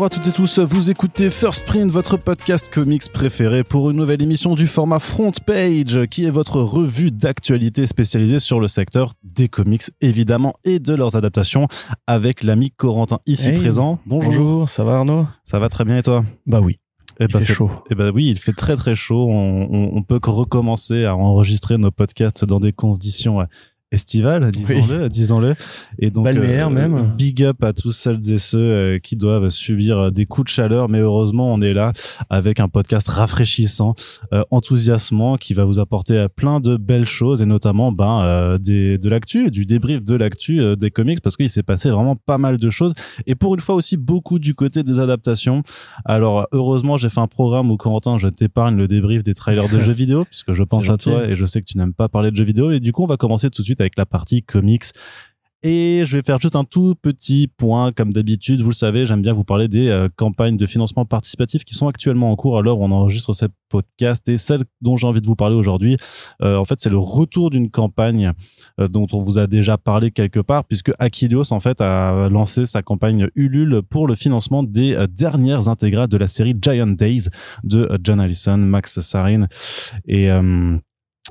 Bonjour à toutes et tous, vous écoutez First Print, votre podcast comics préféré pour une nouvelle émission du format Front Page, qui est votre revue d'actualité spécialisée sur le secteur des comics, évidemment, et de leurs adaptations, avec l'ami Corentin ici Hey, présent. Bonjour. Bonjour, ça va Arnaud? Ça va très bien et toi? Bah oui, eh il fait c'est- chaud. Eh ben oui, il fait très très chaud. On, on, on peut que recommencer à enregistrer nos podcasts dans des conditions euh, estivales, disons-le, disons-le. Et donc, Balnéaire même. big up à tous celles et ceux euh, qui doivent subir euh, des coups de chaleur. Mais heureusement, on est là avec un podcast rafraîchissant, euh, enthousiasmant, qui va vous apporter euh, plein de belles choses et notamment ben euh, des, de l'actu, du débrief de l'actu euh, des comics parce qu'il s'est passé vraiment pas mal de choses et pour une fois aussi beaucoup du côté des adaptations. Alors heureusement, j'ai fait un programme où Corentin, je t'épargne le débrief des trailers de jeux vidéo puisque je pense à toi et je sais que tu n'aimes pas parler de jeux vidéo et du coup, on va commencer tout de suite avec la partie comics. Et je vais faire juste un tout petit point, comme d'habitude. Vous le savez, j'aime bien vous parler des euh, campagnes de financement participatif qui sont actuellement en cours à l'heure où on enregistre ce podcast. Et celle dont j'ai envie de vous parler aujourd'hui, euh, en fait, c'est le retour d'une campagne euh, dont on vous a déjà parlé quelque part, puisque Akilios, en fait, a lancé sa campagne Ulule pour le financement des dernières intégrales de la série Giant Days de John Allison, Max Sarin et...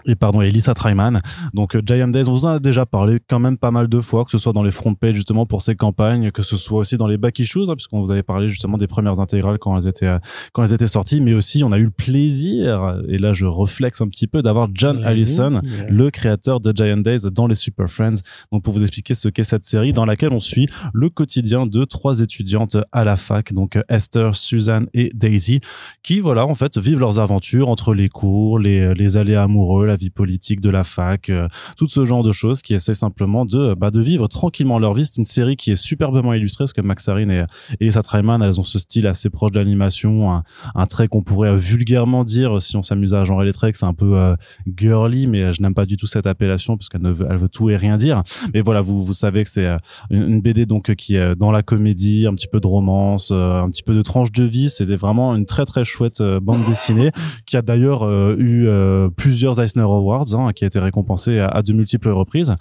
et pardon, et Lisa Tryman. Donc euh, Giant Days, on vous en a déjà parlé quand même pas mal de fois, que ce soit dans les front pages justement pour ces campagnes, que ce soit aussi dans les back issues, hein, puisqu'on vous avait parlé justement des premières intégrales quand elles étaient euh, quand elles étaient sorties, mais aussi on a eu le plaisir, et là je reflexe un petit peu, d'avoir John Allison, le créateur de Giant Days dans les Super Friends. Donc pour vous expliquer ce qu'est cette série dans laquelle on suit le quotidien de trois étudiantes à la fac, donc euh, Esther, Suzanne et Daisy, qui voilà en fait vivent leurs aventures entre les cours, les, les aléas amoureux, la vie politique de la fac, euh, tout ce genre de choses qui essaient simplement de bah, de vivre tranquillement leur vie. C'est une série qui est superbement illustrée parce que Max Sarin et, et Lisa Tryman elles ont ce style assez proche de l'animation, un, un trait qu'on pourrait euh, vulgairement dire si on s'amuse à genrer les traits que c'est un peu euh, girly, mais euh, je n'aime pas du tout cette appellation parce qu'elle veut, elle veut tout et rien dire. Mais voilà, vous vous savez que c'est euh, une, BD donc euh, qui est dans la comédie, un petit peu de romance, euh, un petit peu de tranche de vie. C'était vraiment une très très chouette euh, bande dessinée qui a d'ailleurs euh, eu euh, plusieurs Eisner Awards, hein, qui a été récompensée à, de multiples reprises.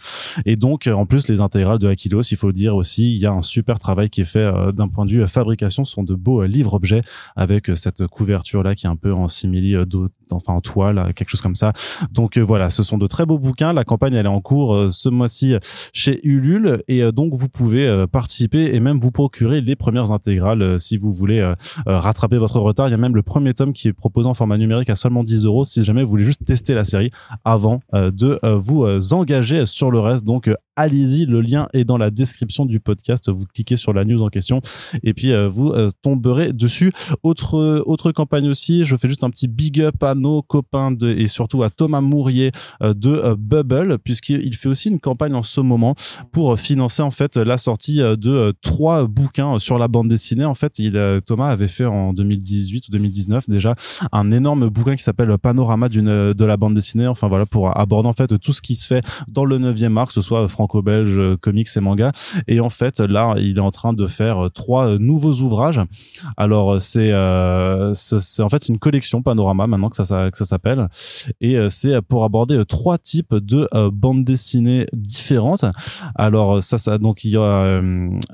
Et donc euh, en plus les intégrales de Aquilos, il faut le dire aussi, il y a un super travail qui est fait euh, d'un point de vue euh, fabrication. Ce sont de beaux livres-objets avec cette couverture là qui est un peu en simili, enfin en toile, quelque chose comme ça. Donc voilà, ce sont de très beaux bouquins. La campagne elle est en cours ce mois-ci chez Ulule et donc vous pouvez participer et même vous procurer les premières intégrales si vous voulez rattraper votre retard. Il y a même le premier tome qui est proposé en format numérique à seulement 10 euros si jamais vous voulez juste tester la série avant euh, de euh, vous euh, engager sur le reste. Donc allez-y, le lien est dans la description du podcast. Vous cliquez sur la news en question et puis vous tomberez dessus. Autre autre campagne aussi, je fais juste un petit big up à nos copains et surtout à Thomas Mourier de Bubble puisqu'il fait aussi une campagne en ce moment pour financer en fait la sortie de trois bouquins sur la bande dessinée. En fait, Thomas avait fait en 2018 ou 2019 déjà un énorme bouquin qui s'appelle Panorama de la bande dessinée. Enfin voilà pour aborder en fait tout ce qui se fait dans le 9e art, que ce soit franco-belge, comics et manga. Et en fait là, il est en train de faire trois nouveaux ouvrages. Alors c'est euh, en fait une collection Panorama maintenant que ça s'appelle et euh, c'est pour aborder trois types de euh, bandes dessinées différentes. Alors ça, ça donc il y a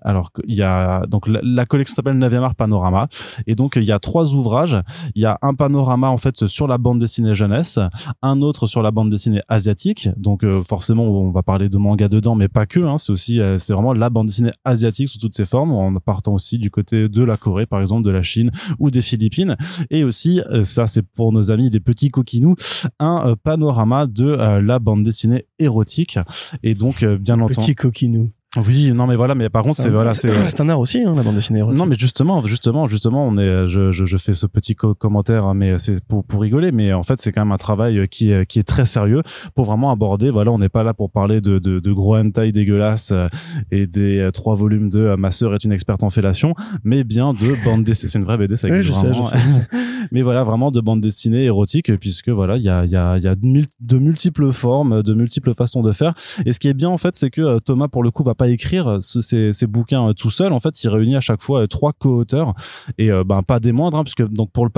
alors il y a donc la, la collection s'appelle 9e art panorama et donc il y a trois ouvrages. Il y a un panorama en fait sur la bande dessinée jeunesse, un autre sur la bande dessinée asiatique. Donc euh, forcément on va parler de manga dedans, mais pas que. Hein, c'est aussi euh, c'est vraiment la bande dessinée asiatique sous toutes ses formes, en partant aussi du côté de la Corée par exemple, de la Chine ou des Philippines. Et aussi euh, ça c'est pour nos amis les petits coquinous, un panorama de la bande dessinée érotique. Et donc bien entendu. Petit coquinou. Oui, non, mais voilà, mais par contre, c'est voilà, c'est. c'est un art aussi, hein, la bande dessinée érotique. Non, mais justement, justement, justement, on est, je, je, je fais ce petit co- commentaire, hein, mais c'est pour, pour rigoler, mais en fait, c'est quand même un travail qui est, qui est très sérieux pour vraiment aborder. Voilà, on n'est pas là pour parler de, de, de gros hentai dégueulasses euh, et des euh, trois volumes de euh, Ma sœur est une experte en fellation, mais bien de bande dessinée. C'est une vraie BD, ça existe sais, je vraiment. sais, je sais. mais voilà, vraiment de bande dessinée érotique, puisque voilà, il y a, il y a, il y a de, mul- de multiples formes, de multiples façons de faire. Et ce qui est bien, en fait, c'est que euh, Thomas, pour le coup, va pas écrire ces, ces bouquins tout seul. En fait, il réunit à chaque fois trois co-auteurs et ben pas des moindres, hein, puisque donc pour le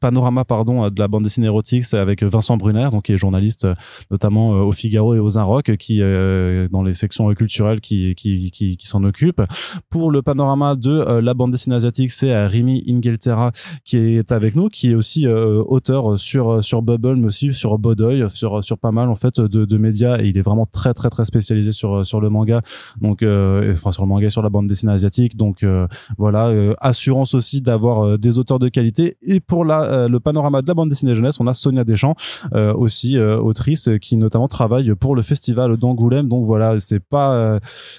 panorama pardon de la bande dessinée érotique, c'est avec Vincent Brunner, donc qui est journaliste notamment au Figaro et aux Inrock, qui dans les sections culturelles qui qui s'en occupe. Pour le panorama de la bande dessinée asiatique, c'est Rimi Ingelterra qui est avec nous, qui est aussi auteur sur sur Bubble, mais aussi sur Bodoy, sur sur pas mal en fait de, de médias et il est vraiment très très très spécialisé sur sur le manga donc euh, enfin sur la bande dessinée asiatique. Donc euh, voilà euh, assurance aussi d'avoir euh, des auteurs de qualité. Et pour la le panorama de la bande dessinée jeunesse on a Sonia Deschamps aussi autrice qui notamment travaille pour le festival d'Angoulême. Donc voilà c'est pas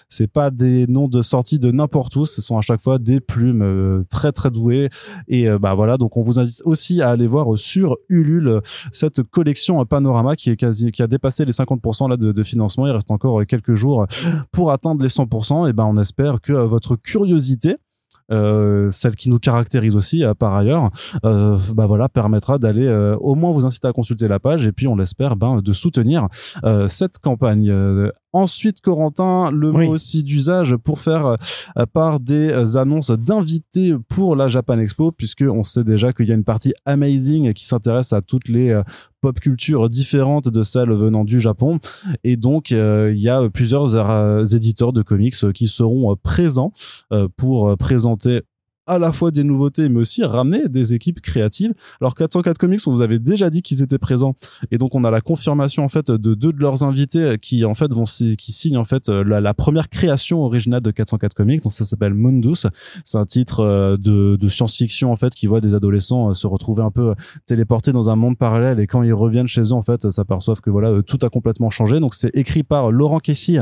c'est pas des noms de sortie de n'importe où. Ce sont à chaque fois des plumes très très douées. Et bah voilà. Donc on vous invite aussi à aller voir sur Ulule cette collection panorama qui est quasi qui a dépassé les 50% là de, de, financement. Il reste encore quelques jours pour atteindre les 100%. Et ben on espère que votre curiosité euh, celle qui nous caractérise aussi euh, par ailleurs, euh, bah voilà, permettra d'aller euh, au moins vous inciter à consulter la page et puis on l'espère ben, de soutenir euh, cette campagne. Ensuite, Corentin, le mot aussi d'usage pour faire part des annonces d'invités pour la Japan Expo, puisque on sait déjà qu'il y a une partie amazing qui s'intéresse à toutes les pop culture différentes de celles venant du Japon. Et donc, euh, il y a plusieurs euh, éditeurs de comics qui seront présents euh, pour présenter à la fois des nouveautés, mais aussi ramener des équipes créatives. Alors 404 Comics, on vous avait déjà dit qu'ils étaient présents, et donc on a la confirmation en fait de deux de leurs invités qui en fait vont qui signent en fait la, la première création originale de 404 Comics. Donc ça s'appelle Mundus. C'est un titre euh, de, science-fiction en fait qui voit des adolescents euh, se retrouver un peu téléportés dans un monde parallèle, et quand ils reviennent chez eux en fait, s'aperçoivent que voilà tout a complètement changé. Donc c'est écrit par Laurent Kessy,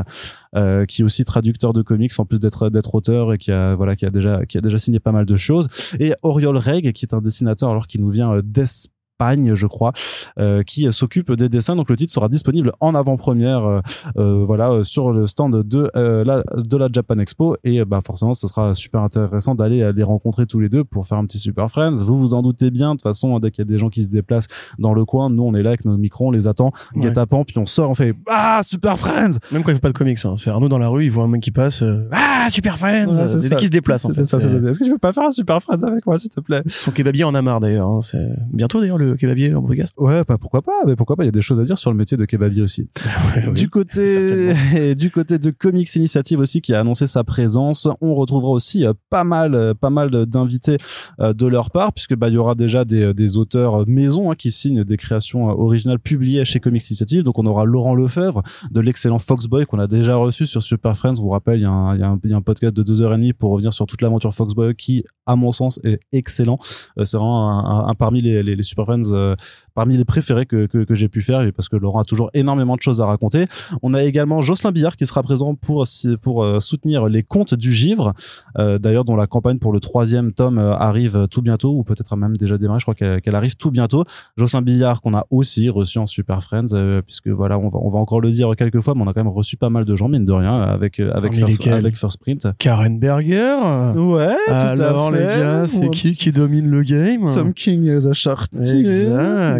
euh, qui est aussi traducteur de comics en plus d'être d'être auteur et qui a voilà qui a déjà qui a déjà signé pas mal de choses. Et Oriol Reg, qui est un dessinateur alors qui nous vient euh, d'Espagne Pagne, je crois, euh, qui s'occupe des dessins. Donc le titre sera disponible en avant-première, euh, euh voilà, sur le stand de la de la Japan Expo. Et bah forcément, ce sera super intéressant d'aller les rencontrer tous les deux pour faire un petit Super Friends. Vous vous en doutez bien. De toute façon, dès qu'il y a des gens qui se déplacent dans le coin, nous on est là avec nos micros, on les attend, ouais. guet-apens, puis on sort, on fait ah Super Friends. Même quand il faut pas de comics, hein. c'est Arnaud dans la rue, il voit un mec qui passe, ah Super Friends. Ouais, c'est qui se déplace en fait. Est-ce que tu veux pas faire un Super Friends avec moi, s'il te plaît? Son kebabier en a marre d'ailleurs. Hein. C'est bientôt d'ailleurs le kebabier en podcast. Ouais, pas pourquoi pas, mais pourquoi pas. Il y a des choses à dire sur le métier de kebabier aussi. Ouais, du oui, côté, du côté de Comics Initiative aussi, qui a annoncé sa présence, on retrouvera aussi euh, pas mal, euh, pas mal d'invités euh, de leur part, puisque bah il y aura déjà des, des auteurs maison hein, qui signent des créations originales publiées chez Comics Initiative. Donc on aura Laurent Lefebvre de l'excellent Foxboy qu'on a déjà reçu sur Super Friends. Je vous rappelle, il y, a un, il, y a un, il y a un podcast de deux heures et demie pour revenir sur toute l'aventure Foxboy qui, à mon sens, est excellent. C'est vraiment un, parmi les, les, les Super Friends happens parmi les préférés que, que, que j'ai pu faire parce que Laurent a toujours énormément de choses à raconter. On a également Jocelyn Billard qui sera présent pour, pour euh, soutenir les contes du Givre, euh, d'ailleurs dont la campagne pour le troisième tome euh, arrive tout bientôt ou peut-être même déjà démarré, je crois qu'elle qu arrive tout bientôt. Jocelyn Billard qu'on a aussi reçu en Super Friends euh, puisque voilà, on va, on va encore le dire quelques fois, mais on a quand même reçu pas mal de gens, mine de rien, avec, avec, First, avec First Print. Karen Berger Ouais, tout Alors, à fait. les gars, c'est qui qui domine le game Tom King les a chartés.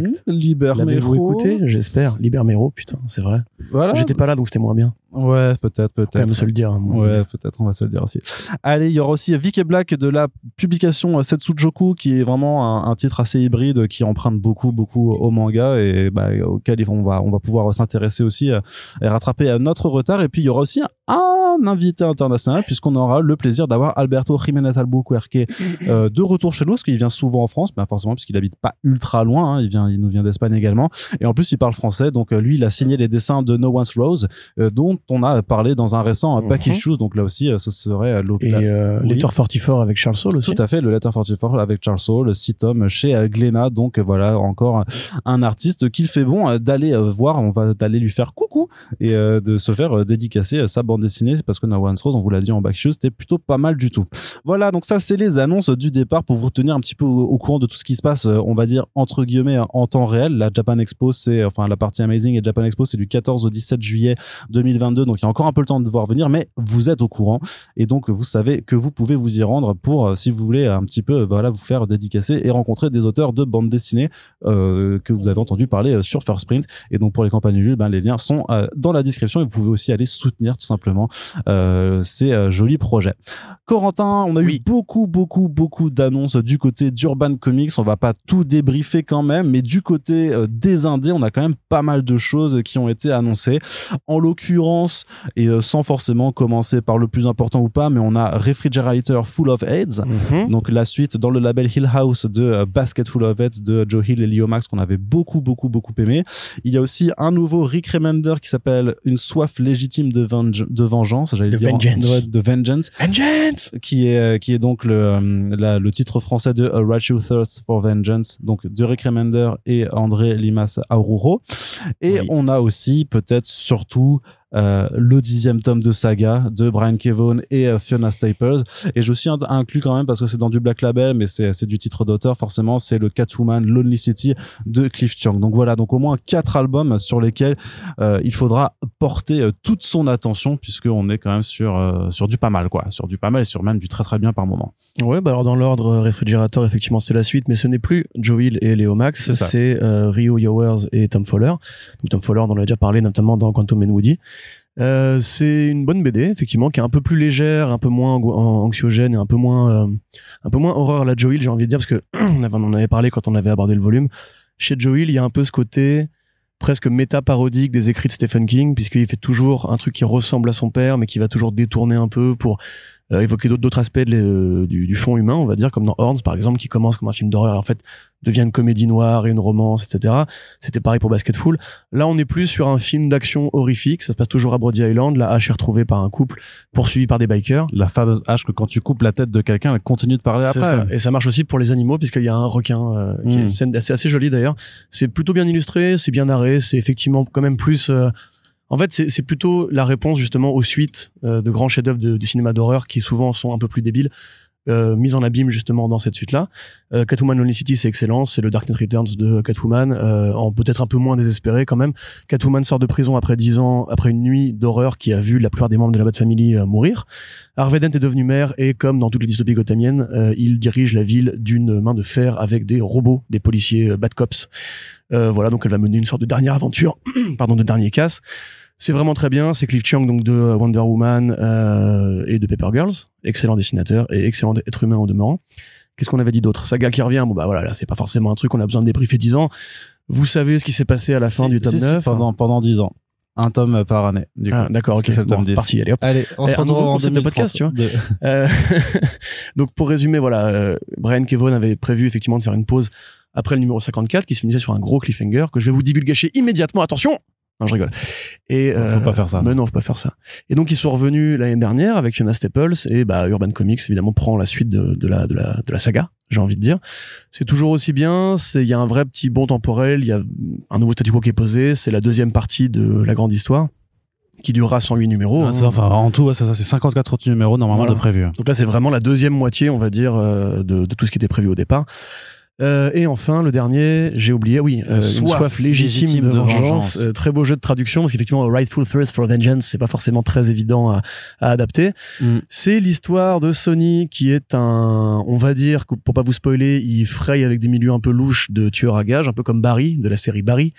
Exact. Liber L'avez-vous écouté J'espère. Liber Mero, putain, c'est vrai. Voilà. J'étais pas là, donc c'était moins bien. Ouais, peut-être, peut-être. Quand même se le dire. Hein, ouais, peut-être, on va se le dire aussi. Allez, il y aura aussi Vic et Black de la publication Setsujoku, qui est vraiment un, un, titre assez hybride, qui emprunte beaucoup, beaucoup au manga et bah, auquel on va, on va pouvoir s'intéresser aussi et rattraper notre retard. Et puis, il y aura aussi un invité international, puisqu'on aura le plaisir d'avoir Alberto Jiménez Albuquerque euh, de retour chez nous, parce qu'il vient souvent en France, mais forcément, puisqu'il habite pas ultra loin, hein, il vient, il nous vient d'Espagne également. Et en plus, il parle français, donc lui, il a signé les dessins de No One's Rose, euh, dont on a parlé dans un récent uh Package Shoes, donc là aussi, ce serait Et euh, oui. Letter 44 avec Charles Soule aussi. Tout à fait, le Letter 44 avec Charles Soule, 6 tomes chez Glénat, donc voilà, encore un artiste qu'il fait bon d'aller voir, on va d'aller lui faire coucou et de se faire dédicacer sa bande dessinée, parce que No One's Rose, on vous l'a dit en back c'était plutôt pas mal du tout. Voilà, donc ça c'est les annonces du départ pour vous tenir un petit peu au, courant de tout ce qui se passe, on va dire entre guillemets en temps réel. La Japan Expo, c'est enfin la partie Amazing et Japan Expo, c'est du 14 au 17 juillet 2022, donc il y a encore un peu le temps de voir venir, mais vous êtes au courant et donc vous savez que vous pouvez vous y rendre pour, si vous voulez, un petit peu, voilà, vous faire dédicacer et rencontrer des auteurs de bande dessinée euh, que vous avez entendu parler sur First Print. Et donc pour les campagnes Ulule, ben, les liens sont dans la description et vous pouvez aussi aller soutenir tout simplement ces jolis projets. Corentin, on a eu beaucoup, beaucoup, beaucoup d'annonces du côté d'Urban Comics. On va pas tout débriefer quand même, mais du côté euh, des Indés, on a quand même pas mal de choses qui ont été annoncées. En l'occurrence, et euh, sans forcément commencer par le plus important ou pas, mais on a Refrigerator Full of AIDS. Mhm. Donc la suite dans le label Hill House de euh, Basket Full of AIDS de Joe Hill et Leo Max qu'on avait beaucoup, beaucoup, beaucoup aimé. Il y a aussi un nouveau Rick Remender qui s'appelle Une soif légitime de, de vengeance. J'allais dire vengeance. de vengeance. Vengeance qui est qui est donc le le titre français de A Righteous Thirst for Vengeance donc de Rick Remender et André Limas Aururo et on a aussi peut-être surtout euh, le dixième tome de Saga de Brian Kevon et euh, Fiona Staples. Et je suis inclus quand même parce que c'est dans du Black Label, mais c'est du titre d'auteur forcément. C'est le Catwoman Lonely City de Cliff Chung. Donc voilà, donc au moins quatre albums sur lesquels euh, il faudra porter toute son attention puisqu'on est quand même sur sur du pas mal quoi, sur du pas mal et sur même du très très bien par moment. Ouais, bah alors dans l'ordre réfrigérateur effectivement c'est la suite, mais ce n'est plus Joe Hill et Leo Max, c'est Rio Yowers et Tom Fowler. Donc Tom Fowler, on en a déjà parlé notamment dans Quantum and Woody. Euh, c'est une bonne BD effectivement qui est un peu plus légère, un peu moins anxiogène et un peu moins euh, un peu moins horreur la Joe Hill, j'ai envie de dire parce que on, avait, on en avait parlé quand on avait abordé le volume. Chez Joe Hill, il y a un peu ce côté presque méta-parodique des écrits de Stephen King puisqu'il fait toujours un truc qui ressemble à son père mais qui va toujours détourner un peu pour euh, évoquer d'autres aspects de, du, du, fond humain, on va dire, comme dans Horns par exemple, qui commence comme un film d'horreur, en fait devient une comédie noire et une romance, etc. C'était pareil pour Basketful. Là, on est plus sur un film d'action horrifique. Ça se passe toujours à Brody Island. La hache est retrouvée par un couple poursuivi par des bikers. La fameuse hache que quand tu coupes la tête de quelqu'un, elle continue de parler après. Ça. Et ça marche aussi pour les animaux puisqu'il y a un requin euh, qui est une hmm. scène assez, assez jolie d'ailleurs. C'est plutôt bien illustré, c'est bien narré, c'est effectivement quand même plus euh, en fait, c'est plutôt la réponse justement aux suites euh, de grands chefs-d'œuvre du cinéma d'horreur qui souvent sont un peu plus débiles, euh, mise en abîme justement dans cette suite-là. Euh, Catwoman Lonely City, c'est excellent, c'est le Dark Knight Returns de Catwoman, euh, en peut-être un peu moins désespéré quand même. Catwoman sort de prison après dix ans, après une nuit d'horreur qui a vu la plupart des membres de la Bat Family euh, mourir. Harvey Dent est devenu maire et comme dans toutes les dystopies gothamiennes, euh, il dirige la ville d'une main de fer avec des robots, des policiers Bad Cops. voilà, donc elle va mener une sorte de dernière aventure, pardon, de dernier casse. C'est vraiment très bien. C'est Cliff Chung donc de Wonder Woman euh, et de Paper Girls, excellent dessinateur et excellent être humain en demeurant. Qu'est-ce qu'on avait dit d'autre? Saga qui revient. Bon bah voilà, là c'est pas forcément un truc qu'on a besoin de débriefer 10 ans. Vous savez ce qui s'est passé à la fin du tome 9 pendant pendant 10 ans. Un tome par année. Du ah, d'accord, ok. C'est bon, parti. Allez, hop. Allez, on se retrouve en de podcast, tu vois. Euh, donc pour résumer, voilà, euh, Brian Kevon avait prévu effectivement de faire une pause après le numéro 54 qui se finissait sur un gros cliffhanger que je vais vous divulgacher immédiatement. Attention, non, je rigole. Et euh, faut pas faire ça. Mais non, faut pas faire ça. Et donc ils sont revenus l'année dernière avec Fiona Staples et bah Urban Comics évidemment prend la suite de, de la de la de la saga, j'ai envie de dire. C'est toujours aussi bien. C'est il y a un vrai petit bond temporel. Il y a un nouveau statu quo qui est posé. C'est la deuxième partie de la grande histoire qui durera 108 numéros. Ah, hein. enfin, en tout, ça, c'est 54 autres numéros normalement de prévu. Donc là, c'est vraiment la deuxième moitié, on va dire, euh, de, de tout ce qui était prévu au départ. Euh, et enfin, le dernier, j'ai oublié, oui, euh, soif, une soif légitime, de, vengeance. Euh, très beau jeu de traduction, parce qu'effectivement, Rightful Thirst for Vengeance, c'est pas forcément très évident à, à adapter. Mm. C'est l'histoire de Sony qui est un, on va dire, pour pas vous spoiler, il fraye avec des milieux un peu louches de tueurs à gages, un peu comme Barry, de la série Barry.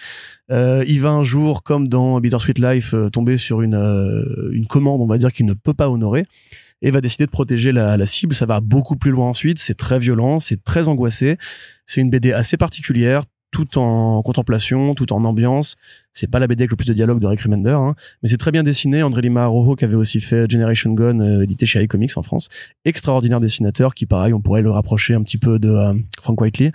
Il va un jour, comme dans Bittersweet Life, tomber sur une, une commande, on va dire, qu'il ne peut pas honorer et va décider de protéger la, la cible. Ça va beaucoup plus loin ensuite. C'est très violent, c'est très angoissé. C'est une BD assez particulière, tout en contemplation, tout en ambiance. C'est pas la BD avec le plus de dialogue de Rick Remender, hein, mais c'est très bien dessiné. André Lima Rojo qui avait aussi fait Generation Gone, euh, édité chez iComics en France. Extraordinaire dessinateur qui, pareil, on pourrait le rapprocher un petit peu de euh, Frank Whiteley.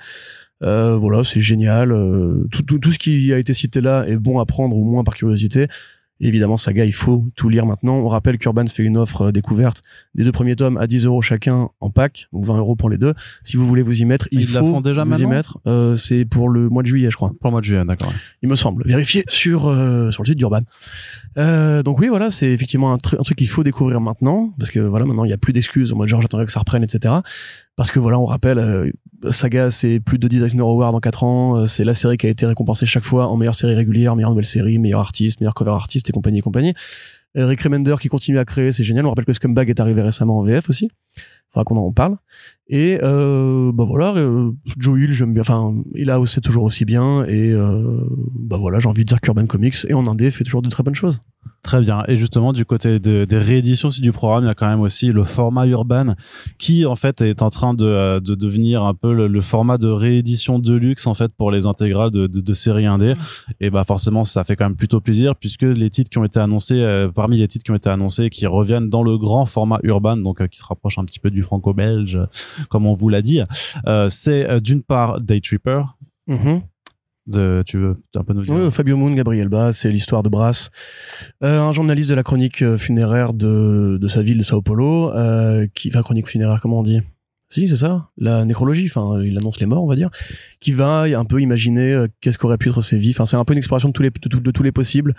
Euh, voilà, c'est génial. Euh, tout, tout, tout, ce qui a été cité là est bon à prendre, au moins par curiosité. Évidemment, saga, il faut tout lire maintenant. On rappelle qu'Urban fait une offre euh, découverte des deux premiers tomes à 10 euros chacun en pack, donc 20 euros pour les deux. Si vous voulez vous y mettre, il Ils la faut font déjà vous y mettre. Euh, c'est pour le mois de juillet, je crois. Pour le mois de juillet, d'accord. Il me semble. Vérifiez sur euh, sur le site d'Urban. Euh, donc oui, voilà, c'est effectivement un, un truc qu'il faut découvrir maintenant, parce que voilà, maintenant il y a plus d'excuses en mode genre j'attendrai que ça reprenne, etc. Parce que voilà, on rappelle, euh, Saga, c'est plus de 10 Eisner Awards en 4 ans, euh, c'est la série qui a été récompensée chaque fois en meilleure série régulière, meilleure nouvelle série, meilleur artiste, meilleur cover artiste et compagnie et compagnie. Euh, Rick Remender qui continue à créer, c'est génial. On rappelle que Scumbag est arrivé récemment en VF aussi. Qu'on en parle. Et euh, bah voilà, euh, Joe Hill, j'aime bien. Enfin, il a aussi toujours aussi bien. Et euh, bah voilà, j'ai envie de dire qu'Urban Comics et en indé fait toujours de très bonnes choses. Très bien. Et justement, du côté de- des rééditions du programme, il y a quand même aussi le format urban qui, en fait, est en train de, euh, de devenir un peu le, format de réédition de luxe, en fait, pour les intégrales de, de, de séries indé. Et bah, forcément, ça fait quand même plutôt plaisir puisque les titres qui ont été annoncés, euh, parmi les titres qui ont été annoncés, qui reviennent dans le grand format urban, donc qui se rapproche un petit peu du franco-belge, comme on vous l'a dit, euh, c'est euh, d'une part Day Tripper. De, tu veux un peu nous dire? Oui, Fabio Moon, Gabriel Bas, c'est l'histoire de Brass, euh, un journaliste de la chronique funéraire de, de sa ville de Sao Paulo, euh, qui, enfin chronique funéraire, comment on dit? Si, c'est ça, la nécrologie. Enfin, il annonce les morts, on va dire, qui va un peu imaginer euh, qu'est-ce qu'aurait pu être ses vies. Enfin, c'est un peu une exploration de tous les de, tout- de tous les possibles,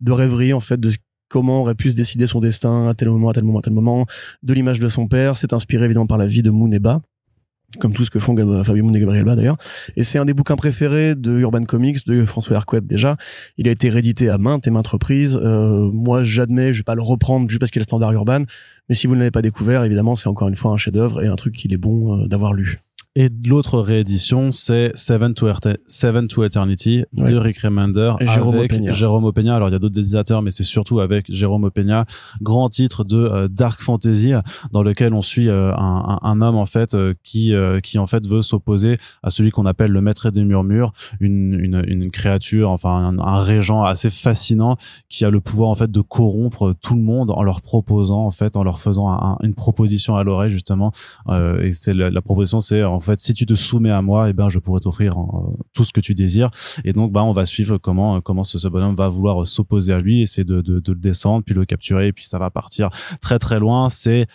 de rêverie en fait, de ce- comment aurait pu se décider son destin à tel moment, à tel moment, à tel moment, de l'image de son père. C'est inspiré évidemment par la vie de Moon et Ba, comme tout ce que font Gab- Fabio Moon et Gabriel Bas d'ailleurs. Et c'est un des bouquins préférés de Urban Comics, de François Hercouet déjà. Il a été réédité à maintes et maintes reprises. Euh, moi, j'admets, je vais pas le reprendre juste parce qu'il est standard urban. Mais si vous ne l'avez pas découvert, évidemment, c'est encore une fois un chef-d'œuvre et un truc qu'il est bon euh, d'avoir lu. Et l'autre réédition, c'est Seven to, Erte- Seven to Eternity Ouais. de Rick Remender Et Jérôme avec Opeña. Jérôme Opeña. Alors, il y a d'autres dessinateurs, mais c'est surtout avec Jérôme Opeña, grand titre de euh, Dark Fantasy, dans lequel on suit euh, un, homme, en fait, euh, qui, qui, en fait, veut s'opposer à celui qu'on appelle le maître des murmures, une, une, une créature, enfin, un, un régent assez fascinant qui a le pouvoir, en fait, de corrompre tout le monde en leur proposant, en fait, en leur faisant un- une proposition à l'oreille, justement, et c'est la, la proposition, c'est en fait si tu te soumets à moi, et ben je pourrais t'offrir euh, tout ce que tu désires. Et donc bah on va suivre comment euh, comment ce, ce bonhomme va vouloir euh, s'opposer à lui, essayer de, de, de le descendre, puis le capturer, et puis ça va partir très très loin. C'est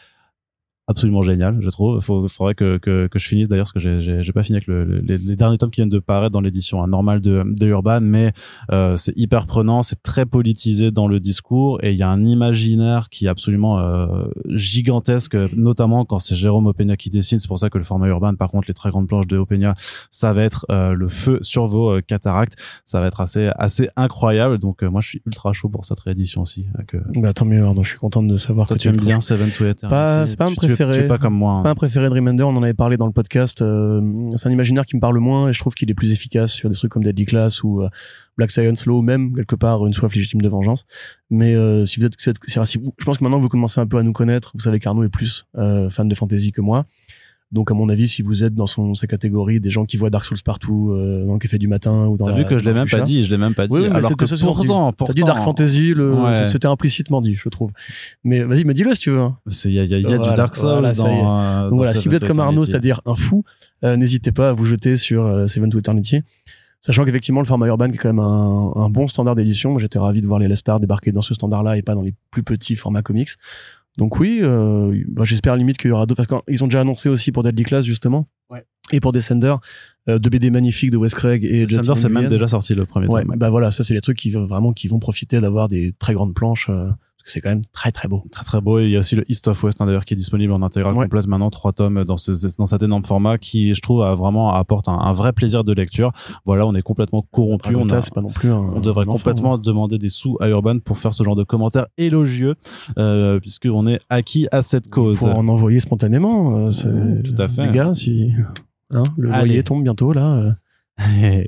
absolument génial, je trouve. Il faudrait que, que, que je finisse d'ailleurs, parce que j'ai- pas fini avec le, le- les, les derniers tomes qui viennent de paraître dans l'édition hein, normale de, de Urban, mais euh, c'est hyper prenant, c'est très politisé dans le discours, et il y a un imaginaire qui est absolument euh, gigantesque, notamment quand c'est Jérôme Opeña qui dessine. C'est pour ça que le format Urban, par contre, les très grandes planches de Opeña, ça va être euh, le feu sur vos euh, cataractes. Ça va être assez assez incroyable. Donc euh, moi, je suis ultra chaud pour cette réédition aussi. avec, euh, Bah, tant mieux, Arnaud, je suis content de savoir toi, que tu aimes es bien Seven to. Pas- c'est pas un Tu- es pas comme moi. hein. pas un préféré de Remender, on en avait parlé dans le podcast. euh, c'est un imaginaire qui me parle moins et je trouve qu'il est plus efficace sur des trucs comme Deadly Class ou euh, Black Science Law, même quelque part une soif légitime de vengeance. Mais euh, si vous êtes, si vous- je pense que maintenant vous commencez un peu à nous connaître. Vous savez qu'Arnaud est plus euh, fan de fantasy que moi. Donc à mon avis, si vous êtes dans son sa catégorie des gens qui voient Dark Souls partout euh, dans le café du matin ou dans T'as vu que je l'ai même pas dit, je l'ai même pas dit. Oui, oui, mais Alors c'était que pourtant, T'as dit Dark Fantasy, le, Ouais. c'était implicitement dit, je trouve. Mais vas-y, mais dis-le si tu veux. hein. c'est il y a, y a- y a Voilà, du Dark Souls voilà, dans. euh, Donc voilà, si vous êtes comme Arnaud, c'est-à-dire un fou, euh, n'hésitez pas à vous jeter sur euh, Seven to Eternity. Sachant qu'effectivement, le format urban qui est quand même un, un bon standard d'édition. Moi, j'étais ravi de voir les Lestar débarquer dans ce standard-là et pas dans les plus petits formats comics. Donc oui, euh, bah, j'espère limite qu'il y aura d'autres. Qu'ils ont déjà annoncé aussi pour Deadly Class, justement. Ouais. Et pour Descender, euh, deux BD magnifiques de Wes Craig et Sanders, c'est même déjà sorti le premier Ouais, tome. bah voilà, ça c'est les trucs qui vont vraiment qui vont profiter d'avoir des très grandes planches euh, parce que c'est quand même très très beau. Très très beau. Et il y a aussi le East of West hein, d'ailleurs qui est disponible en intégrale Ouais. complète maintenant, trois tomes dans, ce, dans cet énorme format qui, je trouve, a vraiment apporte un, un vrai plaisir de lecture. Voilà, on est complètement corrompu. On, Dragota, a- pas non plus un. on devrait enfant, complètement demander des sous à Urban pour faire ce genre de commentaires élogieux, euh, puisqu'on est acquis à cette cause. Pour en envoyer spontanément. euh, tout à fait. Les gars, si hein, le Allez. loyer tombe bientôt là. euh,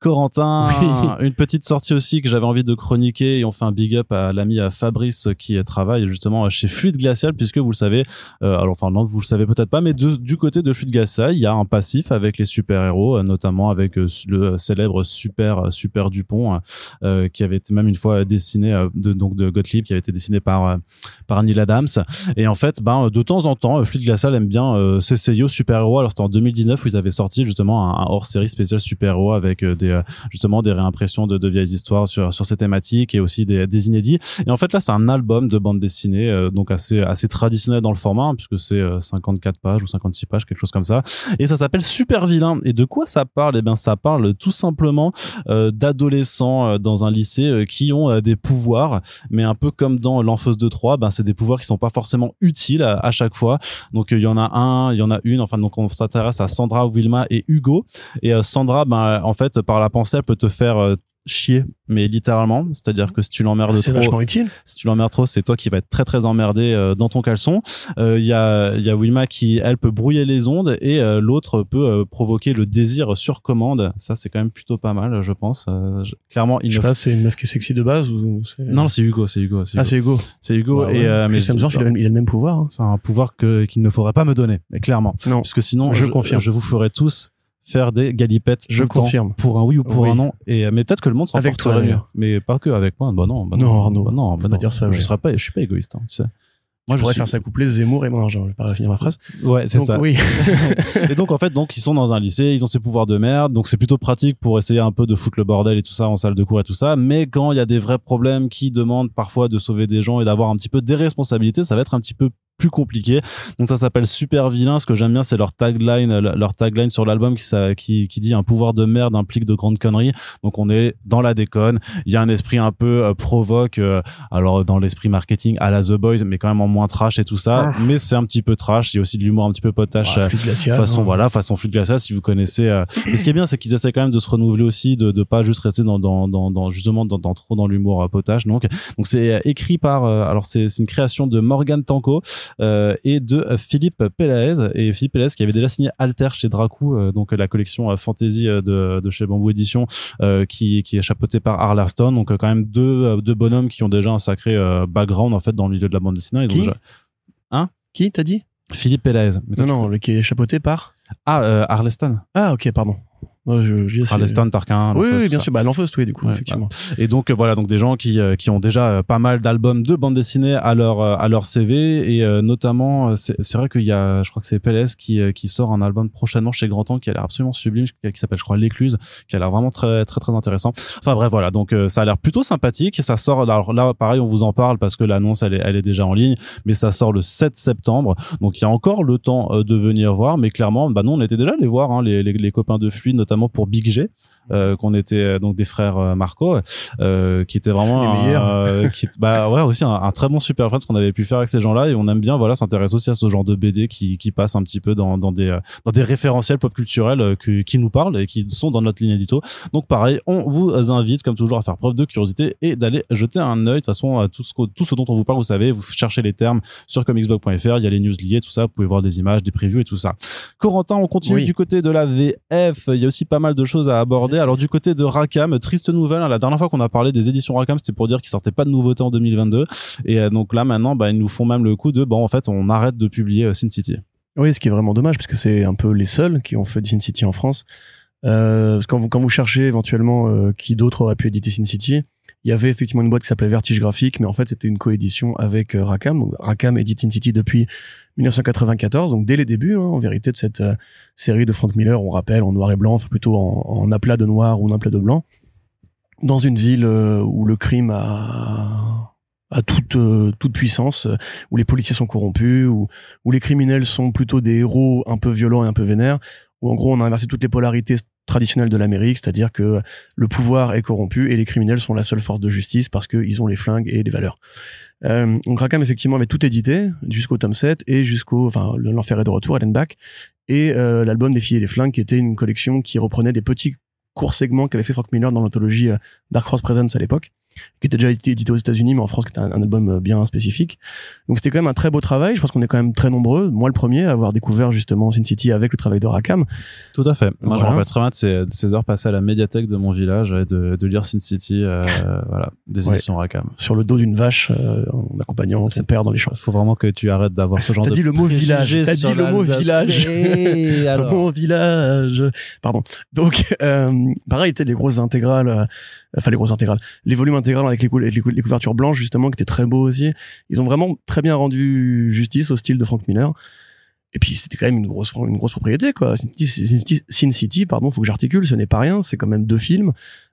Corentin, une petite sortie aussi que j'avais envie de chroniquer et on fait un big up à l'ami Fabrice qui travaille justement chez Fluide Glacial puisque vous le savez, euh, alors enfin non vous le savez peut-être pas, mais de- du côté de Fluide Glacial il y a un passif avec les super héros, euh, notamment avec euh, le célèbre super super Dupont euh, qui avait été même une fois dessiné de donc de Gottlieb qui avait été dessiné par par Neil Adams. Et en fait ben de temps en temps Fluide Glacial aime bien euh, s'essayer aux super héros alors c'était en 2019 où ils avaient sorti justement un, un hors série spécial super-héros avec des justement des réimpressions de, vieilles histoires sur sur ces thématiques et aussi des, inédits. Et en fait là, c'est un album de bande dessinée donc assez assez traditionnel dans le format hein, puisque c'est 54 pages ou 56 pages, quelque chose comme ça. Et ça s'appelle Super Vilain. Et de quoi ça parle? Eh bien, ça parle tout simplement d'adolescents dans un lycée qui ont des pouvoirs, mais un peu comme dans l'Enfeuse de 3, ben c'est des pouvoirs qui sont pas forcément utiles à, chaque fois. Donc il y en a un, il y en a une. Enfin donc on s'intéresse à Sandra, Wilma et Hugo. Et euh, Sandra, ben en fait par la pensée, elle peut te faire euh, chier mais littéralement. C'est-à-dire que si tu l'emmerdes trop c'est vachement utile. si tu l'emmerdes trop c'est toi qui vas être très très emmerdé euh, dans ton caleçon. Il y a il y a Wilma qui elle peut brouiller les ondes et l'autre peut provoquer le désir sur commande. Ça c'est quand même plutôt pas mal je pense. Clairement il je sais pas c'est une meuf qui est sexy de base ou non c'est Hugo c'est Hugo, ah c'est Hugo. C'est Hugo bah et mais il, a, le même pouvoir hein. c'est un pouvoir que qu'il ne faudrait pas me donner mais clairement. Non. Parce que sinon je, je confirme. je vous ferai tous faire des galipettes je confirme. pour un oui ou pour un non. Et mais peut-être que le monde s'en avec toi mieux mais pas que avec moi. Bah non bah non Arnaud. Bah non bah non. dire ça je serais pas je suis pas égoïste hein, tu sais. Moi, je pourrais faire ça coupler Zemmour et moi, je vais pas finir ma phrase. Ouais, c'est ça. Oui. et donc, en fait, donc, ils sont dans un lycée, ils ont ces pouvoirs de merde, donc c'est plutôt pratique pour essayer un peu de foutre le bordel et tout ça en salle de cours et tout ça. Mais quand il y a des vrais problèmes qui demandent parfois de sauver des gens et d'avoir un petit peu des responsabilités, ça va être un petit peu plus compliqué. Donc ça s'appelle Super Vilain. Ce que j'aime bien, c'est leur tagline, leur tagline sur l'album qui, qui, qui dit un pouvoir de merde implique de grandes conneries. Donc on est dans la déconne. Il y a un esprit un peu euh, provoque, euh, alors dans l'esprit marketing à la The Boys, mais quand même en moins trash et tout ça. Ah. Mais c'est un petit peu trash. Il y a aussi de l'humour un petit peu potache. Ah, flûte glaciale, façon hein. voilà, façon flûte glaciale si vous connaissez. euh. Mais ce qui est bien, c'est qu'ils essaient quand même de se renouveler aussi, de de pas juste rester dans dans dans, dans justement dans, dans trop dans l'humour euh, potache. Donc donc c'est écrit par euh, alors c'est c'est une création de Morgan Tanko et de Philippe Pelaez et Philippe Pelaez qui avait déjà signé Alter chez Dracou euh, donc la collection euh, fantasy euh, de, de chez Bamboo Édition euh, qui, qui est chapeautée par Arlarstone donc euh, quand même deux, euh, deux bonhommes qui ont déjà un sacré euh, background en fait dans le milieu de la bande dessinée. Ils Qui ont déjà... Qui t'as dit? Philippe Pelaez Non, non, le qui est chapeauté par. ah euh, Arleston. Ah, ok, pardon. Moi, je, je dis c'est- Arleston Tarquin Oui, oui, bien sûr. Bah, l'enfeuse, oui, du coup, Ouais, effectivement. Et donc voilà, donc des gens qui euh, qui ont déjà euh, pas mal d'albums de bande dessinée à leur euh, à leur CV et euh, notamment c'est c'est vrai qu'il y a je crois que c'est PLS qui qui sort un album prochainement chez Grand Temps qui a l'air absolument sublime qui s'appelle je crois L'écluse qui a l'air vraiment très très très intéressant. Enfin bref voilà, donc euh, ça a l'air plutôt sympathique, ça sort alors là pareil on vous en parle parce que l'annonce elle est elle est déjà en ligne mais ça sort le 7 septembre. Donc il y a encore le temps de venir voir mais clairement bah nous on était déjà allés voir hein, les, les les copains de Fluide notamment pour Big G euh, qu'on était euh, donc des frères euh, Marco euh, qui était vraiment Les un, meilleurs. euh, qui bah ouais aussi un, un très bon super friend ce qu'on avait pu faire avec ces gens-là et on aime bien voilà s'intéresser aussi à ce genre de BD qui qui passe un petit peu dans dans des dans des référentiels pop culturels que- qui nous parlent et qui sont dans notre ligne édito. Donc pareil, on vous invite comme toujours à faire preuve de curiosité et d'aller jeter un œil de toute façon à tout ce tout ce dont on vous parle, vous savez, vous cherchez les termes sur comicsblog.fr, il y a les news liées, tout ça, vous pouvez voir des images, des previews et tout ça. Corentin, on continue Oui. du côté de la VF, il y a aussi pas mal de choses à aborder. Alors du côté de Rakam, triste nouvelle, hein, la dernière fois qu'on a parlé des éditions Rakam, c'était pour dire qu'ils sortaient pas de nouveautés en 2022 et euh, donc là maintenant bah ils nous font même le coup de bon en fait, on arrête de publier euh, Sin City. Oui, ce qui est vraiment dommage, parce que c'est un peu les seuls qui ont fait Sin City en France. Euh, quand vous, quand vous cherchez éventuellement qui d'autre aurait pu éditer Sin City, il y avait effectivement une boîte qui s'appelait Vertige Graphique, mais en fait c'était une coédition avec euh, Rackham. Rackham édite Sin City depuis 1994, donc dès les débuts, hein, en vérité, de cette euh, série de Frank Miller, on rappelle en noir et blanc, enfin plutôt en, en aplat de noir ou en aplat de blanc, dans une ville euh, où le crime a, a toute, toute puissance, où les policiers sont corrompus, où, où les criminels sont plutôt des héros un peu violents et un peu vénères, où en gros on a inversé toutes les polarités traditionnelles de l'Amérique, c'est-à-dire que le pouvoir est corrompu et les criminels sont la seule force de justice parce qu'ils ont les flingues et les valeurs. Euh, donc Rackham effectivement avait tout édité jusqu'au tome 7 et jusqu'au enfin le- l'enfer est de retour Ellen Back et euh, l'album des filles et les flingues qui était une collection qui reprenait des petits courts segments qu'avait fait Frank Miller dans l'anthologie euh, Dark Horse Presents à l'époque qui était déjà édité aux États-Unis mais en France qui était un, un album euh, bien spécifique donc c'était quand même un très beau travail je pense qu'on est quand même très nombreux moi le premier à avoir découvert justement Sin City avec le travail de Rackham Tout à fait. Moi, je me rappelle très bien de ces, de ces heures passées à la médiathèque de mon village et de, de lire Sin City, euh, voilà, des Ouais. éditions Rakam. sur le dos d'une vache euh, en accompagnant son père dans les champs Faut vraiment que tu arrêtes d'avoir ce genre T'as de dit le mot village. T'as dit le mot village. Et alors Mon village. Pardon. Donc, euh, pareil, tu sais, les grosses intégrales, euh, enfin les grosses intégrales, les volumes intégrales avec les, cou- les cou- les couvertures blanches justement, qui étaient très beaux aussi. Ils ont vraiment très bien rendu justice au style de Frank Miller. et puis c'était quand même une grosse une grosse propriété quoi. Sin City, pardon, faut que j'articule, ce n'est pas rien, c'est quand même deux films,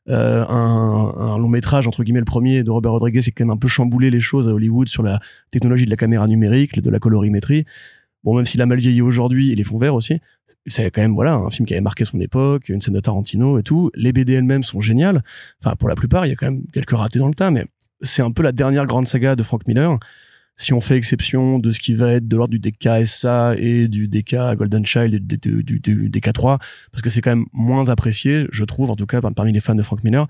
euh, un, un, long métrage entre guillemets le premier de Robert Rodriguez qui quand même un peu chamboulé les choses à Hollywood sur la technologie de la caméra numérique, de la colorimétrie. Bon, même s'il a mal vieilli aujourd'hui, et les fonds verts aussi, c'est quand même voilà un film qui avait marqué son époque, une scène de Tarantino et tout. Les BD elles-mêmes sont géniales. Enfin, pour la plupart, il y a quand même quelques ratés dans le tas, mais c'est un peu la dernière grande saga de Frank Miller si on fait exception de ce qui va être de l'ordre du DK-SA et du DK Golden Child et du, du, DK3, parce que c'est quand même moins apprécié, je trouve, en tout cas parmi les fans de Frank Miller.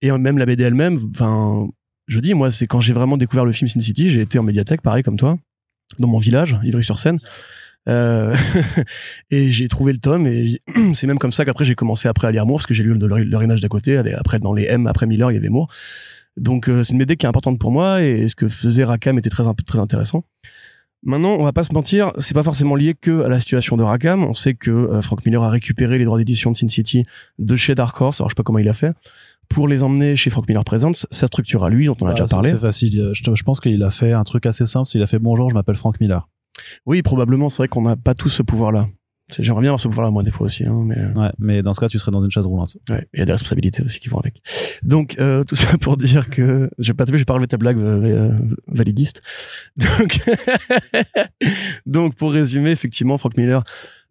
Et même la BD elle-même, enfin, je dis, moi, c'est quand j'ai vraiment découvert le film Sin City, j'ai été en médiathèque, pareil comme toi, dans mon village, Ivry-sur-Seine. Euh, et j'ai trouvé le tome et c'est même comme ça qu'après j'ai commencé après à lire Moore parce que j'ai lu le, le, d'à côté après dans les M après Miller il y avait Moore donc euh, c'est une BD qui est importante pour moi et ce que faisait Rakam était très très intéressant. Maintenant, on va pas se mentir, c'est pas forcément lié que à la situation de Rakam. On sait que euh, Frank Miller a récupéré les droits d'édition de Sin City de chez Dark Horse. Alors je sais pas comment il a fait pour les emmener chez Frank Miller Presents, sa structure à lui, dont on a ah, déjà parlé. C'est facile. Je, je pense qu'il a fait un truc assez simple. Il a fait bonjour, je m'appelle Frank Miller. Oui, probablement. C'est vrai qu'on n'a pas tous ce pouvoir-là. J'aimerais bien avoir ce pouvoir-là, moi, des fois aussi. Hein, mais... Euh. Ouais, mais dans ce cas, tu serais dans une chaise roulante. Ouais, il y a des responsabilités aussi qui vont avec. Donc, euh, tout ça pour dire que... J'ai pas vu, j'ai pas relevé ta blague euh, euh, validiste. Donc... Donc, pour résumer, effectivement, Frank Miller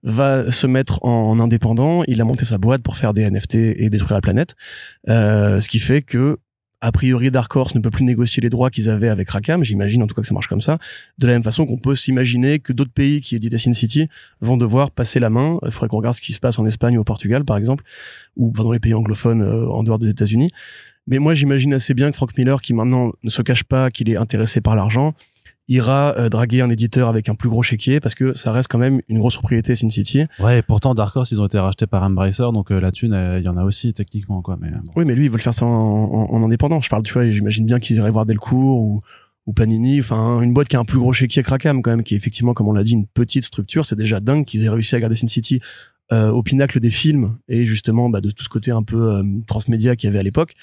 va se mettre en indépendant. Il a monté sa boîte pour faire des NFT et détruire la planète. Euh, ce qui fait que a priori Dark Horse ne peut plus négocier les droits qu'ils avaient avec Rakam, j'imagine en tout cas que ça marche comme ça, de la même façon qu'on peut s'imaginer que d'autres pays qui éditent Sin City vont devoir passer la main, il faudrait qu'on regarde ce qui se passe en Espagne ou au Portugal par exemple, ou dans les pays anglophones euh, en dehors des États-Unis. Mais moi j'imagine assez bien que Frank Miller, qui maintenant ne se cache pas qu'il est intéressé par l'argent, ira euh, draguer un éditeur avec un plus gros chéquier parce que ça reste quand même une grosse propriété Sin City. Ouais, et pourtant Dark Horse ils ont été rachetés par Embracer donc euh, la thune il y en a aussi techniquement quoi mais Oui, mais lui il veut le faire ça en, en, indépendant. Je parle tu vois, j'imagine bien qu'ils iraient voir Delcourt ou ou Panini, enfin une boîte qui a un plus gros chéquier que Rakam quand même qui est effectivement comme on l'a dit une petite structure, c'est déjà dingue qu'ils aient réussi à garder Sin City euh, au pinacle des films et justement bah, de tout ce côté un peu transmédia qu'il y avait à l'époque.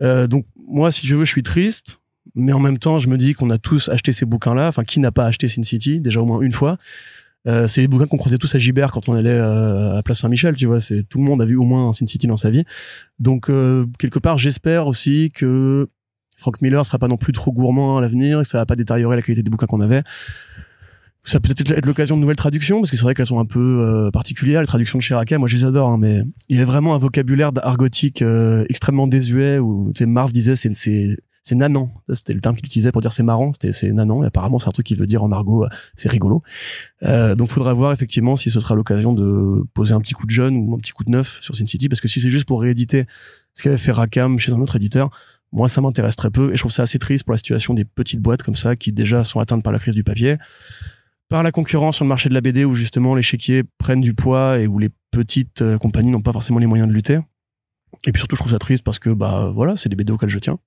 donc moi si je veux je suis triste mais en même temps, je me dis qu'on a tous acheté ces bouquins-là. Enfin, qui n'a pas acheté Sin City? Déjà au moins une fois euh, C'est les bouquins qu'on croisait tous à Gibert quand on allait euh, à Place Saint-Michel. Tu vois, c'est tout le monde a vu au moins Sin City dans sa vie. Donc euh, quelque part, j'espère aussi que Frank Miller sera pas non plus trop gourmand à l'avenir, et que ça va pas détériorer la qualité des bouquins qu'on avait. Ça peut être être l'occasion de nouvelles traductions parce que c'est vrai qu'elles sont un peu euh, particulières les traductions de Chirac. Moi, je les adore, hein, mais il y a vraiment un vocabulaire argotique extrêmement désuet où tu sais Marv disait c'est c'est nanan. C'était le terme qu'il utilisait pour dire c'est marrant. C'était c'est nanan. Et apparemment, c'est un truc qui veut dire en argot, euh, c'est rigolo. Euh, donc, faudra voir effectivement si ce sera l'occasion de poser un petit coup de jeune ou un petit coup de neuf sur Sin City, parce que si c'est juste pour rééditer ce qu'avait fait Rakam chez un autre éditeur, moi, ça m'intéresse très peu. Et je trouve ça assez triste pour la situation des petites boîtes comme ça, qui déjà sont atteintes par la crise du papier par la concurrence sur le marché de la BD où justement les chéquiers prennent du poids et où les petites euh, compagnies n'ont pas forcément les moyens de lutter. Et puis surtout, je trouve ça triste parce que bah voilà, c'est des BD auxquels je tiens.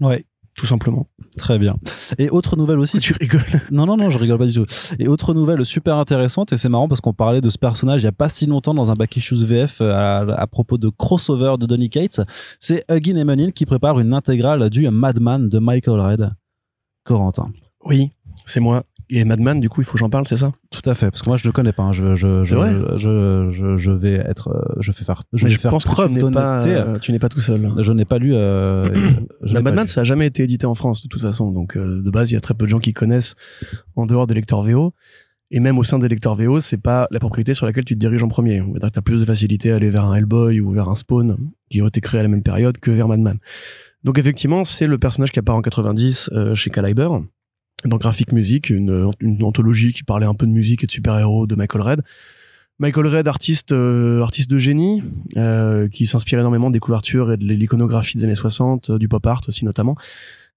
Ouais. Tout simplement. Très bien. Et autre nouvelle aussi. Tu rigoles Non, non, non, je rigole pas du tout. Et autre nouvelle super intéressante, et c'est marrant parce qu'on parlait de ce personnage il y a pas si longtemps dans un Back Issues VF euh, à, propos de crossover de Donny Cates. C'est Huggin Emenin qui prépare une intégrale du Madman de Michael Red. Corentin. Oui, c'est moi. Et Madman, du coup, il faut que j'en parle, c'est ça? Tout à fait, parce que moi je ne connais pas. Hein. Je, je, je, je, je, je, vais être, euh, je fais faire, je vais faire pense preuve d'honnêteté. Euh, tu n'es pas tout seul. Je n'ai pas lu. Euh, bah, Madman, ça a jamais été édité en France de toute façon, donc euh, de base, il y a très peu de gens qui connaissent en dehors des lecteurs VO. Et même au sein des lecteurs VO, c'est pas la propriété sur laquelle tu te diriges en premier. On va dire que t'as plus de facilité à aller vers un Hellboy ou vers un Spawn qui ont été créés à la même période que vers Madman. Donc effectivement, c'est le personnage qui apparaît en 90 chez Caliber dans Graphic Music, une, une, anthologie qui parlait un peu de musique et de super-héros de Michael Red. Michael Red, artiste, euh, artiste de génie, euh, qui s'inspire énormément des couvertures et de l'iconographie des années 60, euh, du pop art aussi notamment.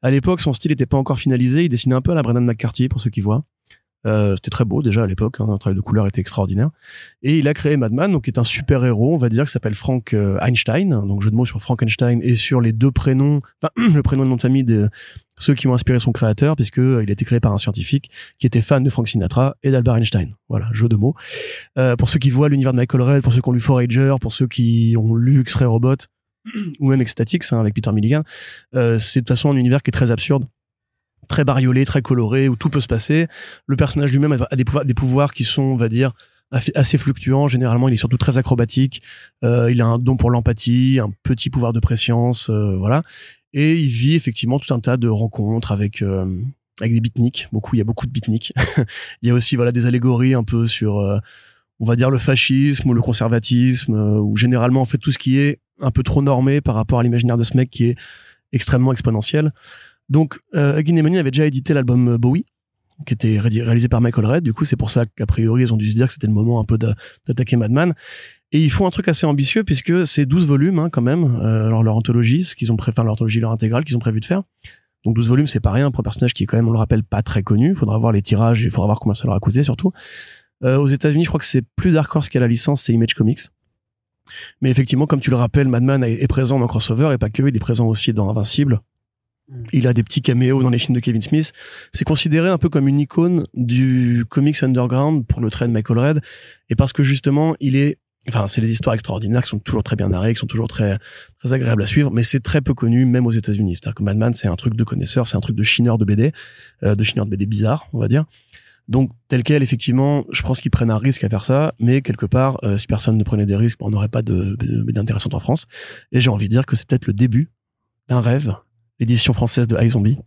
À l'époque, son style n'était pas encore finalisé. Il dessinait un peu à la Brennan McCarthy, pour ceux qui voient. Euh, c'était très beau déjà à l'époque, hein, un travail de couleur était extraordinaire. Et il a créé Madman, donc qui est un super héros, on va dire, qui s'appelle Frank Einstein, donc jeu de mots sur Frankenstein et sur les deux prénoms, enfin le prénom et le nom de famille de ceux qui ont inspiré son créateur, puisque euh, il a été créé par un scientifique qui était fan de Frank Sinatra et d'Albert Einstein. Voilà, jeu de mots. Euh, pour ceux qui voient l'univers de Michael Red, pour ceux qui ont lu Forager, pour ceux qui ont lu X-Ray Robot ou même Ecstatics hein, avec Peter Milligan, euh, c'est de toute façon un univers qui est très absurde très bariolé, très coloré, où tout peut se passer. Le personnage lui-même a des pouvoirs, qui sont, on va dire, assez fluctuants. Généralement, il est surtout très acrobatique. Euh, il a un don pour l'empathie, un petit pouvoir de préscience, euh, voilà. Et il vit effectivement tout un tas de rencontres avec euh, avec des beatniks. Beaucoup, il y a beaucoup de beatniks. il y a aussi voilà des allégories un peu sur, on va dire le fascisme ou le conservatisme, ou généralement en fait tout ce qui est un peu trop normé par rapport à l'imaginaire de ce mec qui est extrêmement exponentiel. Donc, euh, Money avait déjà édité l'album Bowie, qui était réalisé par Michael Red. Du coup, c'est pour ça qu'a priori, ils ont dû se dire que c'était le moment un peu d'attaquer Madman. Et ils font un truc assez ambitieux puisque c'est 12 volumes hein, quand même, euh, alors leur anthologie, ce qu'ils ont préféré, leur anthologie, leur intégrale qu'ils ont prévu de faire. Donc 12 volumes, c'est pas rien pour un personnage qui est quand même, on le rappelle, pas très connu. Il faudra voir les tirages, il faudra voir comment ça leur a coûté surtout. Euh, aux États-Unis, je crois que c'est plus Dark Horse qui a la licence, c'est Image Comics. Mais effectivement, comme tu le rappelles, Madman est présent dans Crossover et pas que, il est présent aussi dans Invincible. Mm. Il a des petits caméos dans les films de Kevin Smith. C'est considéré un peu comme une icône du comics underground pour le trait de Michael Red. Et parce que justement, il est, enfin, c'est des histoires extraordinaires qui sont toujours très bien narrées, qui sont toujours très, très agréables à suivre, mais c'est très peu connu, même aux États-Unis. C'est-à-dire que Madman, c'est un truc de connaisseur, c'est un truc de chineur de BD, euh, de chineur de BD bizarre, on va dire. Donc, tel quel, effectivement, je pense qu'ils prennent un risque à faire ça, mais quelque part, euh, si personne ne prenait des risques, on n'aurait pas de, d'intéressant en France. Et j'ai envie de dire que c'est peut-être le début d'un rêve l'édition française de iZombie,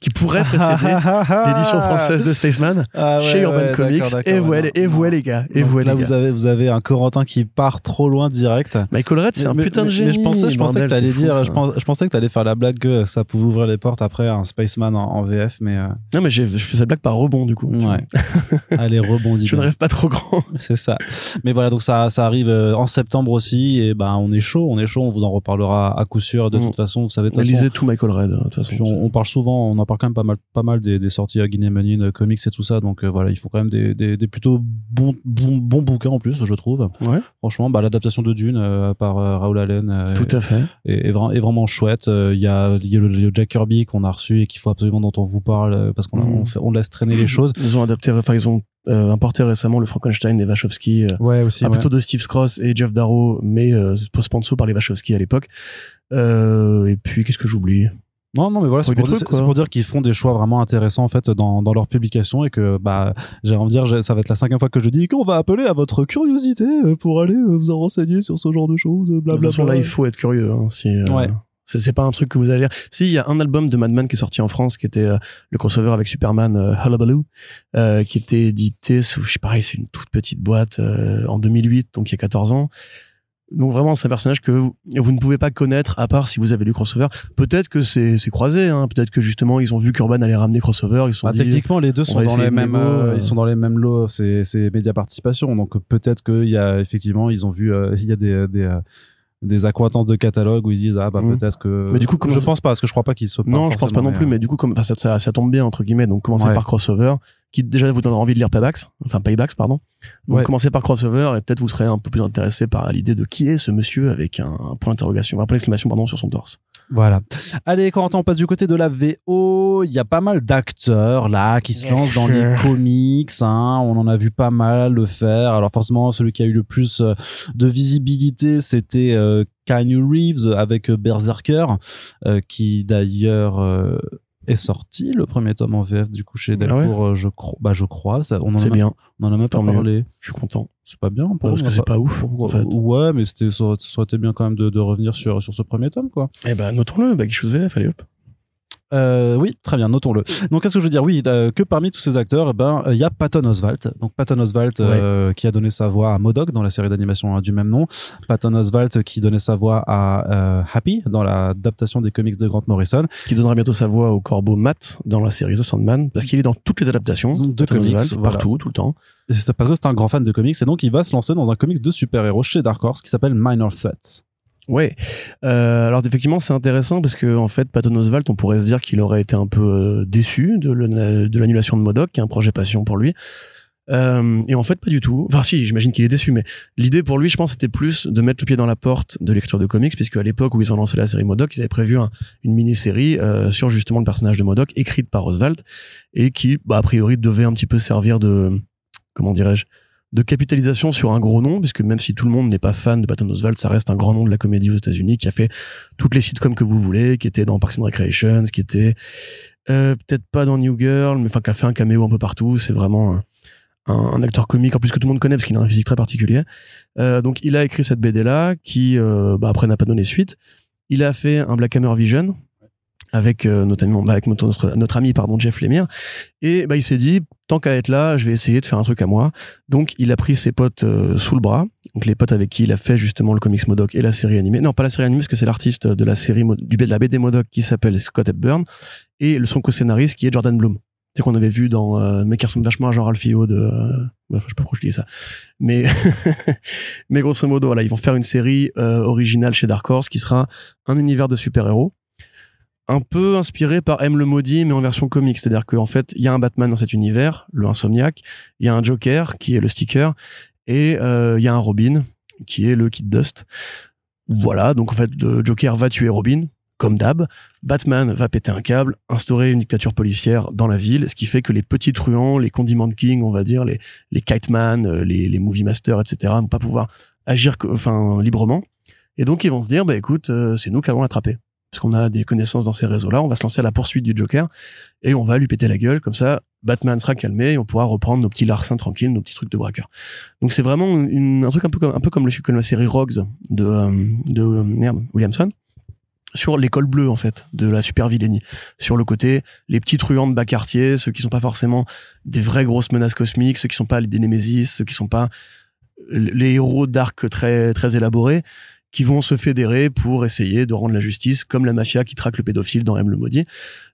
qui pourrait précéder l'édition française de Spaceman ah chez Urban Comics. Et voilà, et voilà les gars. Et voilà là, vous avez, vous avez un Corentin qui part trop loin direct. Michael Red, c'est un putain de génie. Mais je pensais, je pensais que t'allais dire, je, je, pensais que t'allais faire la blague que ça pouvait ouvrir les portes après un Spaceman en, VF, mais. Euh, non, mais je fais cette blague par rebond du coup. Ouais. Allez, rebondis. je ne rêve pas trop grand. c'est ça. Mais voilà, donc ça, ça arrive euh, en septembre aussi, et ben on est chaud, on est chaud, on vous en reparlera à coup sûr. De mm. toute façon, vous savez. Lisez tout Michael Red, de toute façon on, parle souvent, on en parle quand même pas mal, pas mal des, sorties à Guinée Manine, comics et tout ça. Donc euh, voilà, il faut quand même des, des, plutôt bons, bons, bouquins en plus, je trouve. Ouais. Franchement, bah, l'adaptation de Dune euh, par euh, Raoul Allen. tout à fait. Est, est, vraiment chouette. Il y a, le, Jack Kirby qu'on a reçu et qu'il faut absolument dont on vous parle parce qu'on mm. on, laisse traîner les choses. Ils ont adapté, enfin ils ont importé récemment le Frankenstein des Wachowski. ouais, aussi. plutôt de Steve Cross et Jeff Darrow, mais euh, sponsor par les Wachowski à l'époque. et puis, qu'est-ce que j'oublie? Non, non, mais voilà, c'est pour, dire qu'ils font des choix vraiment intéressants en fait dans, dans leur publication et que bah j'ai envie de dire, ça va être la cinquième fois que je dis qu'on va appeler à votre curiosité euh, pour aller euh, vous en renseigner sur ce genre de choses. Blablabla. De toute façon, là, il faut être curieux. Hein, si, euh, ouais. C'est pas un truc que vous allez lire. Si, il y a un album de Madman qui est sorti en France, qui était le crossover avec Superman euh, Hullabaloo, qui était édité sous, je sais pas, c'est une toute petite boîte en 2008, donc il y a 14 ans. Donc vraiment, c'est un personnage que vous, ne pouvez pas connaître à part si vous avez lu Crossover. Peut-être que c'est croisé, hein. peut-être que justement ils ont vu qu'Urban allait ramener Crossover. Ils sont bah, techniquement, les deux sont dans les mêmes, euh, ils sont dans les mêmes lots. C'est média participation, donc peut-être qu'il y a effectivement, ils ont vu, euh, il y a des, des euh, des accointances de catalogue où ils disent ah bah mmh. peut-être que mais du coup je pense pas parce que je crois pas qu'ils soient non je pense pas non plus mais du coup comme ça, ça, ça tombe bien entre guillemets donc commencez par crossover qui déjà vous donnera envie de lire Paybacks enfin Paybacks pardon donc commencez par crossover et peut-être vous serez un peu plus intéressé par l'idée de qui est ce monsieur avec un, point d'interrogation un point d'exclamation pardon sur son torse voilà. Allez, quand on passe du côté de la VO, il y a pas mal d'acteurs là qui se lancent dans les comics. Hein. On en a vu pas mal le faire. Alors forcément, celui qui a eu le plus euh, de visibilité, c'était euh, Keanu Reeves avec euh, Berserker, euh, qui d'ailleurs est sorti le premier tome en VF du coup chez ah euh, je crois bah je crois ça, on en a bien. on en a même pas parlé. Je suis content. C'est pas bien parce que c'est pas ouf en fait. ouais mais c'était ça, aurait été bien quand même de, de revenir sur sur ce premier tome quoi. Eh ben notons-le bah chose VF allez hop euh, oui, très bien, notons-le. Donc, qu'est-ce que je veux dire? Oui, euh, que parmi tous ces acteurs, eh ben, il y a Patton Oswalt. Donc, Patton Oswalt euh, qui a donné sa voix à Modoc dans la série d'animation hein, du même nom. Patton Oswalt qui donnait sa voix à Happy dans l'adaptation des comics de Grant Morrison. Qui donnera bientôt sa voix au corbeau Matt dans la série The Sandman, parce qu'il est dans toutes les adaptations de comics, partout, tout le temps. C'est parce que c'est un grand fan de comics, et donc il va se lancer dans un comics de super-héros chez Dark Horse qui s'appelle Minor Threats. Ouais. Euh, alors effectivement, c'est intéressant parce que en fait, Patton Oswalt, on pourrait se dire qu'il aurait été un peu euh, déçu de l'annulation de Modoc, qui est un projet passion pour lui. Euh, et en fait, pas du tout. Enfin, si, j'imagine qu'il est déçu, mais l'idée pour lui, je pense, c'était plus de mettre le pied dans la porte de lecture de comics, puisque à l'époque où ils ont lancé la série Modoc, ils avaient prévu une mini-série euh, sur justement le personnage de Modoc, écrite par Oswald, et qui, bah, a priori, devait un petit peu servir de, comment dirais-je, de capitalisation sur un gros nom, puisque même si tout le monde n'est pas fan de Patton Oswalt, ça reste un grand nom de la comédie aux États-Unis, qui a fait toutes les sitcoms que vous voulez, qui était dans Parks and Recreations, qui était Euh, peut-être pas dans New Girl, mais enfin qui a fait un caméo un peu partout. C'est vraiment un, un, acteur comique en plus que tout le monde connaît parce qu'il a un physique très particulier. Euh, donc il a écrit cette BD là qui euh, bah, après n'a pas donné suite. Il a fait un Black Hammer Vision avec euh, notamment bah, avec notre, notre, ami pardon Jeff Lemire. Et bah il s'est dit tant qu'à être là je vais essayer de faire un truc à moi. Donc il a pris ses potes euh, sous le bras. Donc les potes avec qui il a fait justement le comics Modoc et la série animée. Non pas la série animée parce que c'est l'artiste de la série du de la BD Modoc qui s'appelle Scott Hepburn. Et le son co-scénariste qui est Jordan Bloom. C'est qu'on avait vu dans euh, mais qui ressemble vachement à Jean Ralphio de euh, je sais pas pourquoi je dis ça. Mais mais grosso modo voilà ils vont faire une série originale chez Dark Horse qui sera un univers de super-héros un peu inspiré par M. Le maudit mais en version comique. C'est-à-dire qu'en fait il y a un Batman dans cet univers le Insomniac il y a un Joker qui est le sticker et euh, il y a un Robin qui est le Kid Dust. Voilà donc en fait le Joker va tuer Robin comme d'hab. Batman va péter un câble instaurer une dictature policière dans la ville ce qui fait que les petits truands les condiments king on va dire les les Kiteman euh, les les movie masters etc vont pas pouvoir agir enfin librement. Et donc ils vont se dire bah écoute euh, c'est nous qui allons l'attraper parce qu'on a des connaissances dans ces réseaux-là, on va se lancer à la poursuite du Joker et on va lui péter la gueule comme ça. Batman sera calmé on pourra reprendre nos petits larcins tranquilles, nos petits trucs de braqueur. Donc c'est vraiment une, un truc un peu comme un peu comme la série Rogues de euh, de euh, merde Williamson sur l'école bleue en fait de la super vilainie sur le côté les petits truands de bas quartier ceux qui sont pas forcément des vraies grosses menaces cosmiques ceux qui sont pas des némésis ceux qui sont pas les héros d'arc très très élaborés qui vont se fédérer pour essayer de rendre la justice comme la mafia qui traque le pédophile dans M. Le maudit.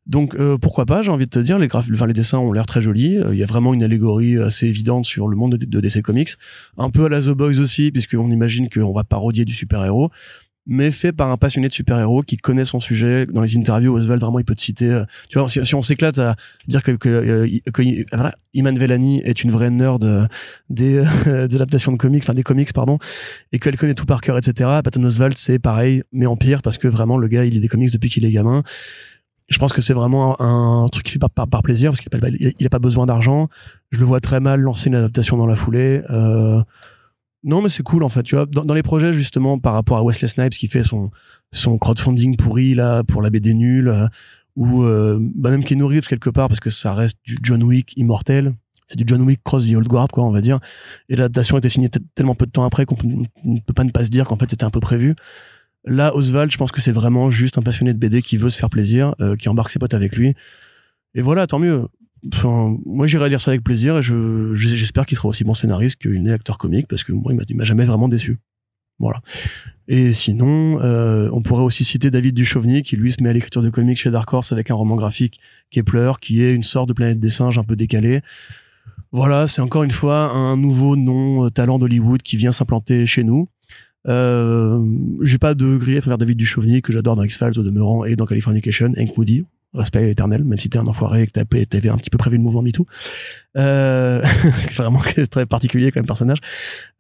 Donc euh, pourquoi pas, j'ai envie de te dire, les, graph... enfin, les dessins ont l'air très jolis, euh, il y a vraiment une allégorie assez évidente sur le monde de, de DC Comics, un peu à la The Boys aussi, puisqu'on imagine qu'on va parodier du super-héros, mais fait par un passionné de super-héros qui connaît son sujet. Dans les interviews, Oswald vraiment il peut te citer. Euh, tu vois, si, on s'éclate à dire que, que, euh, que, Iman Vellani est une vraie nerd euh, des, des adaptations de comics, enfin des comics pardon, et qu'elle connaît tout par cœur, etc. Patton Oswald c'est pareil, mais en pire parce que vraiment le gars il lit des comics depuis qu'il est gamin. Je pense que c'est vraiment un, truc qui fait par, plaisir parce qu'il n'a pas, pas besoin d'argent. Je le vois très mal lancer une adaptation dans la foulée. Euh, non, mais c'est cool en fait. Tu vois, dans, les projets justement par rapport à Wesley Snipes qui fait son crowdfunding pourri là pour la BD nulle, euh, ou euh, bah même Keanu Reeves quelque part parce que ça reste du John Wick immortel. C'est du John Wick cross the old guard quoi, on va dire. Et l'adaptation était signée tellement peu de temps après qu'on ne peut pas ne pas se dire qu'en fait c'était un peu prévu. Là, Oswald, je pense que c'est vraiment juste un passionné de BD qui veut se faire plaisir, euh, qui embarque ses potes avec lui. Et voilà, tant mieux. Moi, j'irai lire ça avec plaisir et je, j'espère qu'il sera aussi bon scénariste qu'il n'est acteur comique parce que moi, il m'a jamais vraiment déçu. Voilà. Et sinon, euh, on pourrait aussi citer David Duchovny qui lui se met à l'écriture de comics chez Dark Horse avec un roman graphique Kepler qui est une sorte de planète des singes un peu décalée. Voilà, c'est encore une fois un nouveau nom euh, talent d'Hollywood qui vient s'implanter chez nous. Euh, j'ai pas de grief envers David Duchovny que j'adore dans X-Files au demeurant et dans Californication, Hank Moody respect éternel, même si t'es un enfoiré et que t'avais un petit peu prévu le mouvement MeToo. Euh, c'est vraiment très particulier comme personnage.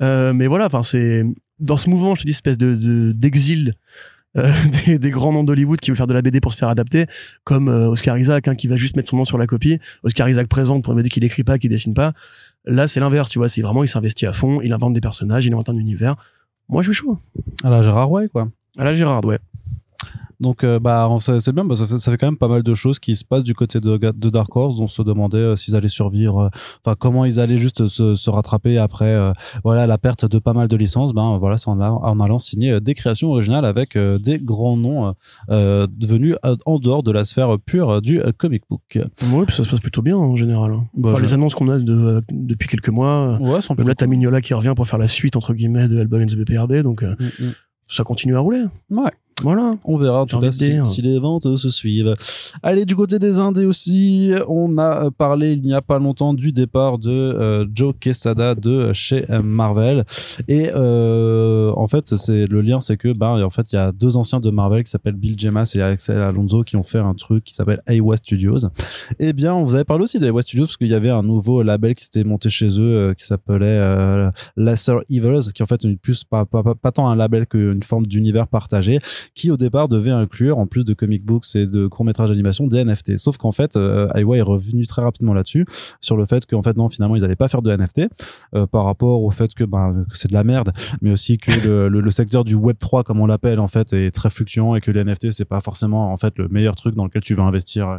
Euh, mais voilà, enfin c'est dans ce mouvement, je te dis, espèce de d'exil euh, des, des, grands noms d'Hollywood qui veulent faire de la BD pour se faire adapter, comme euh, Oscar Isaac, hein, qui va juste mettre son nom sur la copie. Oscar Isaac présente pour me dire qu'il écrit pas, qu'il dessine pas. Là, c'est l'inverse, tu vois. C'est vraiment, il s'investit à fond, il invente des personnages, il invente un univers. Moi, je suis chaud. À la Gérard Way, quoi. À la Gérard, ouais. Donc euh, bah c'est bien, que ça fait quand même pas mal de choses qui se passent du côté de, de Dark Horse. On se demandait euh, s'ils allaient survivre, euh, enfin comment ils allaient juste se, se rattraper après voilà la perte de pas mal de licences. Ben voilà, c'est en, en, allant signer des créations originales avec des grands noms devenus en dehors de la sphère pure du comic book. Oui, ça se passe plutôt bien en général. Hein. Bah, les annonces qu'on a de, depuis quelques mois. Ouais, sont là, t'as Mignola qui revient pour faire la suite entre guillemets de Hellboy and the BPRD, donc mm, mm. ça continue à rouler. Ouais. Voilà. On verra tout cas si, les ventes se suivent. Allez, du côté des Indés aussi, on a parlé il n'y a pas longtemps du départ de euh, Joe Quesada de chez Marvel. Et euh, en fait, c'est le lien, c'est que bah, en fait, il y a deux anciens de Marvel qui s'appellent Bill Jemas et Axel Alonso qui ont fait un truc qui s'appelle Iowa Studios. Et eh bien, on vous avait parlé aussi d'Iowa Studios parce qu'il y avait un nouveau label qui s'était monté chez eux euh, qui s'appelait euh, Lesser Evils, qui en fait est plus pas, pas, pas, pas tant un label qu'une forme d'univers partagé qui au départ devait inclure, en plus de comic books et de courts-métrages d'animation, des NFT. Sauf qu'en fait, euh, est revenu très rapidement là-dessus, sur le fait qu'en fait, non, finalement, ils n'allaient pas faire de NFT, euh, par rapport au fait que, ben, que c'est de la merde, mais aussi que le, le, secteur du Web 3, comme on l'appelle, en fait, est très fluctuant et que les NFT, c'est pas forcément, en fait, le meilleur truc dans lequel tu veux investir euh,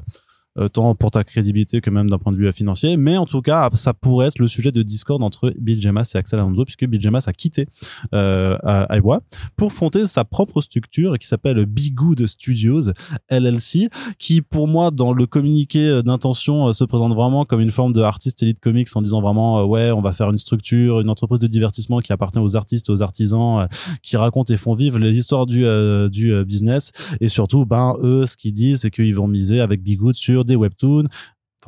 tant pour ta crédibilité que même d'un point de vue financier. Mais en tout cas, ça pourrait être le sujet de discorde entre Bill Gemas et Axel Alonso, puisque Bill Gemas a quitté euh, Iowa pour fonder sa propre structure qui s'appelle Be Good Studios LLC, qui pour moi dans le communiqué euh, d'intention euh, se présente vraiment comme une forme de artiste elite comics en disant vraiment ouais on va faire une structure, une entreprise de divertissement qui appartient aux artistes, aux artisans, qui racontent et font vivre les histoires du du business et surtout ben eux ce qu'ils disent c'est qu'ils vont miser avec Be Good sur des webtoons,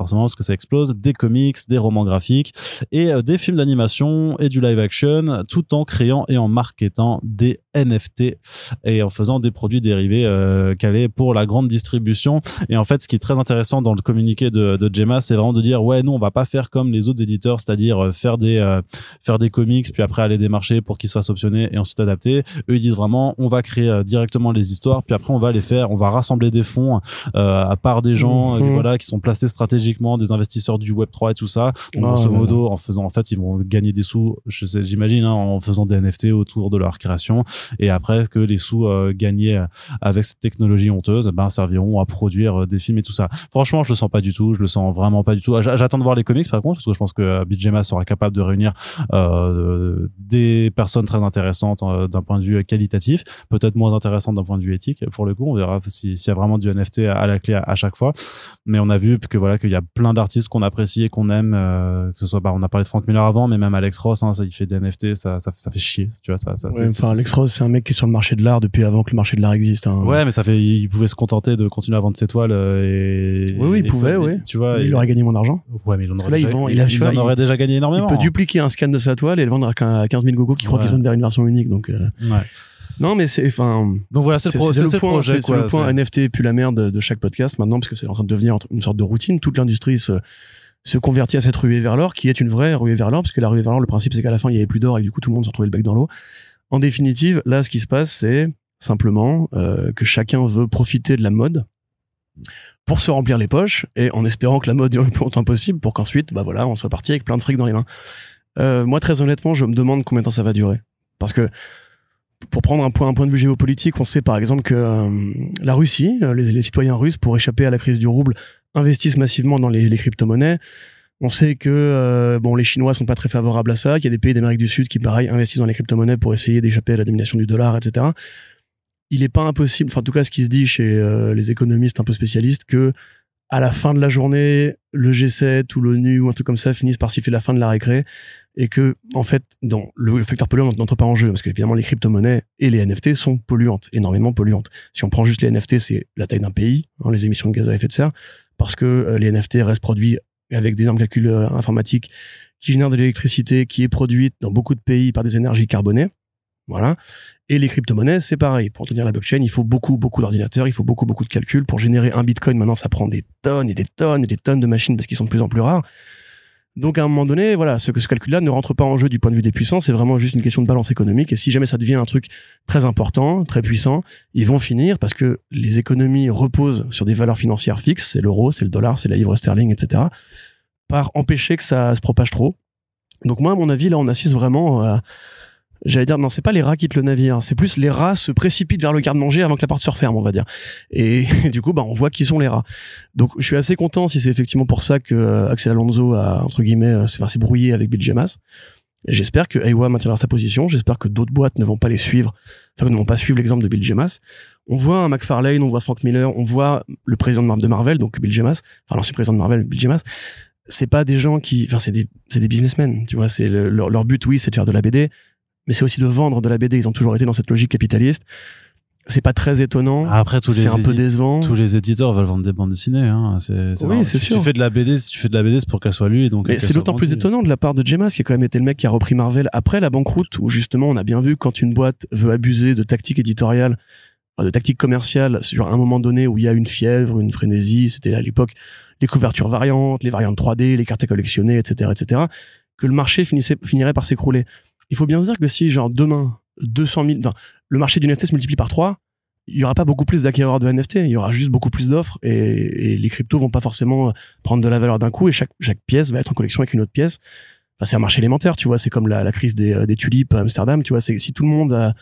forcément parce que ça explose, des comics, des romans graphiques et euh, des films d'animation et du live action, tout en créant et en marketant des NFT et en faisant des produits dérivés euh, calés pour la grande distribution. Et en fait, ce qui est très intéressant dans le communiqué de, de Gemma, c'est vraiment de dire ouais, nous on va pas faire comme les autres éditeurs, c'est-à-dire euh, faire des euh, faire des comics puis après aller démarcher pour qu'ils soient optionnés et ensuite adaptés. Eux ils disent vraiment on va créer directement les histoires puis après on va les faire, on va rassembler des fonds à part des gens mhm. voilà qui sont placés stratégiquement, des investisseurs du Web 3 et tout ça. Donc grosso modo en faisant en fait ils vont gagner des sous, j'imagine hein, en faisant des NFT autour de leur création et après que les sous euh, gagnés euh, avec cette technologie honteuse ben serviront à produire euh, des films et tout ça. Franchement, je le sens pas du tout, je le sens vraiment pas du tout. J'attends de voir les comics par contre parce que je pense que Bijema sera capable de réunir des personnes très intéressantes d'un point de vue qualitatif, peut-être moins intéressantes d'un point de vue éthique. Pour le coup, on verra s'il y a vraiment du NFT à, la clé à, chaque fois. Mais on a vu que voilà qu'il y a plein d'artistes qu'on apprécie et qu'on aime, que ce soit bah, on a parlé de Frank Miller avant, mais même Alex Ross, hein, ça il fait des NFT, ça, ça, ça fait chier, tu vois ça. ça Alex Ross, c'est un mec qui est sur le marché de l'art depuis avant que le marché de l'art existe. Hein. Ouais, mais ça fait, il pouvait se contenter de continuer à vendre ses toiles euh, et. Oui, oui, il pouvait, oui. Tu vois, il, aurait gagné mon argent. Ouais, mais il en aurait, déjà, il, aurait déjà gagné énormément. Il peut dupliquer un scan de sa toile et le vendre à 15 000 gogos qui croient qu'ils sont vers une version unique, donc. Euh. Ouais. Non, mais c'est, enfin. Donc voilà, c'est le, le, point, c'est le point NFT plus la merde de chaque podcast maintenant, parce que c'est en train de devenir une sorte de routine. Toute l'industrie se, se convertit à cette ruée vers l'or, qui est une vraie ruée vers l'or, parce que la ruée vers l'or, le principe, c'est qu'à la fin, il y avait plus d'or et du coup, tout le monde se retrouvait le bec dans l'eau. En définitive, là, ce qui se passe, c'est simplement euh, que chacun veut profiter de la mode pour se remplir les poches et en espérant que la mode dure le plus longtemps possible pour qu'ensuite, bah voilà, on soit parti avec plein de fric dans les mains. Euh, moi, très honnêtement, je me demande combien de temps ça va durer. Parce que pour prendre un point, un point de vue géopolitique, on sait par exemple que euh, la Russie, les, les, citoyens russes, pour échapper à la crise du rouble, investissent massivement dans les, les crypto-monnaies. On sait que euh, bon, les Chinois sont pas très favorables à ça, qu'il y a des pays d'Amérique du Sud qui, pareil, investissent dans les crypto-monnaies pour essayer d'échapper à la domination du dollar, etc. Il est pas impossible, enfin en tout cas ce qui se dit chez euh, les économistes un peu spécialistes, que à la fin de la journée, le G7 ou l'ONU ou un truc comme ça finissent par siffler la fin de la récré et que en fait, le, facteur polluant n'entre pas en jeu parce qu'évidemment les crypto-monnaies et les NFT sont polluantes, énormément polluantes. Si on prend juste les NFT, c'est la taille d'un pays, hein, les émissions de gaz à effet de serre, parce que euh, les NFT restent produits avec d'énormes calculs euh, informatiques qui génèrent de l'électricité qui est produite dans beaucoup de pays par des énergies carbonées. Voilà. Et les crypto-monnaies, c'est pareil. Pour tenir la blockchain, il faut beaucoup, beaucoup d'ordinateurs, il faut beaucoup, beaucoup de calculs. Pour générer un bitcoin, maintenant, ça prend des tonnes et des tonnes et des tonnes de machines parce qu'ils sont de plus en plus rares. Donc, à un moment donné, voilà, ce, ce calcul-là ne rentre pas en jeu du point de vue des puissants, c'est vraiment juste une question de balance économique. Et si jamais ça devient un truc très important, très puissant, ils vont finir parce que les économies reposent sur des valeurs financières fixes, c'est l'euro, c'est le dollar, c'est la livre sterling, etc., par empêcher que ça se propage trop. Donc moi, à mon avis, là, on assiste vraiment à, j'allais dire non c'est pas les rats qui quittent le navire c'est plus les rats se précipitent vers le garde-manger avant que la porte se referme on va dire. Et, du coup bah on voit qui sont les rats. Donc je suis assez content si c'est effectivement pour ça que euh, Axel Alonso a entre guillemets euh, s'est brouillé avec Bill Jamas j'espère que Aywa maintiendra sa position. J'espère que d'autres boîtes ne vont pas les suivre enfin ne vont pas suivre l'exemple de Bill Jamas on voit un McFarlane on voit Frank Miller on voit le président de Marvel donc Bill Jamas enfin l'ancien président de Marvel Bill Jamas c'est pas des gens qui enfin c'est des c'est des businessmen tu vois c'est leur, leur but oui c'est de faire de la BD mais c'est aussi de vendre de la BD. Ils ont toujours été dans cette logique capitaliste. C'est pas très étonnant. Après, tous c'est un peu décevant. Tous les éditeurs veulent vendre des bandes dessinées. Hein. C'est, oui, c'est sûr. Tu fais de la BD, si tu fais de la BD, c'est pour qu'elle soit lue. Donc Mais c'est d'autant plus étonnant de la part de Jemas, qui a quand même été le mec qui a repris Marvel après la banqueroute, où justement on a bien vu quand une boîte veut abuser de tactique éditoriale, de tactique commerciale sur un moment donné où il y a une fièvre, une frénésie. C'était à l'époque les couvertures variantes, les variantes 3D, les cartes à collectionner, etc., etc. Que le marché finissait, finirait par s'écrouler il faut bien se dire que si, genre, demain, 200 000, le marché du NFT se multiplie par 3, il y aura pas beaucoup plus d'acquéreurs de NFT, il y aura juste beaucoup plus d'offres et, les cryptos vont pas forcément prendre de la valeur d'un coup et chaque, pièce va être en collection avec une autre pièce. Enfin, c'est un marché élémentaire, tu vois, c'est comme la, crise des, des tulipes à Amsterdam, tu vois, si tout le monde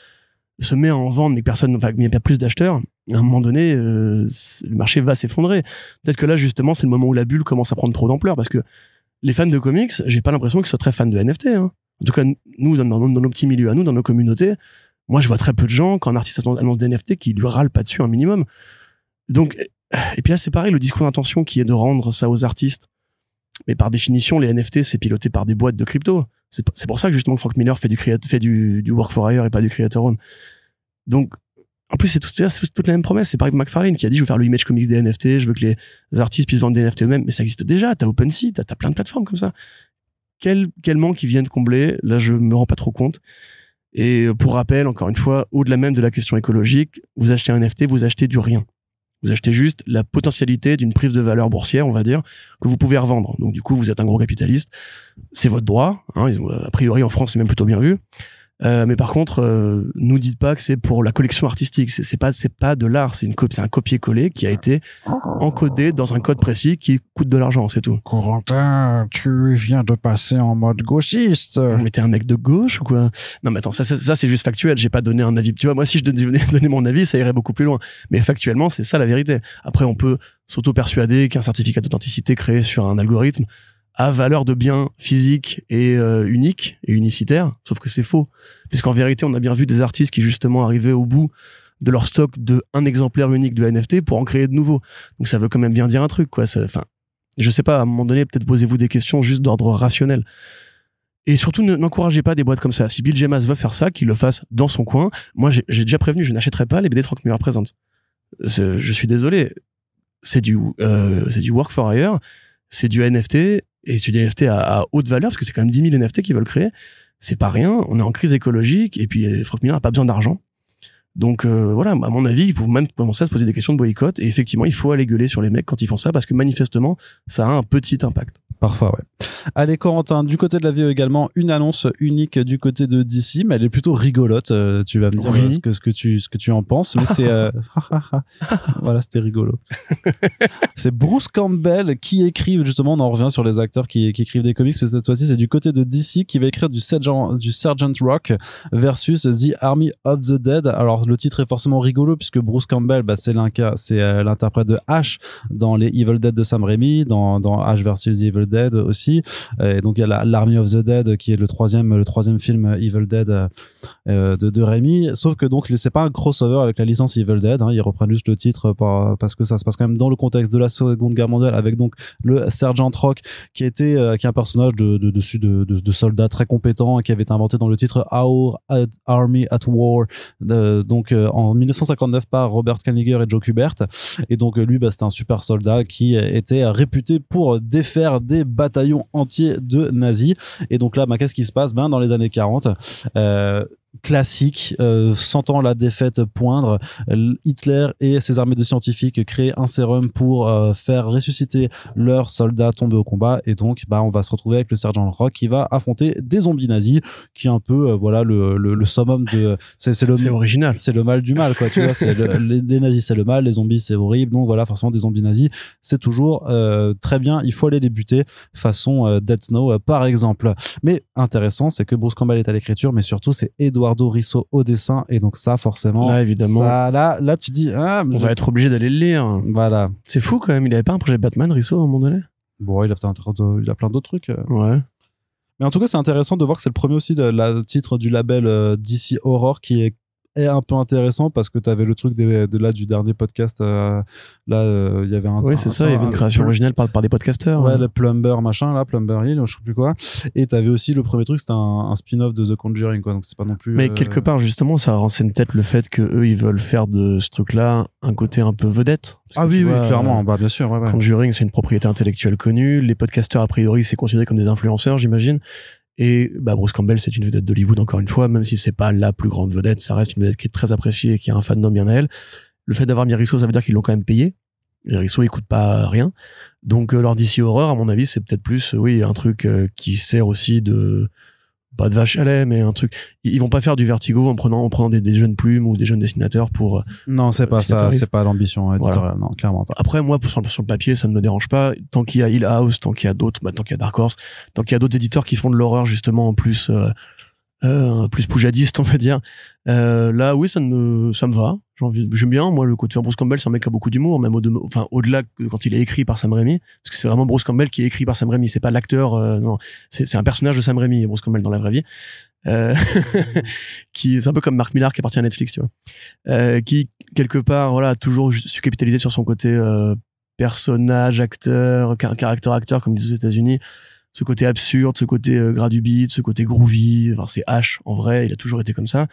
se met à en vendre mais personne enfin il n'y a pas plus d'acheteurs à un moment donné le marché va s'effondrer peut-être que là justement c'est le moment où la bulle commence à prendre trop d'ampleur parce que les fans de comics j'ai pas l'impression qu'ils soient très fans de NFT hein. En tout cas nous dans, dans, nos petits milieux à nous dans nos communautés moi je vois très peu de gens quand un artiste annonce des NFT qui lui râlent pas dessus un minimum donc et puis là c'est pareil le discours d'intention qui est de rendre ça aux artistes mais par définition, les NFT, c'est piloté par des boîtes de crypto. C'est pour ça que justement Frank Miller fait du, fait du work for hire et pas du creator own. Donc, en plus, c'est tout, toute la même promesse. C'est pareil que McFarlane qui a dit, je veux faire le image comics des NFT, je veux que les artistes puissent vendre des NFT eux-mêmes. Mais ça existe déjà. T'as OpenSea, t'as as plein de plateformes comme ça. Quel, quel manque qui viennent combler? Là, je me rends pas trop compte. Et pour rappel, encore une fois, au-delà même de la question écologique, vous achetez un NFT, vous achetez du rien. Vous achetez juste la potentialité d'une prise de valeur boursière, on va dire, que vous pouvez revendre. Donc du coup, vous êtes un gros capitaliste. C'est votre droit. Hein, a priori, en France, c'est même plutôt bien vu. Euh, mais par contre, euh, nous dites pas que c'est pour la collection artistique. C'est pas, c'est pas de l'art. C'est une copie, c'est un copier-coller qui a été encodé dans un code précis qui coûte de l'argent. C'est tout. Corentin, tu viens de passer en mode gauchiste. Mais t'es un mec de gauche ou quoi? Non, mais attends, ça, ça, c'est juste factuel. J'ai pas donné un avis. Tu vois, moi, si je donnais, donnais mon avis, ça irait beaucoup plus loin. Mais factuellement, c'est ça la vérité. Après, on peut s'auto-persuader qu'un certificat d'authenticité créé sur un algorithme a valeur de bien physique et euh, unique et unicitaire, sauf que c'est faux. Puisqu'en vérité, on a bien vu des artistes qui justement arrivaient au bout de leur stock de un exemplaire unique de NFT pour en créer de nouveaux. Donc ça veut quand même bien dire un truc, quoi. Enfin, je sais pas, à un moment donné, peut-être posez-vous des questions juste d'ordre rationnel. Et surtout, n'encouragez pas des boîtes comme ça. Si Bill Gemas veut faire ça, qu'il le fasse dans son coin. Moi, j'ai déjà prévenu, je n'achèterai pas les BD Frank Miller présente. Je suis désolé. C'est du, euh, c'est du work for hire. C'est du NFT et c'est des NFT à, haute valeur parce que c'est quand même 10 000 NFT qui veulent créer. C'est pas rien. On est en crise écologique et puis euh, Frank Miller n'a pas besoin d'argent. Donc euh, voilà, à mon avis, il faut même commencer à se poser des questions de boycott. Et effectivement, il faut aller gueuler sur les mecs quand ils font ça parce que manifestement, ça a un petit impact. Parfois, ouais. Allez, Corentin, du côté de la VE également, une annonce unique du côté de DC, mais elle est plutôt rigolote. Euh, tu vas me dire ce, que, ce, que tu, ce que tu en penses, mais c'est... Euh... voilà, c'était rigolo. c'est Bruce Campbell qui écrit, justement, on en revient sur les acteurs qui, qui écrivent des comics, mais cette fois-ci, c'est du côté de DC qui va écrire du Sergeant, du Sergeant Rock versus The Army of the Dead. Alors, le titre est forcément rigolo puisque Bruce Campbell, bah, c'est euh, l'interprète de Ash dans les Evil Dead de Sam Raimi, dans, dans Ash versus Evil Dead aussi. Et donc il y a l'Army of the Dead qui est le troisième le troisième film Evil Dead euh, de, de Raimi. Sauf que donc c'est pas un crossover avec la licence Evil Dead. Hein, ils reprennent juste le titre parce que ça se passe quand même dans le contexte de la Seconde Guerre mondiale avec donc le Sergeant Rock qui était euh, qui est un personnage de de, dessus de, de, de soldat très compétent qui avait été inventé dans le titre Our Army at War donc euh, en 1959 par Robert Kaniger et Joe Kubert et donc lui bah, c'était un super soldat qui était réputé pour défaire des bataillons entiers de nazis. Et donc là, bah, qu'est-ce qui se passe? Ben, Dans les années 40, euh, classique, euh, sentant la défaite poindre, Hitler et ses armées de scientifiques créent un sérum pour euh, faire ressusciter leurs soldats tombés au combat. Et donc bah on va se retrouver avec le sergent Rock qui va affronter des zombies nazis qui est un peu euh, voilà le, le, le, summum de c'est le original. c'est le mal du mal quoi tu vois c'est les, les, nazis c'est le mal les zombies c'est horrible. Donc voilà forcément des zombies nazis c'est toujours euh, très bien. Il faut aller les buter façon Dead Snow par exemple. Mais intéressant c'est que Bruce Campbell est à l'écriture mais surtout c'est Edward Eduardo Risso au dessin. Et donc ça forcément là évidemment. là là tu dis ah, on va être obligé d'aller le lire. Voilà. C'est fou quand même. Il avait pas un projet Batman Risso à un moment donné? Bon il a plein il a plein d'autres trucs euh. ouais. Mais en tout cas c'est intéressant de voir que c'est le premier aussi de la titre du label euh, DC Horror qui est est un peu intéressant parce que tu avais le truc de, de, là du dernier podcast euh, là euh, il y avait un oui c'est ça il y avait une création originale par, par des podcasters ouais, le Plumber machin là Plumber Hill je sais plus quoi. Et tu avais aussi le premier truc c'était un, un spin-off de The Conjuring quoi. Donc c'est pas non plus mais euh, quelque part justement ça renseigne peut-être le fait que eux ils veulent faire de ce truc là un côté un peu vedette. Ah oui oui clairement bah bien sûr ouais, ouais. Conjuring c'est une propriété intellectuelle connue. Les podcasters a priori c'est considéré comme des influenceurs j'imagine et bah, Bruce Campbell, c'est une vedette d'Hollywood, encore une fois, même si c'est pas la plus grande vedette, ça reste une vedette qui est très appréciée et qui a un fandom bien à elle. Le fait d'avoir mis Risso, ça veut dire qu'ils l'ont quand même payé. Les Risso, ils coûtent pas rien. Donc, euh, leur DC Horror, à mon avis, c'est peut-être plus, oui, un truc euh, qui sert aussi de, pas de vache à lait, mais un truc. Ils vont pas faire du vertigo en prenant, en prenant des, jeunes plumes ou des jeunes dessinateurs pour. Euh, non, c'est pas ça, c'est pas l'ambition éditoriale, non, clairement pas. Après, moi, sur, sur, le papier, ça ne me dérange pas. Tant qu'il y a Hill House, tant qu'il y a d'autres, bah, tant qu'il y a Dark Horse, tant qu'il y a d'autres éditeurs qui font de l'horreur, justement, en plus, euh, euh, plus poujadiste, on va dire. Euh, là, oui, ça me, ça me va. J'aime bien. Moi, le côté Bruce Campbell, c'est un mec qui a beaucoup d'humour, même au, enfin, au-delà que quand il est écrit par Sam Raimi, parce que c'est vraiment Bruce Campbell qui est écrit par Sam Raimi. C'est pas l'acteur, euh, non. C'est, c'est un personnage de Sam Raimi, Bruce Campbell dans la vraie vie. Euh, qui c'est un peu comme Mark Millar qui appartient à Netflix, tu vois. Euh, qui quelque part, voilà, a toujours su capitaliser sur son côté euh, personnage, acteur, caractère acteur, comme disent aux États-Unis ce côté absurde, ce côté euh, gras du beat, ce côté groovy. Enfin, c'est H en vrai, il a toujours été comme ça.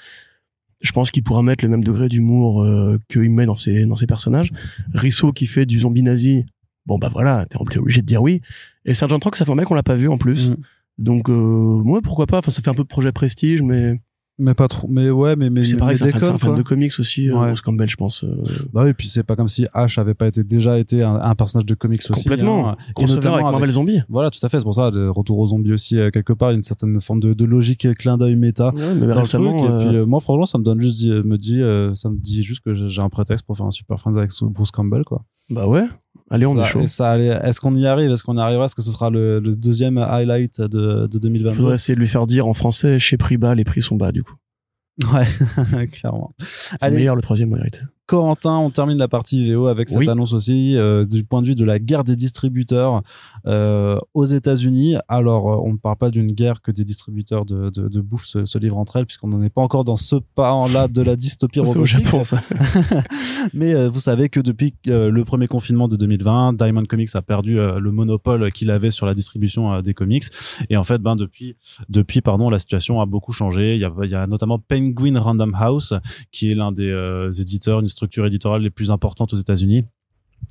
Je pense qu'il pourra mettre le même degré d'humour euh, qu'il met dans ses dans ses personnages. Risso qui fait du zombie nazi, bon bah voilà, t'es obligé de dire oui. Et Sergeant Rock, ça fait un mec qu'on l'a pas vu en plus. Mm. Donc euh, ouais, pourquoi pas. Enfin, ça fait un peu de projet prestige, mais mais pas trop mais ouais mais mais c'est pareil c'est un, fan de comics aussi ouais. Bruce Campbell je pense euh... bah oui puis c'est pas comme si Ash avait pas été déjà été un, un personnage de comics aussi complètement hein. et notamment avec Marvel Zombie voilà tout à fait c'est pour ça le retour aux zombies aussi euh, quelque part une certaine forme de, de logique clin d'œil méta ouais, mais récemment truc. et puis euh, moi franchement ça me donne juste me dit euh, ça me dit juste que j'ai un prétexte pour faire un super fan avec Bruce Campbell quoi bah ouais Allez, on ça, est chaud. Ça, est-ce qu'on y arrive? Est-ce qu'on y arrivera? Est-ce que ce sera le, le deuxième highlight de, de 2020 Il faudrait essayer de lui faire dire en français chez prix bas, les prix sont bas du coup. Ouais, clairement. C'est meilleur le troisième en vérité. Corentin, on termine la partie VO avec cette annonce aussi euh, du point de vue de la guerre des distributeurs euh, aux États-Unis. Alors, euh, on ne parle pas d'une guerre que des distributeurs de, de, de bouffe se, se, livrent entre elles, puisqu'on n'en est pas encore dans ce pas-là de la dystopie robotique. au Japon, ça. Mais euh, vous savez que depuis le premier confinement de 2020, Diamond Comics a perdu le monopole qu'il avait sur la distribution des comics. Et en fait, ben depuis, depuis pardon, la situation a beaucoup changé. Il y a, il y a notamment Penguin Random House, qui est l'un des éditeurs, une structure éditoriale les plus importantes aux États-Unis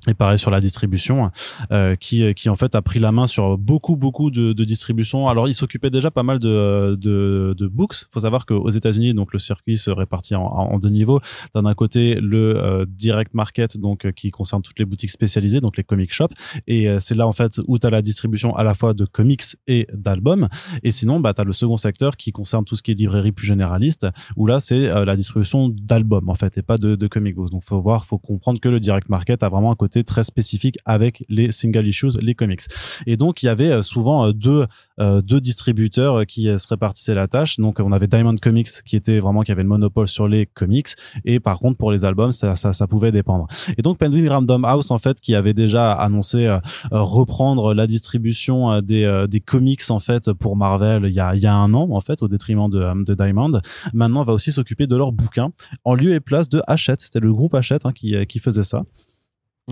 et pareil sur la distribution euh, qui qui en fait a pris la main sur beaucoup beaucoup de, de distributions. Alors il s'occupait déjà pas mal de de, de books. Faut savoir qu'aux États-Unis donc le circuit se répartit en, deux niveaux. D'un côté le euh, direct market donc euh, qui concerne toutes les boutiques spécialisées donc les comic shops. Et euh, c'est là en fait où tu as la distribution à la fois de comics et d'albums. Et sinon bah tu as le second secteur qui concerne tout ce qui est librairie plus généraliste où là c'est la distribution d'albums en fait et pas de, de comic books. Donc faut voir faut comprendre que le direct market a vraiment un côté très spécifique avec les single issues, les comics. Et donc il y avait euh, souvent euh, deux euh, deux distributeurs qui se répartissaient la tâche. Donc on avait Diamond Comics qui était vraiment qui avait le monopole sur les comics et par contre pour les albums ça ça, pouvait dépendre. Et donc Penguin Random House en fait qui avait déjà annoncé reprendre la distribution des des comics en fait pour Marvel il y a il y a un an en fait au détriment de de Diamond. Maintenant va aussi s'occuper de leurs bouquins en lieu et place de Hachette. C'était le groupe Hachette hein, qui qui faisait ça.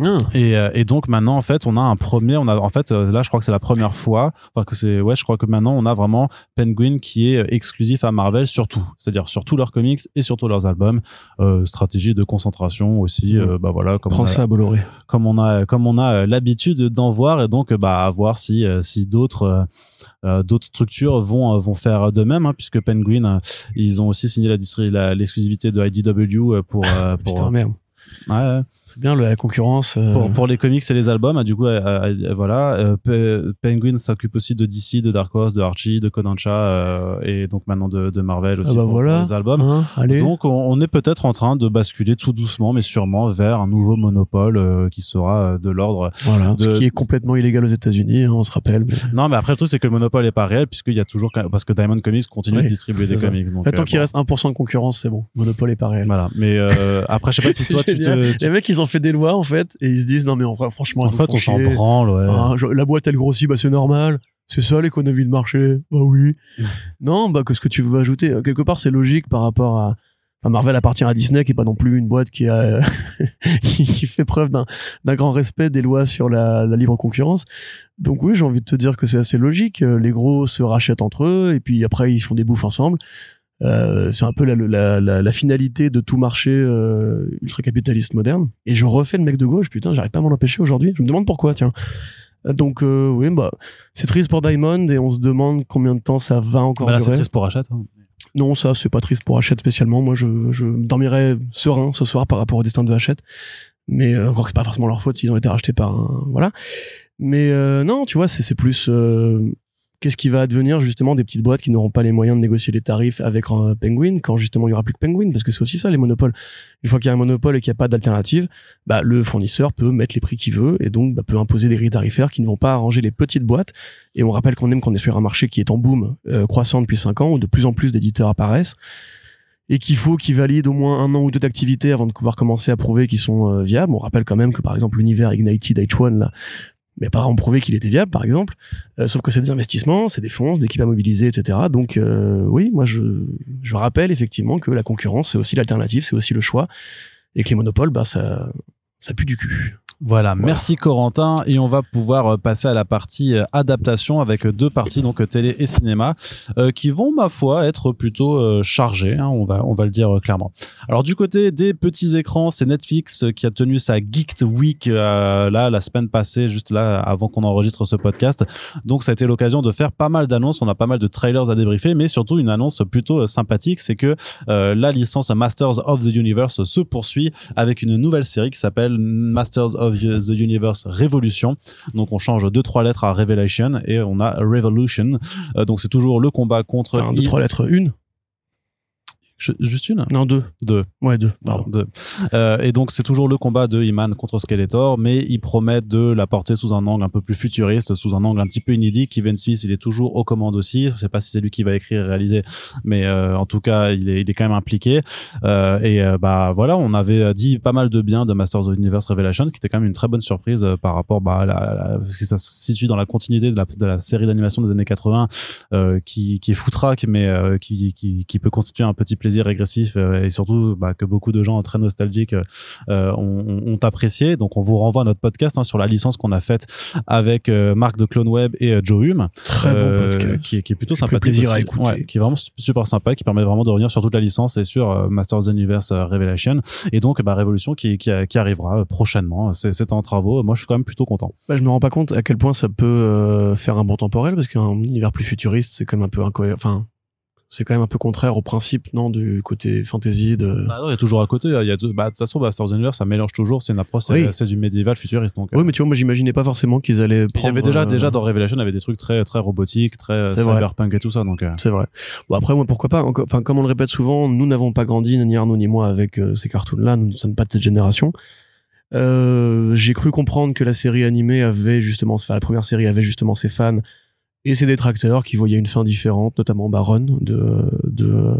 Ah. Et, euh, et, donc maintenant en fait on a un premier on a en fait euh, là je crois que c'est la première fois enfin que c'est ouais je crois que maintenant on a vraiment Penguin qui est exclusif à Marvel surtout c'est-à-dire sur tous leurs comics et sur tous leurs albums. Euh, stratégie de concentration aussi euh, bah voilà comme Prends on a, ça Bolloré. comme on a comme on a l'habitude d'en voir et donc bah à voir si si d'autres euh, d'autres structures vont vont faire de même hein, puisque Penguin ils ont aussi signé la l'exclusivité de IDW pour pour Putain, merde. Ouais, c'est bien le, la concurrence. Euh... Pour, pour les comics et les albums, du coup, euh, euh, voilà. Penguin s'occupe aussi de DC, de Dark Horse, de Archie, de Kodansha et donc maintenant de, de Marvel aussi ah bah pour, voilà. pour les albums. Hein, allez. Donc on, on est peut-être en train de basculer tout doucement, mais sûrement vers un nouveau monopole qui sera de l'ordre. Voilà, de... ce qui est complètement illégal aux États-Unis, hein, on se rappelle. Mais... Non, mais après le truc c'est que le monopole est pas réel puisqu'il y a toujours parce que Diamond Comics continue Oui, de distribuer des ça. comics. Donc, tant qu'il reste 1% de concurrence, c'est bon. Monopole est pas réel. Voilà, mais après je sais pas si toi tu te, tu- Les mecs, ils ont fait des lois en fait, et ils se disent non mais en vrai, franchement, en fait on s'en branle, ouais. Ah, je- la boîte elle grossit, bah c'est normal. C'est ça l'économie de marché. Bah oui. non, bah que ce que tu veux ajouter, euh, quelque part c'est logique par rapport à. Enfin, Marvel appartient à Disney, qui est pas non plus une boîte qui a qui, fait preuve d'un d'un grand respect des lois sur la, la libre concurrence. Donc oui, j'ai envie de te dire que c'est assez logique. Euh, Les gros se rachètent entre eux et puis après ils font des bouffes ensemble. Euh, c'est un peu la, la, la, la finalité de tout marché euh, ultra capitaliste moderne. Et je refais le mec de gauche, putain, j'arrive pas à m'en empêcher aujourd'hui. Je me demande pourquoi, tiens. Euh, Donc euh, oui, bah c'est triste pour Diamond et on se demande combien de temps ça va encore Bah c'est triste pour Hachette. hein. Non, ça c'est pas triste pour Hachette spécialement. Moi, je, je dormirais serein ce soir par rapport au destin de Hachette. Mais euh, encore que c'est pas forcément leur faute s'ils ont été rachetés par un voilà. Mais euh, non, tu vois, c'est c'est plus euh, qu'est-ce qui va advenir justement des petites boîtes qui n'auront pas les moyens de négocier les tarifs avec un Penguin quand justement il y aura plus que Penguin? Parce que c'est aussi ça les monopoles. Une fois qu'il y a un monopole et qu'il n'y a pas d'alternative, bah, le fournisseur peut mettre les prix qu'il veut et donc bah, peut imposer des grilles tarifaires qui ne vont pas arranger les petites boîtes. Et on rappelle qu'on aime qu'on est sur un marché qui est en boom euh, croissant depuis 5 ans où de plus en plus d'éditeurs apparaissent et qu'il faut qu'ils valident au moins un an ou deux d'activité avant de pouvoir commencer à prouver qu'ils sont euh, viables. On rappelle quand même que par exemple l'univers Ignited H1 là, mais pas vraiment prouvé qu'il était viable, par exemple. Euh, sauf que c'est des investissements, c'est des fonds, des équipes à mobiliser, etc. Donc euh, oui, moi je, je rappelle effectivement que la concurrence, c'est aussi l'alternative, c'est aussi le choix, et que les monopoles, bah ça, ça pue du cul. Voilà, merci Corentin et on va pouvoir euh, passer à la partie euh, adaptation avec deux parties donc télé et cinéma euh, qui vont ma foi être plutôt chargées, hein, on va on va le dire clairement. Alors du côté des petits écrans, c'est Netflix qui a tenu sa Geeked Week là la semaine passée juste là avant qu'on enregistre ce podcast. Donc ça a été l'occasion de faire pas mal d'annonces, on a pas mal de trailers à débriefer mais surtout une annonce plutôt sympathique, c'est que la licence Masters of the Universe se poursuit avec une nouvelle série qui s'appelle Masters of the Universe Revolution. Donc on change deux trois lettres à Revelation et on a Revolution. Euh, donc c'est toujours le combat contre. Un, deux, trois lettres, une juste une Non, deux. Deux. Ouais, deux. Pardon. Deux. Euh, et donc c'est toujours le combat de Iman contre Skeletor, mais il promet de la porter sous un angle un peu plus futuriste, sous un angle un petit peu inédit. Kevin Smith, il est toujours aux commandes aussi. Je sais pas si c'est lui qui va écrire et réaliser, mais euh, en tout cas, il est, il est quand même impliqué. Euh, et bah voilà, on avait dit pas mal de bien de Masters of the Universe Revelations, qui était quand même une très bonne surprise par rapport bah, à la, la, parce que ça se situe dans la continuité de la, de la série d'animation des années 80, qui, qui est foutraque, mais qui, qui, qui peut constituer un petit plaisir régressif euh, et surtout bah, que beaucoup de gens très nostalgiques euh, ont, ont, apprécié. Donc on vous renvoie à notre podcast hein, sur la licence qu'on a faite avec euh, Marc de Clone Web et Joe Hume. Très bon podcast. Qui, qui est plutôt sympathique. plaisir à écouter. Ouais, qui est vraiment super sympa, qui permet vraiment de revenir sur toute la licence et sur Masters of the Universe Revelation. Et donc bah, Révolution qui, qui, qui arrivera prochainement. C'est en travaux. Moi je suis quand même plutôt content. Bah, je me rends pas compte à quel point ça peut faire un bon temporel parce qu'un univers plus futuriste c'est quand même un peu incohérent. Enfin c'est quand même un peu contraire au principe non du côté fantasy de bah non, il y a toujours à côté il y a bah de toute façon bah, Star Wars Universe ça mélange toujours c'est une approche oui. c'est du médiéval futuriste donc oui mais tu vois moi j'imaginais pas forcément qu'ils allaient prendre il y avait déjà euh... déjà dans Revelation il y avait des trucs très très robotiques très cyberpunk et tout ça donc euh... c'est vrai. Bon après moi pourquoi pas enfin comme on le répète souvent nous n'avons pas grandi ni Arnaud ni moi avec euh, ces cartoons là nous ne sommes pas de cette génération. Euh, j'ai cru comprendre que la série animée avait justement, enfin la première série avait justement ses fans et ses détracteurs qui voyaient une fin différente, notamment Baron de, de.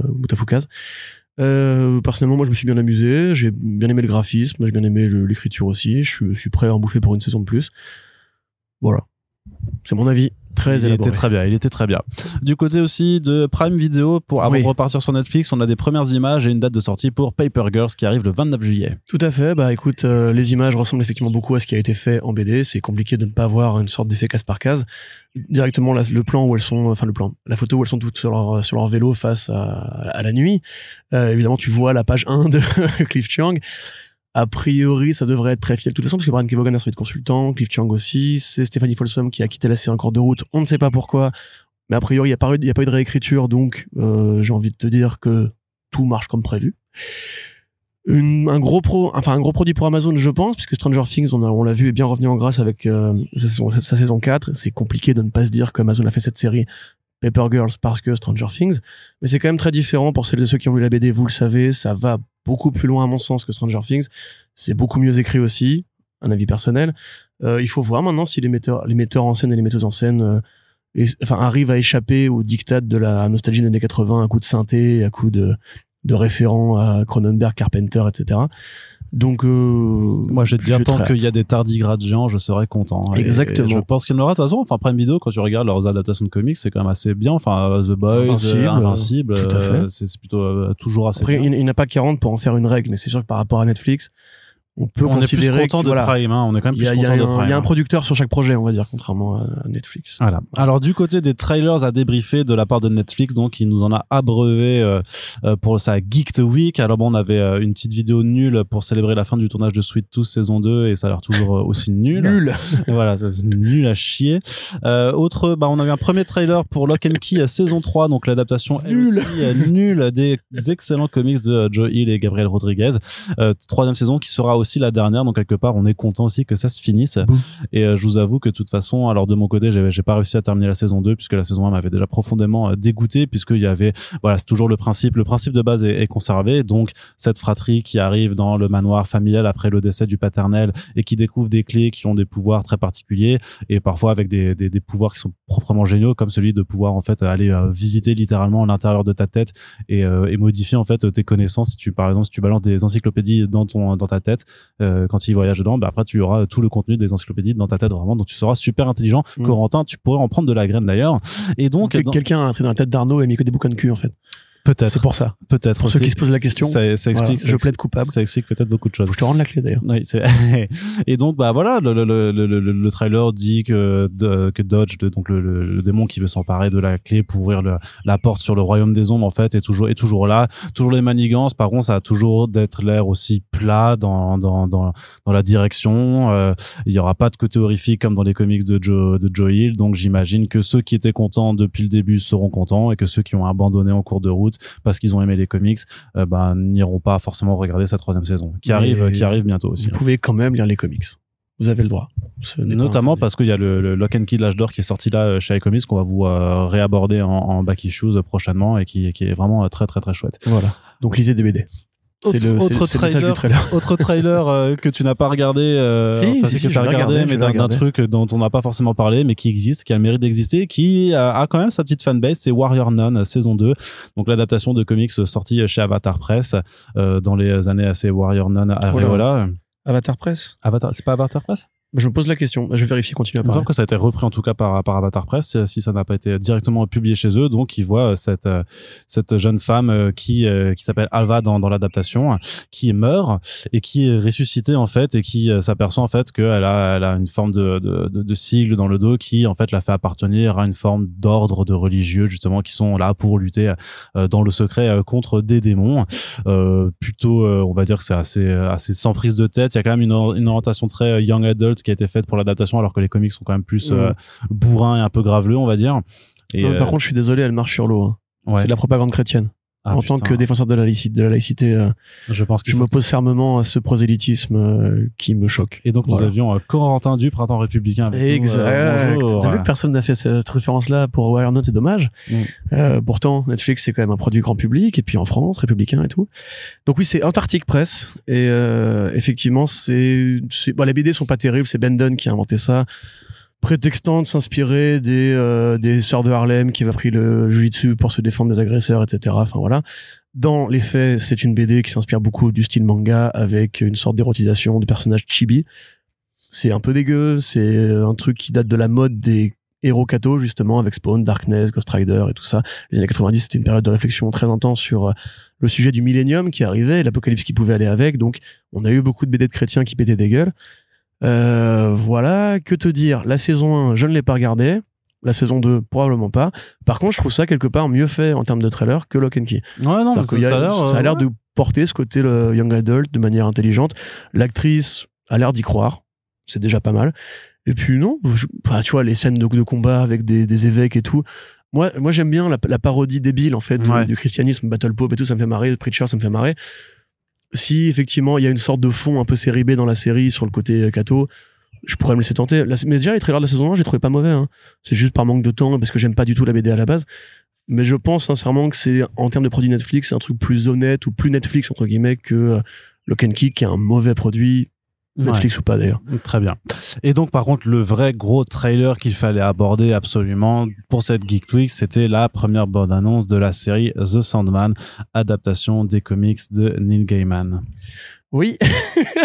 Euh, personnellement, moi, je me suis bien amusé. J'ai bien aimé le graphisme, j'ai bien aimé l'écriture aussi. Je suis prêt à en bouffer pour une saison de plus. Voilà. C'est mon avis. Très il était très bien, il était très bien. Du côté aussi de Prime Video, pour avant oui. de repartir sur Netflix, on a des premières images et une date de sortie pour Paper Girls qui arrive le 29 juillet. Tout à fait. Bah écoute, euh, les images ressemblent effectivement beaucoup à ce qui a été fait en BD. C'est compliqué de ne pas avoir une sorte d'effet case par case. Directement là, le plan où elles sont, enfin le plan, la photo où elles sont toutes sur leur sur leur vélo face à, à la nuit. Euh, évidemment, tu vois la page 1 de Cliff Chiang. A priori, ça devrait être très fiel de toute façon, parce que Brian Kevogan a servi de consultant, Cliff Chang aussi, c'est Stéphanie Folsom qui a quitté la série en cours de route, on ne sait pas pourquoi, mais a priori, il n'y a, pas eu, de réécriture, donc euh, j'ai envie de te dire que tout marche comme prévu. Un gros pro, enfin un gros produit pour Amazon, je pense, puisque Stranger Things, on, l'a vu, est bien revenu en grâce avec euh, sa, saison, sa saison 4. C'est compliqué de ne pas se dire qu'Amazon a fait cette série Paper Girls parce que Stranger Things, mais c'est quand même très différent pour celles et ceux qui ont lu la BD, vous le savez, ça va beaucoup plus loin à mon sens que Stranger Things. C'est beaucoup mieux écrit aussi, un avis personnel. Euh, il faut voir maintenant si les metteurs, les metteurs en scène et les metteuses en scène, euh, arrivent à échapper au diktat de la nostalgie des années 80, à coup de synthé, à coup de, de à Cronenberg, Carpenter, etc. Donc, euh, moi, je vais te dire, tant qu'il y a des tardigrades géants, je serais content. Exactement. Et je pense qu'il y en aura, de toute façon, enfin, Prime Video, quand tu regardes leurs adaptations de comics, c'est quand même assez bien. Enfin, The Boys, Invincible, Invincible tout à fait. Euh, c'est plutôt euh, toujours assez Après, bien. il, il n'y a pas 40 pour en faire une règle, mais c'est sûr que par rapport à Netflix, on peut on considérer est plus content que, de voilà, Prime, hein. on est quand même plus a, content de un, Prime. il y a un producteur sur chaque projet, on va dire, contrairement à Netflix. Voilà. Alors du côté des trailers à débriefer de la part de Netflix, donc il nous en a abreuvé euh, euh, pour sa Geeked Week. Alors bon, on avait euh, une petite vidéo nulle pour célébrer la fin du tournage de Sweet Tooth saison 2 et ça a l'air toujours euh, aussi nul. Nul. voilà, c'est nul à chier. Euh, autre, bah on avait un premier trailer pour Lock and Key saison 3, donc l'adaptation Nul. nulle des excellents comics de Joe Hill et Gabriel Rodriguez. Euh, troisième saison qui sera aussi la dernière, donc quelque part, on est content aussi que ça se finisse. Et euh, je vous avoue que de toute façon, alors de mon côté, j'ai, pas réussi à terminer la saison 2 puisque la saison 1 m'avait déjà profondément euh, dégoûté puisqu'il y avait, voilà, c'est toujours le principe, le principe de base est, est, conservé. Donc cette fratrie qui arrive dans le manoir familial après le décès du paternel et qui découvre des clés qui ont des pouvoirs très particuliers et parfois avec des, des, des pouvoirs qui sont proprement géniaux, comme celui de pouvoir en fait aller euh, visiter littéralement l'intérieur de ta tête et, et modifier en fait tes connaissances. Si tu, par exemple, si tu balances des encyclopédies dans ton dans ta tête euh, quand il voyage dedans, bah après tu auras tout le contenu des encyclopédies dans ta tête vraiment, donc tu seras super intelligent. Mm. Corentin, tu pourrais en prendre de la graine d'ailleurs. Et donc, quelqu'un a entré dans la tête d'Arnaud et mis que des bouquins de cul en fait. Peut-être. C'est pour ça. Peut-être. Pour ceux qui se posent la question. Ça, ça explique. je plaide coupable. Ça explique peut-être beaucoup de choses. Faut que je te rende la clé d'ailleurs. Oui, et donc bah voilà, le, le, le, le, le trailer dit que que Dodge, donc le, le, démon qui veut s'emparer de la clé pour ouvrir le, la porte sur le royaume des ombres en fait est toujours est toujours là. Toujours les manigances. Par contre, ça a toujours d'être l'air aussi plat dans dans dans dans la direction. Euh, il y aura pas de côté horrifique comme dans les comics de Joe de Joe Hill. Donc j'imagine que ceux qui étaient contents depuis le début seront contents et que ceux qui ont abandonné en cours de route parce qu'ils ont aimé les comics, euh, bah, n'iront pas forcément regarder sa troisième saison, qui arrive, qui arrive bientôt aussi. Vous hein. pouvez quand même lire les comics. Vous avez le droit. Notamment parce qu'il y a le, le, Lock and Key de l'âge d'or qui est sorti là euh, chez iComics qu'on va vous euh, réaborder en, en back issues prochainement et qui, qui est vraiment très très très chouette. Voilà. Donc lisez des BD. C'est le, autre, trailer, du trailer. autre trailer euh, que tu n'as pas regardé, euh, si, si, que tu as regardé, regardé, mais d'un truc dont on n'a pas forcément parlé, mais qui existe, qui a le mérite d'exister, qui a, a, quand même sa petite fanbase, c'est Warrior Nun saison 2, donc l'adaptation de comics sortie chez Avatar Press euh, dans les années assez Warrior Nun à voilà. Avatar Press? Avatar, c'est pas Avatar Press? Je me pose la question. Je vais vérifier, continuer à parler. Il me semble que ça a été repris en tout cas par, par Avatar Press, si ça n'a pas été directement publié chez eux. Donc, ils voient cette, cette jeune femme euh, qui, euh, qui s'appelle Alva dans, dans l'adaptation, qui meurt et qui est ressuscitée en fait et qui euh, s'aperçoit en fait qu'elle a, elle a une forme de, de, de, de, sigle dans le dos qui en fait la fait appartenir à une forme d'ordre de religieux justement qui sont là pour lutter dans le secret contre des démons. Euh, plutôt, on va dire que c'est assez, assez sans prise de tête. Il y a quand même une, une orientation très young adult qui a été faite pour l'adaptation, alors que les comics sont quand même plus euh, bourrins et un peu graveleux, on va dire. Et non, par euh, contre, je suis désolé, elle marche sur l'eau. Hein. Ouais. C'est de la propagande chrétienne. Ah, en tant que défenseur de la laïcité, de la laïcité euh, je pense que je m'oppose fermement à ce prosélytisme euh, qui me choque. Et donc voilà. nous avions euh, Corentin du printemps républicain. exact. T'as vu que personne n'a fait cette référence-là pour Wirenet, c'est dommage. Mm. pourtant, Netflix c'est quand même un produit grand public et puis en France, républicain et tout. Donc oui, c'est Antarctic Press et effectivement c'est, bon, les BD sont pas terribles. C'est Ben Dunn qui a inventé ça prétextant de s'inspirer des euh, des sœurs de Harlem qui avaient pris le jujitsu pour se défendre des agresseurs, etc. Enfin voilà. Dans les faits, c'est une BD qui s'inspire beaucoup du style manga avec une sorte d'érotisation du personnage chibi. C'est un peu dégueu, c'est un truc qui date de la mode des héros kato justement avec Spawn, Darkness, Ghost Rider et tout ça. Les années 90, c'était une période de réflexion très intense sur euh, le sujet du millénium qui arrivait, l'apocalypse qui pouvait aller avec. Donc, on a eu beaucoup de BD de chrétiens qui pétaient des gueules. Euh, voilà, que te dire? La saison 1, je ne l'ai pas regardée. La saison 2, probablement pas. Par contre, je trouve ça quelque part mieux fait en termes de trailer que Lock and Key. Ouais, non, ça, a ça, a l'air de porter ce côté le young adult de manière intelligente. L'actrice a l'air d'y croire. C'est déjà pas mal. Et puis non, bah, tu vois, les scènes de, de combat avec des, des, évêques et tout. Moi, moi j'aime bien la, la, parodie débile en fait du, du, christianisme, Battle Pope et tout, ça me fait marrer. Preacher, ça me fait marrer si effectivement il y a une sorte de fond un peu série B dans la série sur le côté Kato, euh, je pourrais me laisser tenter. mais déjà les trailers de la saison 1, j'ai trouvé pas mauvais. Hein. C'est juste par manque de temps parce que j'aime pas du tout la BD à la base. Mais je pense sincèrement que c'est en termes de produit Netflix, c'est un truc plus honnête ou plus Netflix entre guillemets que euh, Lock and Kick qui est un mauvais produit Netflix ou pas d'ailleurs. Très bien. Et donc par contre le vrai gros trailer qu'il fallait aborder absolument pour cette Geek Week, c'était la première bande annonce de la série The Sandman, adaptation des comics de Neil Gaiman. Oui.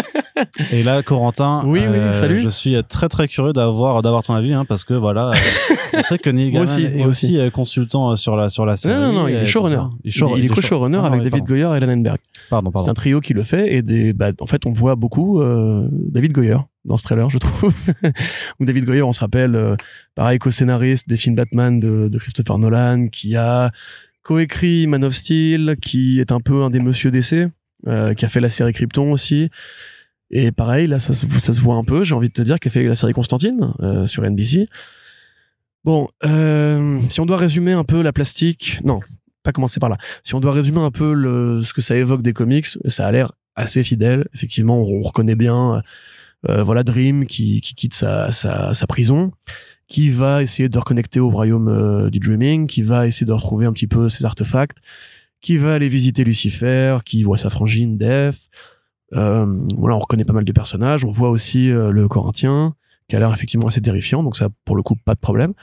et là, Corentin, oui, oui, euh, salut. je suis très très curieux d'avoir d'avoir ton avis, hein, parce que voilà, euh, on sait que Neil Gaiman aussi, est aussi, euh, consultant sur la sur la série. Non, non, non il est showrunner. Il, il, est co-showrunner ah, avec David Goyer et Lannenberg. Pardon, pardon. C'est un trio qui le fait et des, bah, en fait, on voit beaucoup David Goyer dans ce trailer, je trouve. David Goyer, on se rappelle, pareil, co-scénariste des films Batman de, de Christopher Nolan, qui a coécrit Man of Steel, qui est un peu un des Monsieur DC. Euh, qui a fait la série Krypton aussi. Et pareil, là, ça, se voit un peu. J'ai envie de te dire, qui a fait la série Constantine euh, sur NBC. Bon, euh, si on doit résumer un peu la plastique, non, pas commencer par là. Si on doit résumer un peu le, ce que ça évoque des comics, ça a l'air assez fidèle. Effectivement, on, reconnaît bien, voilà, Dream qui, qui quitte sa, sa, prison, qui va essayer de reconnecter au royaume du Dreaming, qui va essayer de retrouver un petit peu ses artefacts, qui va aller visiter Lucifer, qui voit sa frangine Def. Euh, voilà, on reconnaît pas mal de personnages. On voit aussi euh, le Corinthien, qui a l'air effectivement assez terrifiant, donc ça, pour le coup, pas de problème.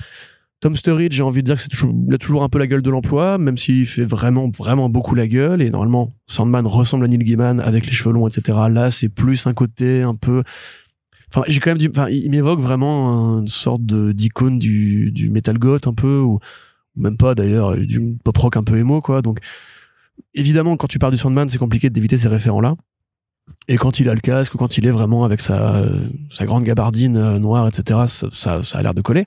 Tom Sturridge, j'ai envie de dire que c'est toujours, il a toujours un peu la gueule de l'emploi, même s'il fait vraiment, vraiment beaucoup la gueule. Et normalement, Sandman ressemble à Neil Gaiman avec les cheveux longs, etc. Là, c'est plus un côté un peu. Enfin, j'ai quand même du. Enfin, il m'évoque vraiment une sorte d'icône du du metal goth un peu ou même pas d'ailleurs du pop rock un peu émo quoi. Donc évidemment, quand tu parles du Sandman, c'est compliqué d'éviter ces référents là. Et quand il a le casque ou quand il est vraiment avec sa, sa grande gabardine euh, noire, etc., ça, ça, ça a l'air de coller.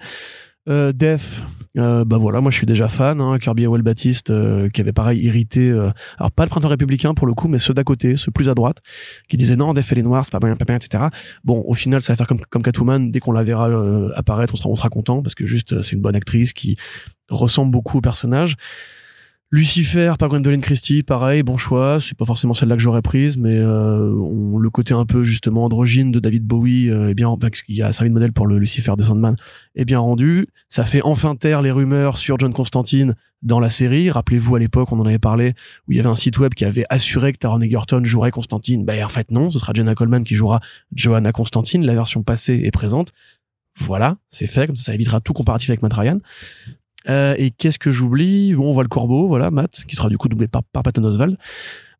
Euh, Def, euh, bah voilà, moi je suis déjà fan. Hein, Kirby Howell Baptiste, qui avait pareil irrité, alors pas le printemps républicain pour le coup, mais ceux d'à côté, ceux plus à droite, qui disaient non, Def elle est noire, c'est pas bien, pas bien, etc. Bon, au final, ça va faire comme, comme Catwoman. Dès qu'on la verra apparaître, on sera, on sera content parce que juste c'est une bonne actrice qui ressemble beaucoup au personnage. Lucifer par Gwendolyn Christie, pareil, bon choix. C'est pas forcément celle-là que j'aurais prise, mais euh, on, le côté un peu justement androgyne de David Bowie, euh, est bien, parce qu'il a servi de modèle pour le Lucifer de Sandman, est bien rendu. Ça fait enfin taire les rumeurs sur John Constantine dans la série. Rappelez-vous à l'époque, on en avait parlé, où il y avait un site web qui avait assuré que Taron Egerton jouerait Constantine. Ben en fait non, ce sera Jenna Coleman qui jouera Johanna Constantine. La version passée est présente. Voilà, c'est fait, comme ça, ça évitera tout comparatif avec Matt Ryan. Euh, et qu'est-ce que j'oublie? Bon, on voit le corbeau, voilà, Matt, qui sera du coup doublé par, par Patton Oswald.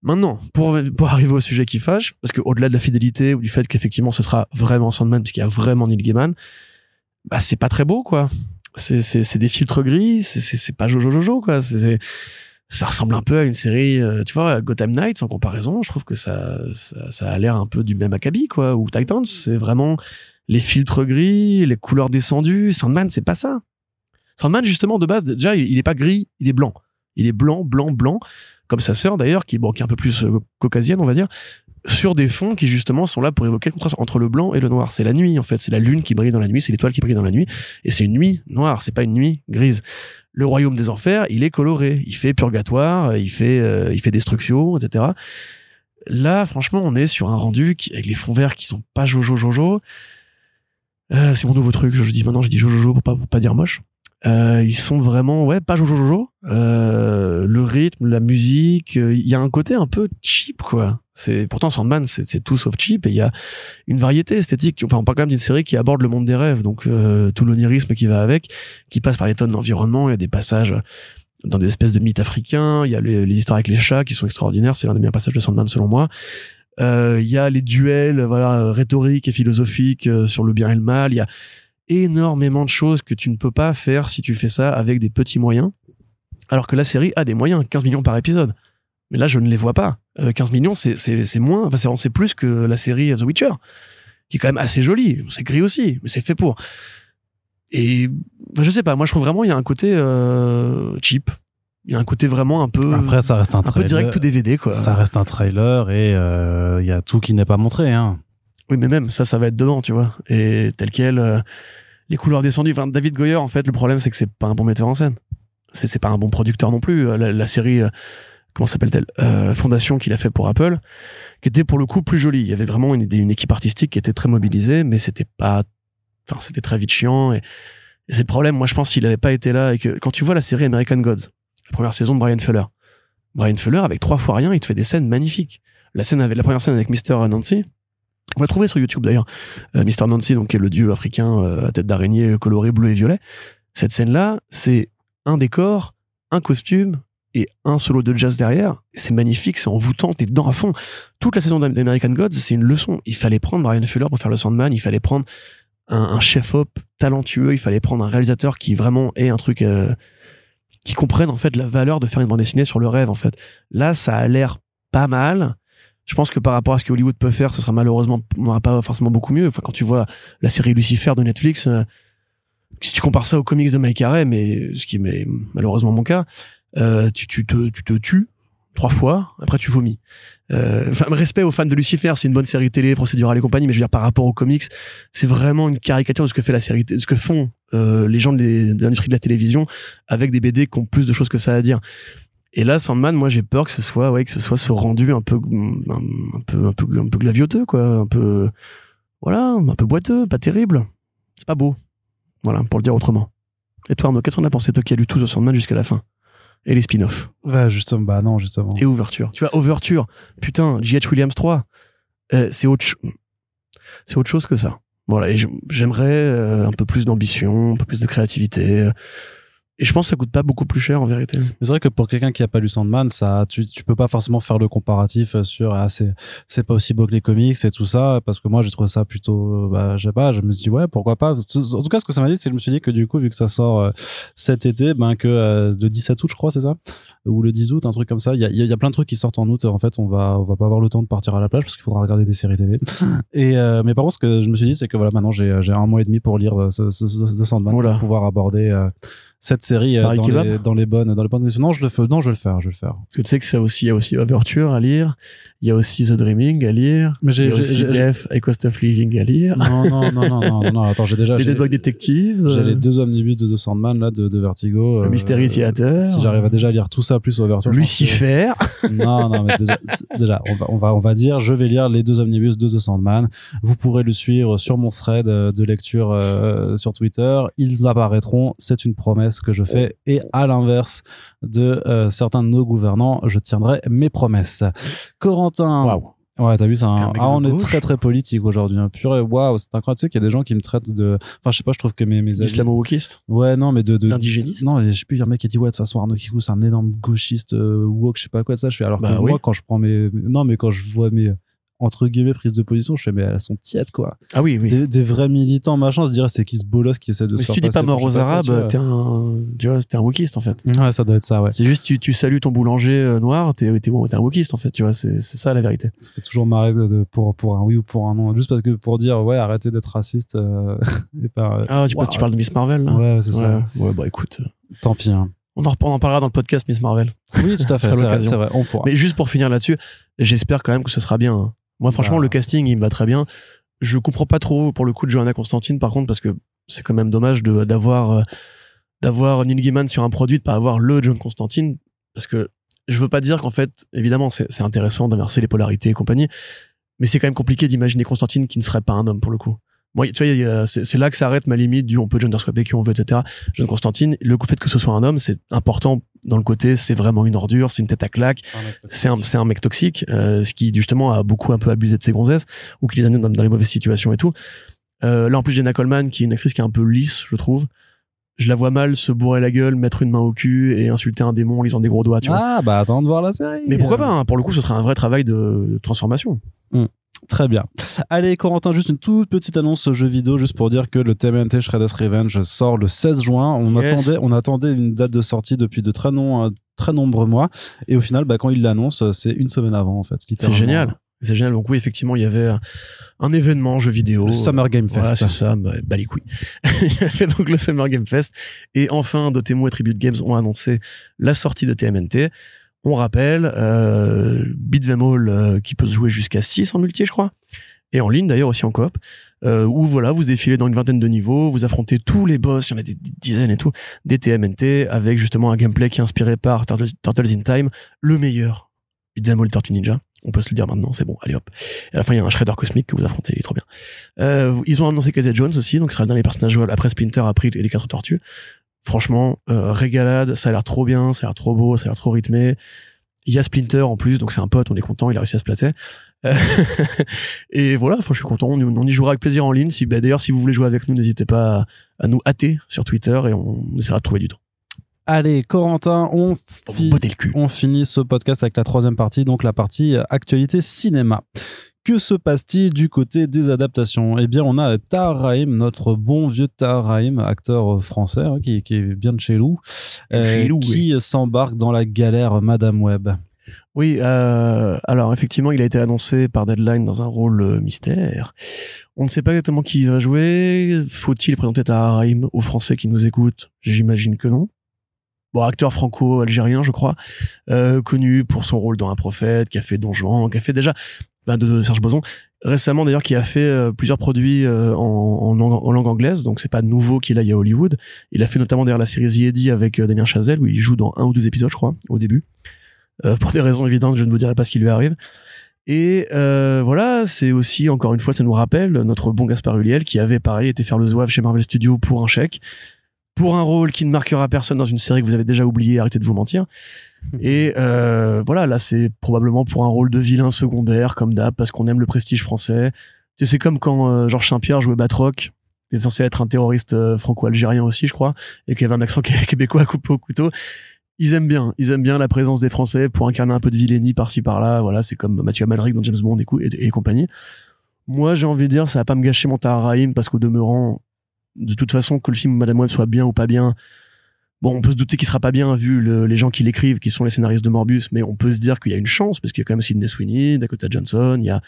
Maintenant, pour, pour arriver au sujet qui fâche, parce que au-delà de la fidélité ou du fait qu'effectivement ce sera vraiment Sandman, puisqu'il y a vraiment Neil Gaiman, bah c'est pas très beau, quoi. C'est c'est des filtres gris, c'est c'est pas Jojo Jojo, quoi. C'est ça ressemble un peu à une série, euh, tu vois, Gotham Knights en comparaison. Je trouve que ça ça, ça a l'air un peu du même acabit, quoi. Ou Titans, c'est vraiment les filtres gris, les couleurs descendues. Sandman, c'est pas ça. Sandman, justement, de base, déjà, il, est pas gris, il est blanc. Il est blanc, blanc, blanc, comme sa sœur d'ailleurs, qui, est un peu plus euh, caucasienne, on va dire, sur des fonds qui justement sont là pour évoquer le contraste entre le blanc et le noir. C'est la nuit, en fait. C'est la lune qui brille dans la nuit, c'est l'étoile qui brille dans la nuit, et c'est une nuit noire, c'est pas une nuit grise. Le royaume des enfers, il est coloré, il fait purgatoire, il fait, euh, il fait destruction, etc. Là, franchement, on est sur un rendu qui, avec les fonds verts qui sont pas jojo jojo. Euh, c'est mon nouveau truc. Je, dis maintenant, je dis jojo jojo pour pas, pour pas dire moche. Euh, ils sont vraiment ouais pas jojo jojo. Euh, le rythme la musique euh, il y a un côté un peu cheap quoi. C'est pourtant Sandman c'est tout sauf cheap et il y a une variété esthétique. Enfin on parle quand même d'une série qui aborde le monde des rêves donc euh, tout l'onirisme qui va avec qui passe par les tonnes d'environnement il y a des passages dans des espèces de mythes africains il y a les, les histoires avec les chats qui sont extraordinaires c'est l'un des meilleurs passages de Sandman selon moi. Il y a les duels voilà rhétoriques et philosophiques sur le bien et le mal il y a énormément de choses que tu ne peux pas faire si tu fais ça avec des petits moyens. Alors que la série a des moyens, 15 millions par épisode. Mais là, je ne les vois pas. 15 euh, millions, c'est, moins, enfin, c'est plus que la série The Witcher, qui est quand même assez jolie. C'est gris aussi, mais c'est fait pour. Et je sais pas, moi je trouve vraiment il y a un côté euh, cheap. Il y a un côté vraiment un peu. Après, ça reste un, un peu direct ou DVD quoi. Ça reste un trailer et euh, il y a tout qui n'est pas montré. Hein. Oui, mais même ça, ça va être dedans, tu vois. Et tel quel les couleurs descendues. Enfin, David Goyer, en fait, le problème, c'est que c'est pas un bon metteur en scène. C'est, pas un bon producteur non plus. La, série, euh, comment s'appelle-t-elle euh, Fondation qu'il a fait pour Apple, qui était pour le coup plus jolie. Il y avait vraiment une, une équipe artistique qui était très mobilisée, mais c'était pas, enfin, c'était très vite chiant. Et, c'est le problème. Moi, je pense s'il avait pas été là et que quand tu vois la série American Gods, la première saison de Brian Fuller, Brian Fuller avec trois fois rien, il te fait des scènes magnifiques. La scène avec la première scène avec Mr. Nancy, on va trouver sur YouTube d'ailleurs, euh, Mr. Nancy, donc qui est le dieu africain euh, à tête d'araignée coloré bleu et violet. Cette scène-là, c'est un décor, un costume et un solo de jazz derrière. C'est magnifique, c'est envoûtant, t'es dedans à fond. Toute la saison d'American Gods, c'est une leçon. Il fallait prendre Brian Fuller pour faire le Sandman, il fallait prendre un, chef-op talentueux, il fallait prendre un réalisateur qui vraiment est un truc euh, qui comprenne en fait la valeur de faire une bande dessinée sur le rêve en fait. Là, ça a l'air pas mal je pense que par rapport à ce que Hollywood peut faire, ce sera malheureusement, pas forcément beaucoup mieux. Enfin, quand tu vois la série Lucifer de Netflix, euh, si tu compares ça aux comics de Mike Harry, mais ce qui est malheureusement mon cas, euh, tu, tu, te, tu te tues trois fois, après tu vomis. Euh, enfin, respect aux fans de Lucifer, c'est une bonne série télé, procédurale et compagnie, mais je veux dire par rapport aux comics, c'est vraiment une caricature de ce que fait la série, de ce que font euh, les gens de l'industrie de la télévision avec des BD qui ont plus de choses que ça à dire. Et là, Sandman, moi, j'ai peur que ce soit, ouais, que ce soit ce rendu un peu, un, peu, un peu, un peu glavioteux, quoi, un peu, voilà, un peu boiteux, pas terrible. C'est pas beau. Voilà, pour le dire autrement. Et toi, Arnaud, qu'est-ce qu'on a pensé, toi qui as lu tout The Sandman jusqu'à la fin? Et les spin-offs? Bah, justement, bah non, justement. Et Ouverture. Tu vois, Ouverture, putain, J.H. Williams 3, euh, c'est autre, c'est autre chose que ça. Voilà, et j'aimerais euh, un peu plus d'ambition, un peu plus de créativité. Et je pense que ça coûte pas beaucoup plus cher en vérité. C'est vrai que pour quelqu'un qui a pas lu Sandman, ça, tu, tu peux pas forcément faire le comparatif sur ah c'est c'est pas aussi beau que les comics et tout ça parce que moi j'ai trouvé ça plutôt bah je sais pas, je me suis dit ouais pourquoi pas. En tout cas ce que ça m'a dit c'est que je me suis dit que du coup vu que ça sort euh, cet été, ben que euh, le 17 août je crois c'est ça? Ou le 10 août un truc comme ça, il y a, y a plein de trucs qui sortent en août. En fait on va on va pas avoir le temps de partir à la plage parce qu'il faudra regarder des séries télé. et euh, mais par contre ce que je me suis dit c'est que voilà maintenant j'ai j'ai un mois et demi pour lire ce, ce, ce, Sandman pour pouvoir aborder cette série euh, dans les, dans les, bonnes dans les bonnes Non, je le fais. Non, je vais le faire. Je vais le faire. Parce que tu sais que ça aussi, il y a aussi Overture à lire. Il y a aussi The Dreaming à lire. Mais j'ai aussi Death, A Cost of Living à lire. Non, non, non, non, non, non, Attends, j'ai déjà. les Deadbug Detectives. J'ai les deux omnibus de The Sandman là de, de Vertigo. Le euh, Mystery Theater. Si j'arrive à déjà lire tout ça plus Overture. Lucifer. non, non, mais déjà, déjà, on va, on va, on va dire, je vais lire les deux omnibus de The Sandman. Vous pourrez le suivre sur mon thread euh, de lecture euh, sur Twitter. Ils apparaîtront. C'est une promesse que je fais et à l'inverse de euh, certains de nos gouvernants, je tiendrai mes promesses. Corentin. Waouh. Ouais, t'as vu, ça. Ah, on est très très politique aujourd'hui. Hein. Purée, waouh, c'est incroyable. Tu sais qu'il y a des gens qui me traitent de. Enfin, je sais pas, je trouve que mes, mes Islamo-wokiste Ouais, non, mais de. D'indigéniste Non, je sais plus, il y a un mec qui dit, ouais, de toute façon, Arnaud Kikou, c'est un énorme gauchiste, euh, woke, je sais pas quoi de ça. Je fais, alors bah que moi, quand je prends mes. Non, mais quand je vois mes entre guillemets prise de position je fais mais elles sont tièdes quoi. Ah oui oui. Des, vrais militants machin se dirait c'est qui ce bolos qui essaie de mais si tu dis pas mort aux arabes t'es un tu vois t'es un wokiste en fait. Ouais ça doit être ça ouais. C'est juste tu, tu salues ton boulanger euh, noir t'es t'es un wokiste en fait tu vois c'est c'est ça la vérité. Ça fait toujours marrer de, pour pour un oui ou pour un non. Juste parce que pour dire ouais arrêtez d'être raciste euh, et pas, ah tu, tu parles de Miss Marvel là? Ouais c'est ça. Ouais. Bah écoute tant pis hein. On en, on en parlera dans le podcast Miss Marvel. Oui, tout à fait. c'est vrai, vrai, on pourra. Mais juste pour finir là-dessus, j'espère quand même que ce sera bien. Moi, franchement, bah. le casting, il me va très bien. Je comprends pas trop pour le coup de Johanna Constantine, par contre, parce que c'est quand même dommage de d'avoir euh, d'avoir Neil Gaiman sur un produit, de pas avoir le John Constantine, parce que je veux pas dire qu'en fait, évidemment, c'est intéressant d'inverser les polarités et compagnie, mais c'est quand même compliqué d'imaginer Constantine qui ne serait pas un homme pour le coup. Moi, tu vois, c'est là que s'arrête ma limite du on peut genderswaper qui on veut, etc. John Constantine, le fait que ce soit un homme, c'est important dans le côté, c'est vraiment une ordure, c'est une tête à claque, c'est un, c'est un mec toxique, euh, ce qui justement a beaucoup un peu abusé de ses gonzesses ou qui les amène dans, les mauvaises situations et tout. Euh, là, en plus, Jenna Coleman, qui est une actrice qui est un peu lisse, je trouve. Je la vois mal se bourrer la gueule, mettre une main au cul et insulter un démon en lisant des gros doigts, tu vois. Ah, bah attends de voir la série. Mais pourquoi pas, hein, pour le coup, ce serait un vrai travail de transformation. Hmm. Très bien. Allez, Corentin, juste une toute petite annonce jeu vidéo, juste pour dire que le TMNT Shredder's Revenge sort le 16 juin. On attendait, on attendait une date de sortie depuis de très, non, très nombreux mois. Et au final, bah, quand il l'annonce, c'est une semaine avant, en fait. C'est génial. C'est génial. Donc oui, effectivement, il y avait un événement jeu vidéo. Le Summer Game Fest. Voilà, c'est ça. Bah, bah les couilles. il y avait donc le Summer Game Fest. Et enfin, Dotemu et Tribute Games ont annoncé la sortie de TMNT. On rappelle, euh, Beat'em All euh, qui peut se jouer jusqu'à 6 en multi, je crois, et en ligne d'ailleurs aussi en coop, euh, où voilà, vous défilez dans une vingtaine de niveaux, vous affrontez tous les boss, il y en a des, dizaines et tout, des TMNT, avec justement un gameplay qui est inspiré par Turtles, in Time, le meilleur Beat'em All Tortue Ninja. On peut se le dire maintenant, c'est bon, allez hop. Et à la fin, il y a un Shredder cosmique que vous affrontez, il est trop bien. Euh, ils ont annoncé Casey Jones aussi, donc il sera le dernier personnage jouable après Splinter, après les quatre tortues. Franchement, euh, régalade, ça a l'air trop bien, ça a l'air trop beau, ça a l'air trop rythmé. Il y a Splinter en plus, donc c'est un pote, on est content, il a réussi à se placer. Euh, et voilà, je suis content, on, y jouera avec plaisir en ligne. Si, bah, d'ailleurs, si vous voulez jouer avec nous, n'hésitez pas à, nous hâter sur Twitter et on essaiera de trouver du temps. Allez, Corentin, on, on finit ce podcast avec la troisième partie, donc la partie actualité cinéma. Que se passe-t-il du côté des adaptations? Eh bien, on a Tahar notre bon vieux Tahar acteur français, hein, qui, est bien de chez nous, euh, qui s'embarque dans la galère Madame Web. Oui, euh, alors effectivement, il a été annoncé par Deadline dans un rôle euh, mystère. On ne sait pas exactement qui va jouer. Faut-il présenter Tahar aux Français qui nous écoutent? J'imagine que non bon acteur franco-algérien je crois euh, connu pour son rôle dans un prophète qui a fait Don Juan qui a fait déjà bah, de Serge Boson, récemment d'ailleurs, qui a fait euh, plusieurs produits euh, en, langue, anglaise, donc c'est pas nouveau qu'il aille à Hollywood. Il a fait notamment d'ailleurs la série The avec euh, Damien Chazelle, où il joue dans un ou deux épisodes, je crois, au début. pour des raisons évidentes, je ne vous dirai pas ce qui lui arrive. Et voilà, c'est aussi, encore une fois, ça nous rappelle notre bon Gaspard Ulliel, qui avait, pareil, été faire le zouave chez Marvel Studios pour un chèque, pour un rôle qui ne marquera personne dans une série que vous avez déjà oublié, arrêtez de vous mentir. Et euh, voilà, là, c'est probablement pour un rôle de vilain secondaire, comme d'hab, parce qu'on aime le prestige français. C'est comme quand euh, Georges Saint-Pierre jouait Batroc. Il est censé être un terroriste euh, franco-algérien aussi, je crois, et qui avait un accent québécois coupé au couteau. Ils aiment bien, ils aiment bien la présence des Français pour incarner un peu de vilainie par-ci par-là. Voilà, c'est comme Mathieu Amalric dans James Bond et, et, compagnie. Moi, j'ai envie de dire, ça va pas me gâcher mon Tahar parce qu'au demeurant, de toute façon, que le film Madame Web soit bien ou pas bien, Bon, on peut se douter qu'il sera pas bien vu les gens qui l'écrivent, qui sont les scénaristes de Morbius, mais on peut se dire qu'il y a une chance parce qu'il y a quand même Sidney Sweeney, Dakota Johnson, il y a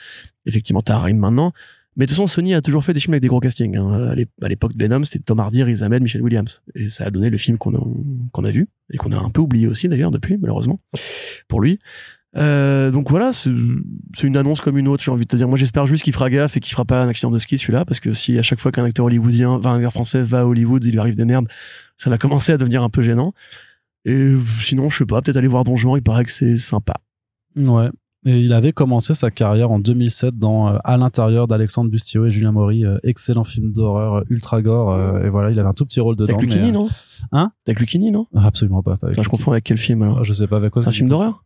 effectivement Tarim maintenant. Mais de toute façon, Sony a toujours fait des films avec des gros castings. Hein. À l'époque de Venom, c'était Tom Hardy, Riz Michelle Williams. Et ça a donné le film qu'on a vu et qu'on a un peu oublié aussi d'ailleurs depuis, malheureusement, pour lui. Euh, donc voilà, c'est une annonce comme une autre, j'ai envie de te dire. Moi, j'espère juste qu'il fera gaffe et qu'il fera pas un accident de ski celui-là, parce que si à chaque fois qu'un acteur hollywoodien, enfin un acteur français va à Hollywood, il lui arrive des merdes, ça va commencer à devenir un peu gênant. Et sinon, je sais pas, peut-être aller voir Donjon, il paraît que c'est sympa. Ouais. Et il avait commencé sa carrière en 2007 dans euh, À l'intérieur d'Alexandre Bustillo et Julien Maury, euh, excellent film d'horreur euh, ultra gore. et voilà, il avait un tout petit rôle dedans. Avec Lucchini, non? Hein? Avec Lucchini, non? Absolument pas. je confonds avec quel film alors? Je sais pas avec quoi. C'est un film d'horreur?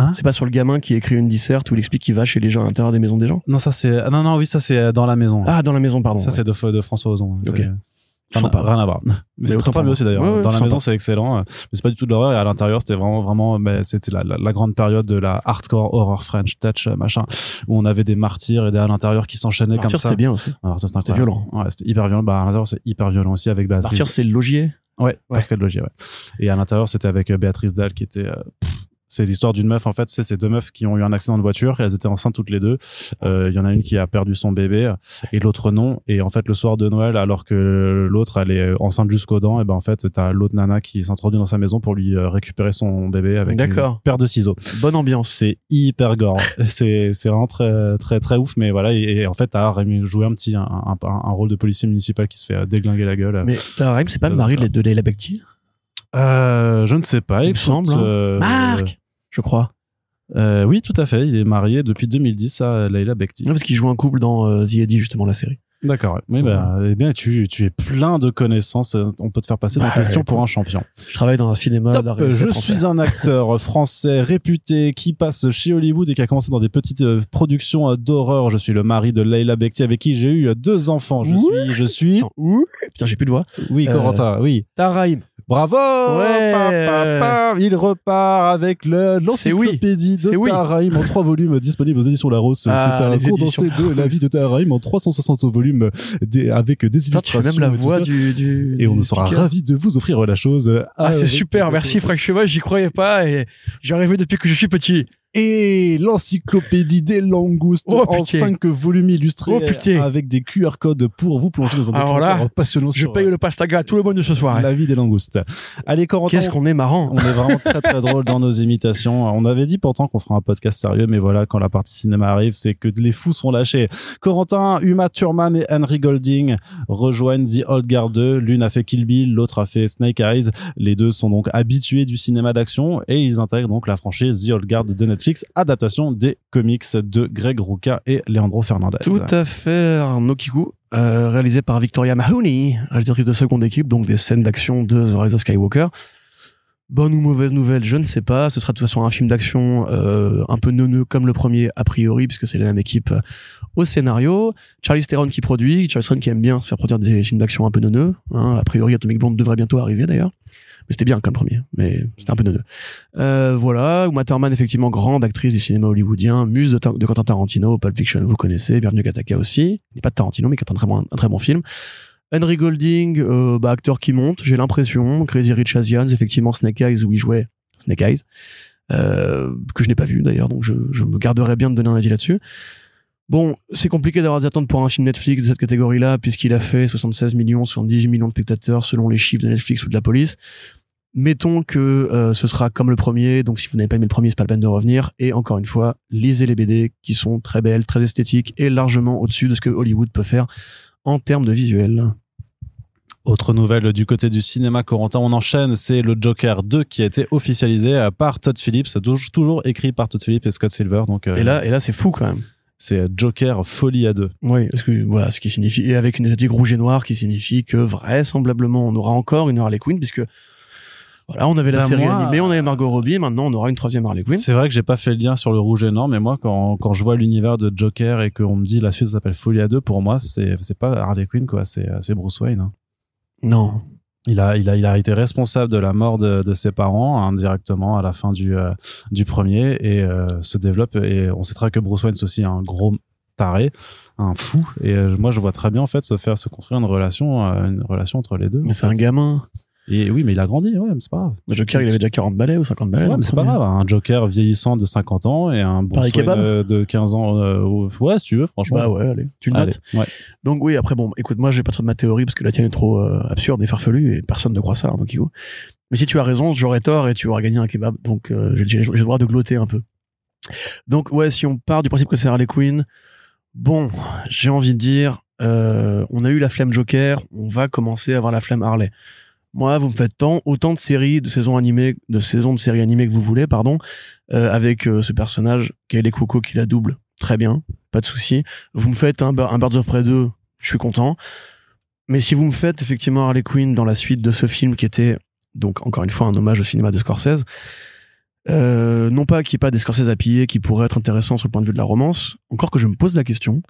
Hein c'est pas sur le gamin qui écrit une disserte où il explique qu'il va chez les gens à l'intérieur des maisons des gens Non, ça c'est. Ah, non, non, oui, ça c'est dans la maison. Ah, dans la maison, pardon. Ça c'est de, de François Ozon. Ok. Rien, à, rien à voir. Mais, c'est très, bien aussi d'ailleurs. Dans la maison, c'est excellent. Mais c'est pas du tout de l'horreur. Et à l'intérieur, c'était vraiment, vraiment, mais c'était la, la, grande période de la hardcore horror French touch, machin, où on avait des martyrs et des à l'intérieur qui s'enchaînaient comme ça. c'était bien aussi. c'était violent. Ouais, c'était hyper violent. Bah, à l'intérieur, c'est hyper violent aussi avec Béatrice. Martyr, c'est le logier? Ouais. Pascal Logier, ouais. Et à l'intérieur, c'était avec euh, Béatrice Dalle qui était, euh, c'est l'histoire d'une meuf en fait c'est ces deux meufs qui ont eu un accident de voiture elles étaient enceintes toutes les deux. Euh, il y en a une qui a perdu son bébé et l'autre non. Et en fait le soir de Noël alors que l'autre elle est enceinte jusqu'aux dents et ben en fait t'as l'autre nana qui s'introduit dans sa maison pour lui euh, récupérer son bébé avec une paire de ciseaux. Bonne ambiance. C'est hyper gore. C'est c'est vraiment très très très ouf mais voilà. Et, en fait t'as joué un petit un, un, un, rôle de policier municipal qui se fait déglinguer la gueule. Mais t'as c'est pas le mari de Leila Bekti euh, je ne sais pas. Il me semble. Hein. Euh, Marc je crois. Euh, oui, tout à fait. Il est marié depuis 2010 à Leila Bekti. parce qu'il joue un couple dans euh, The Eddie, justement, la série. D'accord. Oui, bah, eh bien, tu, tu es plein de connaissances. On peut te faire passer bah, question pour un champion. Je travaille dans un cinéma Je suis un acteur français réputé qui passe chez Hollywood et qui a commencé dans des petites euh, productions euh, d'horreur. Je suis le mari de Leila Bekti avec qui j'ai eu deux enfants. Je suis, je suis. Putain, j'ai plus de voix. Oui, Corentin, oui. Taraïm. Bravo ouais. Il repart avec l'encyclopédie de oui. Taharaim en trois volumes disponibles aux éditions Larousse. Ah, C'était un condensé de la vie de Taharaim en 360 volumes avec des illustrations. tu fais même la voix du, du, Et on sera ravis de vous offrir la chose. Ah, c'est super. Merci Franck Cheval. J'y croyais pas et j'y rêvé depuis que je suis petit et l'encyclopédie des langoustes oh, en 5 volumes illustrés oh, avec des QR codes pour vous plonger dans un documentaire passionnant je paye le pastaga tout le monde de ce soir la vie des langoustes. Allez Corentin qu'est-ce qu'on est marrant. on est vraiment très très drôle dans nos imitations. On avait dit pourtant qu'on ferait un podcast sérieux mais voilà quand la partie cinéma arrive c'est que les fous sont lâchés. Corentin Uma Thurman et Henry Golding rejoignent The Old Guard 2 l'une a fait Kill Bill l'autre a fait Snake Eyes. Les deux sont donc habitués du cinéma d'action et ils intègrent donc la franchise The Old Guard de Netflix adaptation des comics de Greg Rucka et Leandro Fernandez. Tout à fait, Arnaud Kiku, euh, réalisé par Victoria Mahoney, réalisatrice de seconde équipe, donc des scènes d'action de The Rise of Skywalker. Bonne ou mauvaise nouvelle, je ne sais pas. Ce sera de toute façon un film d'action euh, un peu neuneux comme le premier a priori, puisque c'est la même équipe euh, au scénario. Charlie Theron qui produit, Charlie Theron qui aime bien se faire produire des films d'action un peu neuneux. Hein. A priori, Atomic Blonde devrait bientôt arriver d'ailleurs c'était bien comme premier, mais c'était un peu neuneux. Euh, voilà, Uma Thurman, effectivement, grande actrice du cinéma hollywoodien, muse de, de Quentin Tarantino, Pulp Fiction, vous connaissez, Bienvenue Kataka aussi. Il n'est pas de Tarantino, mais qui est un très bon, un très bon film. Henry Golding, euh, bah, acteur qui monte, j'ai l'impression. Crazy Rich Asians, effectivement, Snake Eyes, où il jouait Snake Eyes, euh, que je n'ai pas vu d'ailleurs, donc je, je me garderai bien de donner un avis là-dessus. Bon, c'est compliqué d'avoir des attentes pour un film Netflix de cette catégorie-là, puisqu'il a fait 76 millions, 78 millions de spectateurs selon les chiffres de Netflix ou de la police. Mettons que euh, ce sera comme le premier, donc si vous n'avez pas aimé le premier, c'est pas la peine de revenir. Et encore une fois, lisez les BD qui sont très belles, très esthétiques et largement au-dessus de ce que Hollywood peut faire en termes de visuel. Autre nouvelle du côté du cinéma Corentin, on enchaîne, c'est le Joker 2 qui a été officialisé par Todd Phillips, toujours écrit par Todd Phillips et Scott Silver. Donc, euh, et là, et là c'est fou quand même. C'est Joker folie à deux. Oui, parce que voilà, ce qui signifie et avec une esthétique rouge et noire qui signifie que vraisemblablement on aura encore une Harley Quinn puisque voilà, on avait la bah, série animée, on avait Margot Robbie, maintenant on aura une troisième Harley Quinn. C'est vrai que j'ai pas fait le lien sur le rouge et noir, mais moi quand, quand je vois l'univers de Joker et qu'on me dit la suite s'appelle Folie à deux, pour moi c'est c'est pas Harley Quinn quoi, c'est c'est Bruce Wayne. Hein. Non. Il a, il a, il a été responsable de la mort de, de ses parents indirectement à la fin du euh, du premier et euh, se développe et on sait très que Bruce Wayne c'est aussi un gros taré, un fou et euh, moi je vois très bien en fait se faire se construire une relation une relation entre les deux. Mais c'est un gamin. Et oui, mais il a grandi, ouais, mais c'est pas grave. Le Joker, il avait déjà 40 balais ou 50 balais. Ouais, mais c'est pas grave. Un Joker vieillissant de 50 ans et un bon de 15 ans. Euh, ouais, si tu veux, franchement. Bah ouais, allez. Tu le notes. Ouais. Donc oui, après, bon, écoute, moi, j'ai pas trop de ma théorie parce que la tienne est trop euh, absurde et farfelue et personne ne croit ça, donc il Mais si tu as raison, j'aurais tort et tu auras gagné un kebab. Donc, euh, j'ai le droit de glotter un peu. Donc, ouais, si on part du principe que c'est Harley Quinn, bon, j'ai envie de dire, euh, on a eu la flemme Joker, on va commencer à avoir la flemme Harley moi, vous me faites tant, autant de séries, de saisons animées, de saisons de séries animées que vous voulez, pardon, euh, avec euh, ce personnage, Kaylee Coco qui la double, très bien, pas de souci. Vous me faites un, un Birds of Prey 2, je suis content. Mais si vous me faites effectivement Harley Quinn dans la suite de ce film qui était, donc encore une fois, un hommage au cinéma de Scorsese, euh, non pas qu'il n'y ait pas des Scorsese à piller qui pourraient être intéressants sur le point de vue de la romance, encore que je me pose la question.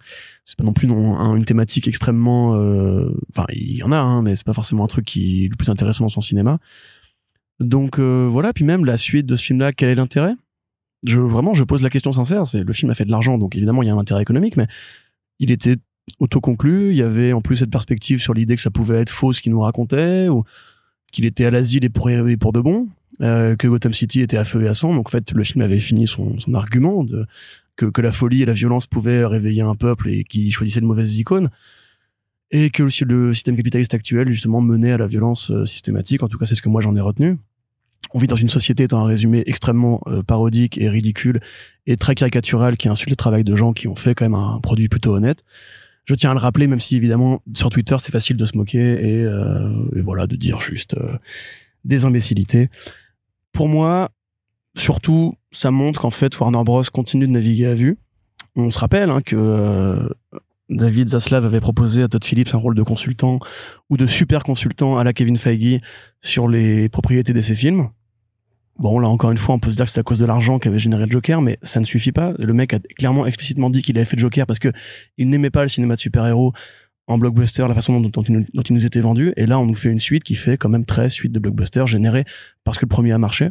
C'est pas non plus non, une thématique extrêmement, euh, enfin il y en a, hein, mais c'est pas forcément un truc qui est le plus intéressant dans son cinéma. Donc euh, voilà, puis même la suite de ce film-là, quel est l'intérêt? Je vraiment, je pose la question sincère. C'est le film a fait de l'argent, donc évidemment il y a un intérêt économique, mais il était autoconclu. Il y avait en plus cette perspective sur l'idée que ça pouvait être faux ce qu'il nous racontait ou qu'il était à l'asile et pour, et pour de bon. Euh, que Gotham City était à feu et à sang. Donc en fait, le film avait fini son, son argument de que, que la folie et la violence pouvaient réveiller un peuple et qui choisissait de mauvaises icônes. Et que le, le système capitaliste actuel, justement, menait à la violence euh, systématique. En tout cas, c'est ce que moi j'en ai retenu. On vit dans une société, étant un résumé extrêmement euh, parodique et ridicule et très caricatural qui insulte le travail de gens qui ont fait quand même un produit plutôt honnête. Je tiens à le rappeler, même si évidemment sur Twitter c'est facile de se moquer et, et voilà de dire juste des imbécilités pour moi, surtout, ça montre qu'en fait, Warner Bros. continue de naviguer à vue. On se rappelle hein, que euh, David Zaslav avait proposé à Todd Phillips un rôle de consultant ou de super consultant à la Kevin Feige sur les propriétés de ses films. Bon, là encore une fois, on peut se dire que c'est à cause de l'argent qu'avait généré le Joker, mais ça ne suffit pas. Le mec a clairement explicitement dit qu'il avait fait Joker parce que il n'aimait pas le cinéma de super-héros en blockbuster, la façon dont, il, nous était vendu. Et là, on nous fait une suite qui fait quand même très suite de blockbuster générée parce que le premier a marché.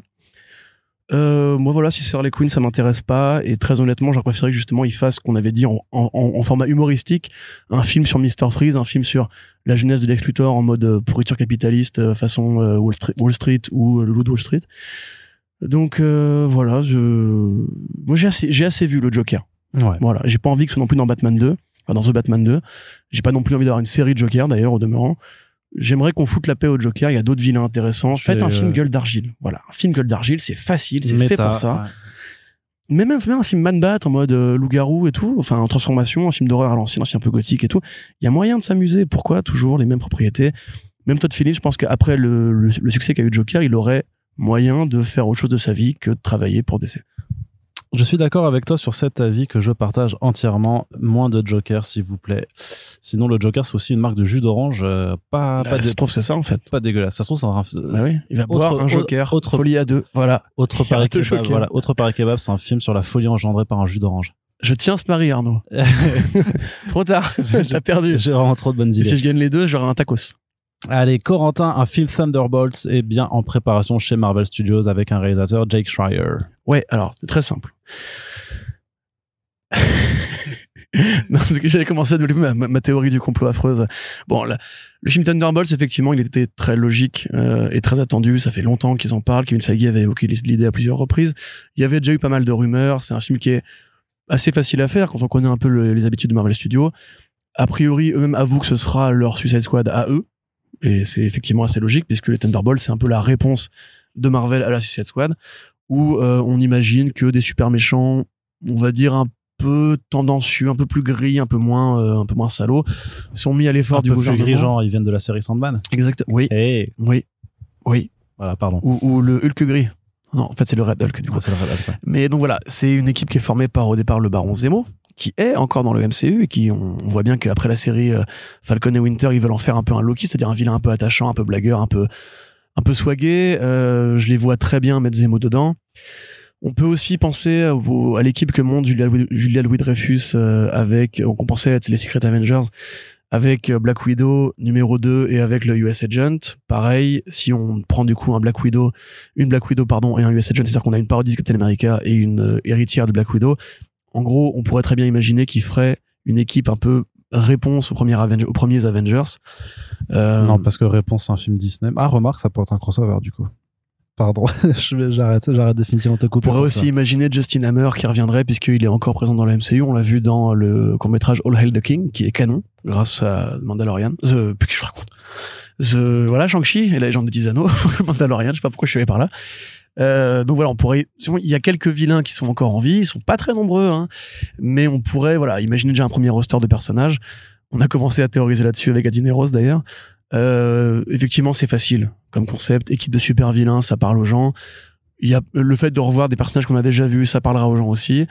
Euh, moi voilà, si c'est Harley Quinn, ça m'intéresse pas. Et très honnêtement, j'aurais préféré que justement il fasse ce qu'on avait dit en, format humoristique, un film sur Mr. Freeze, un film sur la jeunesse de Lex Luthor en mode euh, pourriture capitaliste euh, façon Wall, Street, ou le loup de Wall Street. Donc voilà, je... moi j'ai assez, assez vu le Joker. Ouais. Voilà, j'ai pas envie que ce soit non plus dans Batman 2 dans The Batman 2. J'ai pas non plus envie d'avoir une série de Joker d'ailleurs au demeurant. J'aimerais qu'on foute la paix au Joker. Il y a d'autres vilains intéressants. Faites un film euh, gueule d'argile. Voilà, un film gueule d'argile, c'est facile, c'est fait pour ça. Mais même, même un film Man Bat en mode euh, loup-garou et tout, enfin en transformation, un film d'horreur à l'ancien, un film un peu gothique et tout. Il y a moyen de s'amuser. Pourquoi toujours les mêmes propriétés? Même Todd Phillips, je pense qu'après le, le, le succès qu'a eu Joker, il aurait moyen de faire autre chose de sa vie que de travailler pour DC. Je suis d'accord avec toi sur cet avis que je partage entièrement. Moins de Joker, s'il vous plaît. Sinon, le Joker, c'est aussi une marque de jus d'orange. Euh, pas, bah, pas je trouve c'est ça, en fait. Pas dégueulasse. Ça se trouve, c'est un... Bah oui, il va boire un Joker. Autre, folie à deux. Voilà. Autre Paris Kebab. Voilà. Autre Paris Kebab, c'est un film sur la folie engendrée par un jus d'orange. Je tiens ce pari, Arnaud. trop tard. T'as perdu. J'ai vraiment trop de bonnes idées. si je gagne les deux, j'aurai un tacos. Allez, Corentin, un film Thunderbolts est bien en préparation chez Marvel Studios avec un réalisateur, Jake Schreier. Ouais, alors, c'est très simple. non, parce que j'avais commencé à développer ma, théorie du complot affreuse. Bon, le film Thunderbolts, effectivement, il était très logique euh, et très attendu. Ça fait longtemps qu'ils en parlent. Kevin Feige avait évoqué l'idée à plusieurs reprises. Il y avait déjà eu pas mal de rumeurs. C'est un film qui est assez facile à faire quand on connaît un peu les habitudes de Marvel Studios. A priori, eux-mêmes avouent que ce sera leur Suicide Squad à eux Et c'est effectivement assez logique puisque les Thunderbolts, c'est un peu la réponse de Marvel à la Suicide Squad, où euh, on imagine que des super méchants, on va dire un peu tendancieux, un peu plus gris, un peu moins, euh, un peu moins salauds, sont mis à l'effort du peu plus gris, genre, ils viennent de la série Sandman. Exact. Oui, Et oui, oui. voilà, pardon. Ou, ou le Hulk gris. Non, en fait, c'est le Red Hulk du coup. C'est le Red Hulk, ouais. Mais donc voilà, c'est une équipe qui est formée par au départ le Baron Zemo, qui est encore dans le MCU et qui on, voit bien qu'après la série euh, Falcon et Winter, ils veulent en faire un peu un Loki, c'est-à-dire un vilain un peu attachant, un peu blagueur, un peu un peu swagué. Euh, je les vois très bien mettre Zemo dedans. On peut aussi penser à l'équipe que monte Julia, Julia Louis Dreyfus euh, avec, on pensait être les Secret Avengers, avec euh, Black Widow numéro 2 et avec le US Agent. Pareil, si on prend du coup un Black Widow, une Black Widow pardon et un US Agent, c'est-à-dire qu'on a une parodie de Captain America et une euh, héritière de Black Widow. En gros, on pourrait très bien imaginer qu'ils feraient une équipe un peu réponse aux premiers, Aven- aux premiers Avengers. Euh, Non, parce que Réponse, c'est un film Disney. Ah, remarque, ça pourrait être un crossover, du coup. Pardon, j'arrête, j'arrête définitivement de te On couper. pourrait pour aussi ça. imaginer Justin Hammer qui reviendrait puisqu'il est encore présent dans la MCU. On l'a vu dans le court-métrage All Hail the King qui est canon grâce à Mandalorian. Puis que je raconte. The, voilà, Shang-Chi et la légende 10 anneaux. le Mandalorian, je sais pas pourquoi je suis allé par là. Euh, donc voilà, on pourrait, il y a quelques vilains qui sont encore en vie, ils sont pas très nombreux, hein, mais on pourrait, voilà, imaginer déjà un premier roster de personnages. On a commencé à théoriser là-dessus avec Adineros d'ailleurs. Euh, effectivement, c'est facile comme concept. Équipe de super vilains, ça parle aux gens. Il y a le fait de revoir des personnages qu'on a déjà vus, ça parlera aux gens aussi.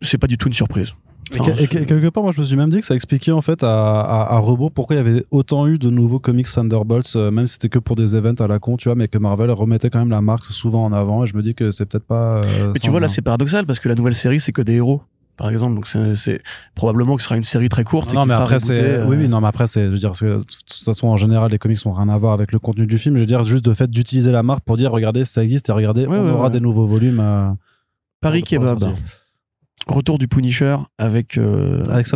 C'est pas du tout une surprise. Et, et quelque part, moi, je me suis même dit que ça expliquait en fait à, à, pourquoi il y avait autant eu de nouveaux comics Thunderbolts, euh, même si c'était que pour des events à la con, tu vois, mais que Marvel remettait quand même la marque souvent en avant. Et je me dis que c'est peut-être pas. euh, Mais tu vois, là, c'est paradoxal parce que la nouvelle série, c'est que des héros, par exemple. Donc, c'est- probablement que ce sera une série très courte. et Non, qui mais sera après, c'est. euh, Oui, oui, non, mais après, c'est. Je veux dire, que, de toute façon, en général, les comics n'ont rien à voir avec le contenu du film. Je veux dire, juste le fait d'utiliser la marque pour dire, regardez, ça existe et regardez, Ouais, on ouais, aura ouais. des nouveaux volumes. euh, Paris Kebab. Retour du Punisher avec, euh, Avec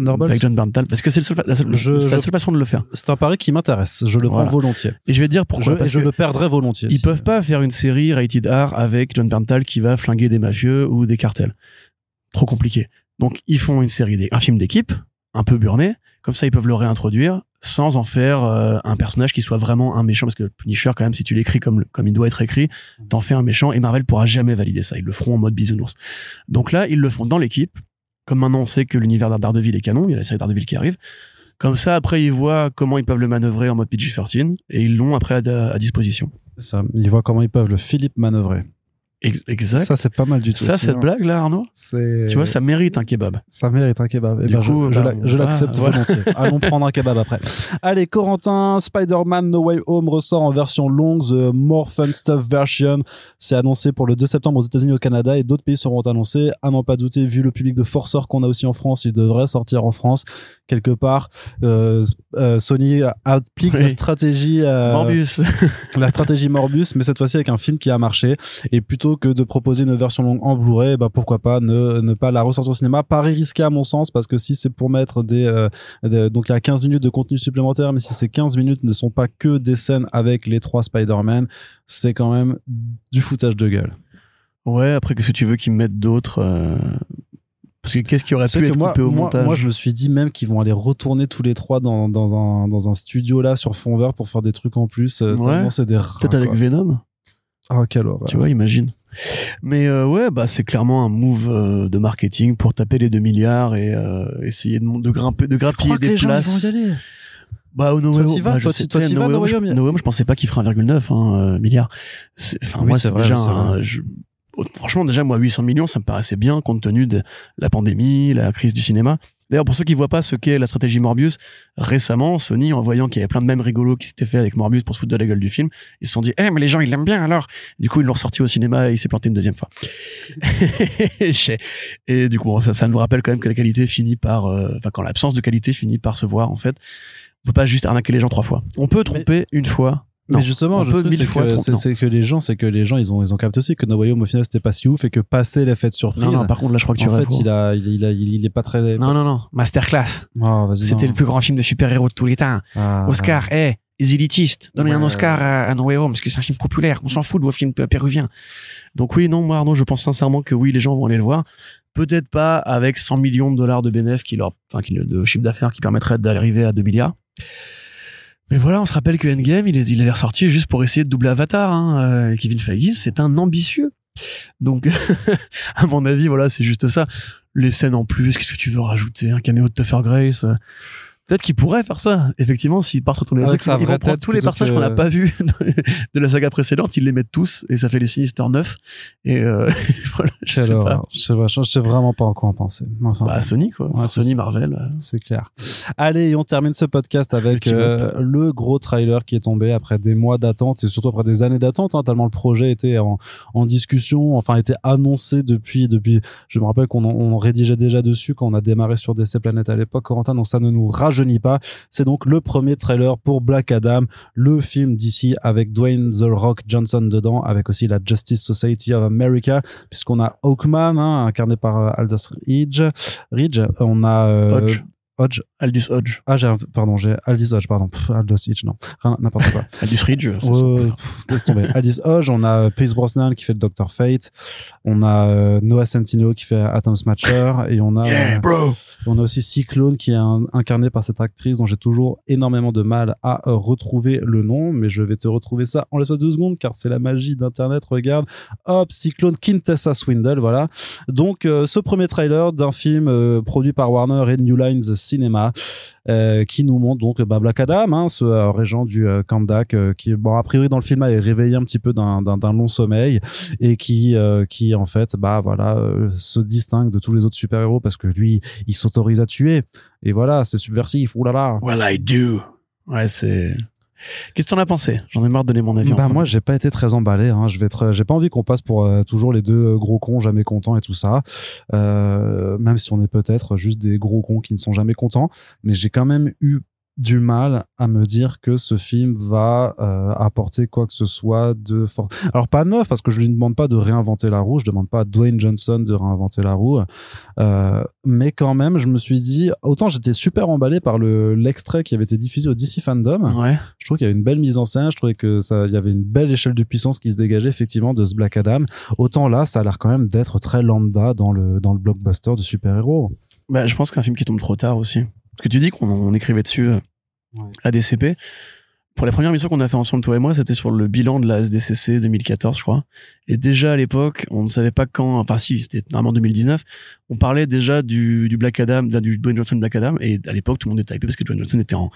John Berntal. Parce que c'est seul la seule, Je- je- façon de le faire. C'est un pari qui m'intéresse. Je le Voilà. prends volontiers. Et je vais dire Je, pourquoi. et parce je que le perdrai volontiers. ils si- peuvent pas faire une série rated R avec John Berntal qui va flinguer des mafieux ou des cartels. Trop compliqué. Donc, ils font une série, un film d'équipe, un peu burné. Comme ça, ils peuvent le réintroduire sans en faire euh, un personnage qui soit vraiment un méchant. Parce que Punisher, quand même, si tu l'écris comme, comme il doit être écrit, t'en fais un méchant et Marvel pourra jamais valider ça. Ils le feront en mode bisounours. Donc là, ils le font dans l'équipe. Comme maintenant, on sait que l'univers d'Ardeville est canon, il y a la série d'Ardeville qui arrive. Comme ça, après, ils voient comment ils peuvent le manœuvrer en mode PG-13 et ils l'ont après à, à disposition. Ça, ils voient comment ils peuvent le Philippe manœuvrer. Ex- Exact. Ça, c'est pas mal du tout. Ça, cette hein. blague là, Arnaud, tu vois, ça mérite un kebab. Ça mérite un kebab. Eh Du ben, coup, je, on je l'accepte voilà. volontiers. Allons prendre un kebab après. Allez, Corentin, Spider-Man No Way Home ressort en version longue, The More Fun Stuff version. C'est annoncé pour le 2 septembre aux États-Unis et au Canada et d'autres pays seront annoncés. À n'en pas douter, vu le public de forceurs qu'on a aussi en France, il devrait sortir en France quelque part. Euh, euh, Sony applique Oui. la stratégie euh, Morbius. la stratégie Morbus, mais cette fois-ci avec un film qui a marché. Et plutôt que de proposer une version longue en Blu-ray, bah pourquoi pas ne, ne pas la ressortir au cinéma. Pari risqué à mon sens, parce que si c'est pour mettre des, des- donc il y a 15 minutes de contenu supplémentaire, mais si ces 15 minutes ne sont pas que des scènes avec les trois Spider-Man, c'est quand même du foutage de gueule. ouais, après, qu'est-ce que tu veux qu'ils mettent d'autres euh, Parce que qu'est-ce qui aurait pu que être moi, coupé au moi, montage moi, je me suis dit même qu'ils vont aller retourner tous les trois dans, dans, un, dans un studio là sur fond vert pour faire des trucs en plus. euh, Ouais. c'est des Peut-être avec. Venom, Oh, quelle horreur. tu vois, imagine. Mais euh, ouais, bah c'est clairement un move euh, de marketing pour taper les 2 milliards et euh, essayer de, grimper, de Je grappiller que des gens ils places. vont y aller. Bah, au No Way Home, bah, je sais, toi, No No pensais pas qu'il ferait 1,9 hein, euh, milliard. Enfin, Oui, moi, c'est vrai, déjà un- vrai. je- Franchement, déjà, moi, 800 millions, ça me paraissait bien compte tenu de la pandémie, la crise du cinéma. D'ailleurs, pour ceux qui voient pas ce qu'est la stratégie Morbius, récemment, Sony, en voyant qu'il y avait plein de mêmes rigolos qui s'étaient fait avec Morbius pour se foutre de la gueule du film, ils se sont dit, eh, mais les gens, ils l'aiment bien alors. Du coup, ils l'ont ressorti au cinéma et il s'est planté une deuxième fois. Et du coup, ça, ça nous rappelle quand même que la qualité finit par, euh, enfin, quand l'absence de qualité finit par se voir, en fait. On peut pas juste arnaquer les gens trois fois. On peut tromper une fois. Mais Non. justement, truc, mille c'est fois que, les gens, c'est que les gens, ils ont, ils ont capté aussi que No Way Home, au final, c'était pas si ouf et que passer l'effet de surprise, Non, non, par contre, là, je crois que tu en fait, il a, il, il a, il, il est pas très. Non, non, non. Masterclass. Oh, vas-y, C'était le plus grand film de super-héros de tous les temps. Ah, Oscar, eh, les élitistes, donnez un. Oscar à, à No Way Home, parce que c'est un film populaire. On s'en fout de vos films pé- péruviens. Donc oui, non, moi, Arnaud, je pense sincèrement que oui, les gens vont aller le voir. Peut-être pas avec 100 millions de dollars de bénéfices qui leur, enfin, qui, de chiffre d'affaires qui permettrait d'arriver à 2 milliards. Mais voilà, on se rappelle que Endgame, il, est, il avait ressorti juste pour essayer de doubler Avatar. Hein. Euh, Kevin Feige, c'est un ambitieux. Donc, à mon avis, voilà, c'est juste ça. Les scènes en plus, qu'est-ce que tu veux rajouter? Un caméo de Tuffer Grace euh, Peut-être qu'il pourrait faire ça. Effectivement, s'il part retourner les Avec sa vraie tête tous les personnages qu'on n'a pas vus de la saga précédente, il les met tous et ça fait les Sinister 9. Et euh, voilà, je sais pas. Je sais, vraiment pas en quoi en penser. Enfin, Bah Sony quoi, Enfin, Ouais, Sony. Marvel. euh. c'est clair. Allez, on termine ce podcast avec Le euh, le gros trailer qui est tombé après des mois d'attente et surtout après des années d'attente, hein, tellement le projet était en, en discussion, enfin était annoncé depuis depuis. Je me rappelle qu'on on rédigeait déjà dessus quand on a démarré sur DC Planet à l'époque, Corentin. Donc ça ne nous rajeunit pas. C'est donc le premier trailer pour Black Adam, le film d'ici avec Dwayne The Rock Johnson dedans, avec aussi la Justice Society of America, puisqu'on a Hawkman, hein, incarné par euh, Aldous Ridge. Ridge, on a euh. Hodge. Aldous Hodge. Ah, j'ai un- pardon, j'ai Aldous Hodge, pardon. Pff, Aldous Ridge, non. Rien, n'importe quoi. Aldous Ridge. c'est pff, laisse tomber. Aldous Hodge, on a Pierce Brosnan qui fait le Dr. Fate. On a euh, Noah Centineo qui fait Atom Smasher. Et on a, Yeah, bro. on a aussi Cyclone qui est un- incarné par cette actrice dont j'ai toujours énormément de mal à euh, retrouver le nom, mais je vais te retrouver ça en l'espace de deux secondes car c'est la magie d'internet. Regarde, hop, Cyclone Quintessa Swindle, voilà. Donc euh, ce premier trailer d'un film euh, produit par Warner et New Lines Cinema euh, qui nous montre donc bah, Black Adam, hein, ce euh, régent du euh, Kandak euh, qui bon a priori dans le film est réveillé un petit peu d'un long sommeil et qui euh, qui en fait bah voilà euh, se distingue de tous les autres super héros parce que lui il s'autorise à tuer et voilà c'est subversif oulala Well, I do. Ouais, c'est. Qu'est-ce que t'en as pensé? J'en ai marre de donner mon avis. bah moi j'ai pas été très emballé hein. je vais être j'ai pas envie qu'on passe pour euh, toujours les deux euh, gros cons jamais contents et tout ça euh, même si on est peut-être juste des gros cons qui ne sont jamais contents mais j'ai quand même eu du mal à me dire que ce film va euh, apporter quoi que ce soit de fort. Alors pas neuf parce que je lui demande pas de réinventer la roue, je demande pas à Dwayne Johnson de réinventer la roue, euh, mais quand même je me suis dit autant j'étais super emballé par le l'extrait qui avait été diffusé au DC Fandom. Ouais. Je trouve qu'il y avait une belle mise en scène, je trouvais que ça il y avait une belle échelle de puissance qui se dégageait effectivement de ce Black Adam. Autant là ça a l'air quand même d'être très lambda dans le dans le blockbuster de super-héros. Bah, je pense qu'un film qui tombe trop tard aussi. Parce que tu dis qu'on on écrivait dessus euh, Ouais. à DCP. Pour la première mission qu'on a fait ensemble, toi et moi, c'était sur le bilan de la SDCC 2014, je crois. Et déjà à l'époque, on ne savait pas quand, enfin si, c'était normalement 2019, on parlait déjà du, du Black Adam, du Dwayne Johnson Black Adam. Et à l'époque, tout le monde était hypé parce que Dwayne Johnson était en,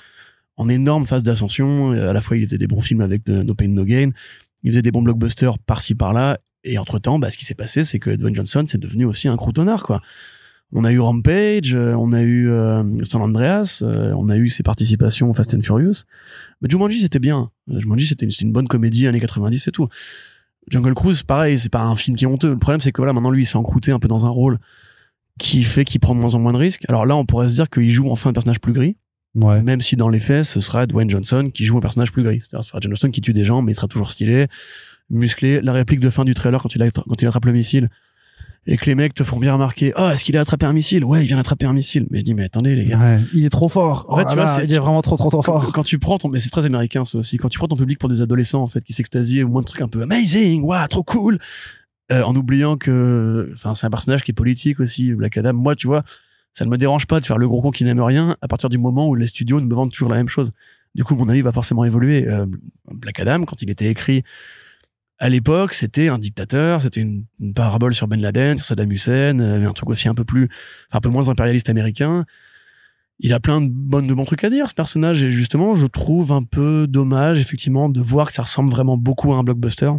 en énorme phase d'ascension. À la fois, il faisait des bons films avec euh, No Pain No Gain. Il faisait des bons blockbusters par-ci par-là. Et entre-temps, bah, ce qui s'est passé, c'est que Dwayne Johnson, c'est devenu aussi un croutonnard, quoi. On a eu Rampage, euh, on a eu euh, San Andreas, euh, on a eu ses participations au Fast and Furious. Mais Jumanji, c'était bien. Euh, Jumanji, c'était une, une bonne comédie années 90 et tout. Jungle Cruise, pareil, c'est pas un film qui est honteux. Le problème, c'est que voilà, maintenant, lui, il s'est encrouté un peu dans un rôle qui fait qu'il prend de moins en moins de risques. Alors là, on pourrait se dire qu'il joue enfin un personnage plus gris, Ouais. même si dans les faits, ce sera Dwayne Johnson qui joue un personnage plus gris. C'est-à-dire, ce sera Dwayne Johnson qui tue des gens, mais il sera toujours stylé, musclé. La réplique de fin du trailer quand il, quand il attrape le missile, et que les mecs te font bien remarquer, oh, est-ce qu'il a attrapé un missile? Ouais, il vient d'attraper un missile. Mais je dis, mais attendez, les gars. Ouais, il est trop fort. En fait, Oh tu là vois, là, il est vraiment trop trop trop fort. quand tu prends ton, mais c'est très américain ça aussi, quand tu prends ton public pour des adolescents en fait qui s'extasient au moins de trucs un peu amazing, waouh, trop cool, euh, en oubliant que, enfin, c'est un personnage qui est politique aussi, Black Adam. Moi, tu vois, ça ne me dérange pas de faire le gros con qui n'aime rien à partir du moment où les studios ne me vendent toujours la même chose. Du coup, mon avis va forcément évoluer. Euh, Black Adam, quand il était écrit à l'époque, c'était un dictateur, c'était une, une parabole sur Ben Laden, sur Saddam Hussein, euh, un truc aussi un peu plus, un peu moins impérialiste américain. Il a plein de bonnes de bons trucs à dire ce personnage et justement je trouve un peu dommage effectivement de voir que ça ressemble vraiment beaucoup à un blockbuster.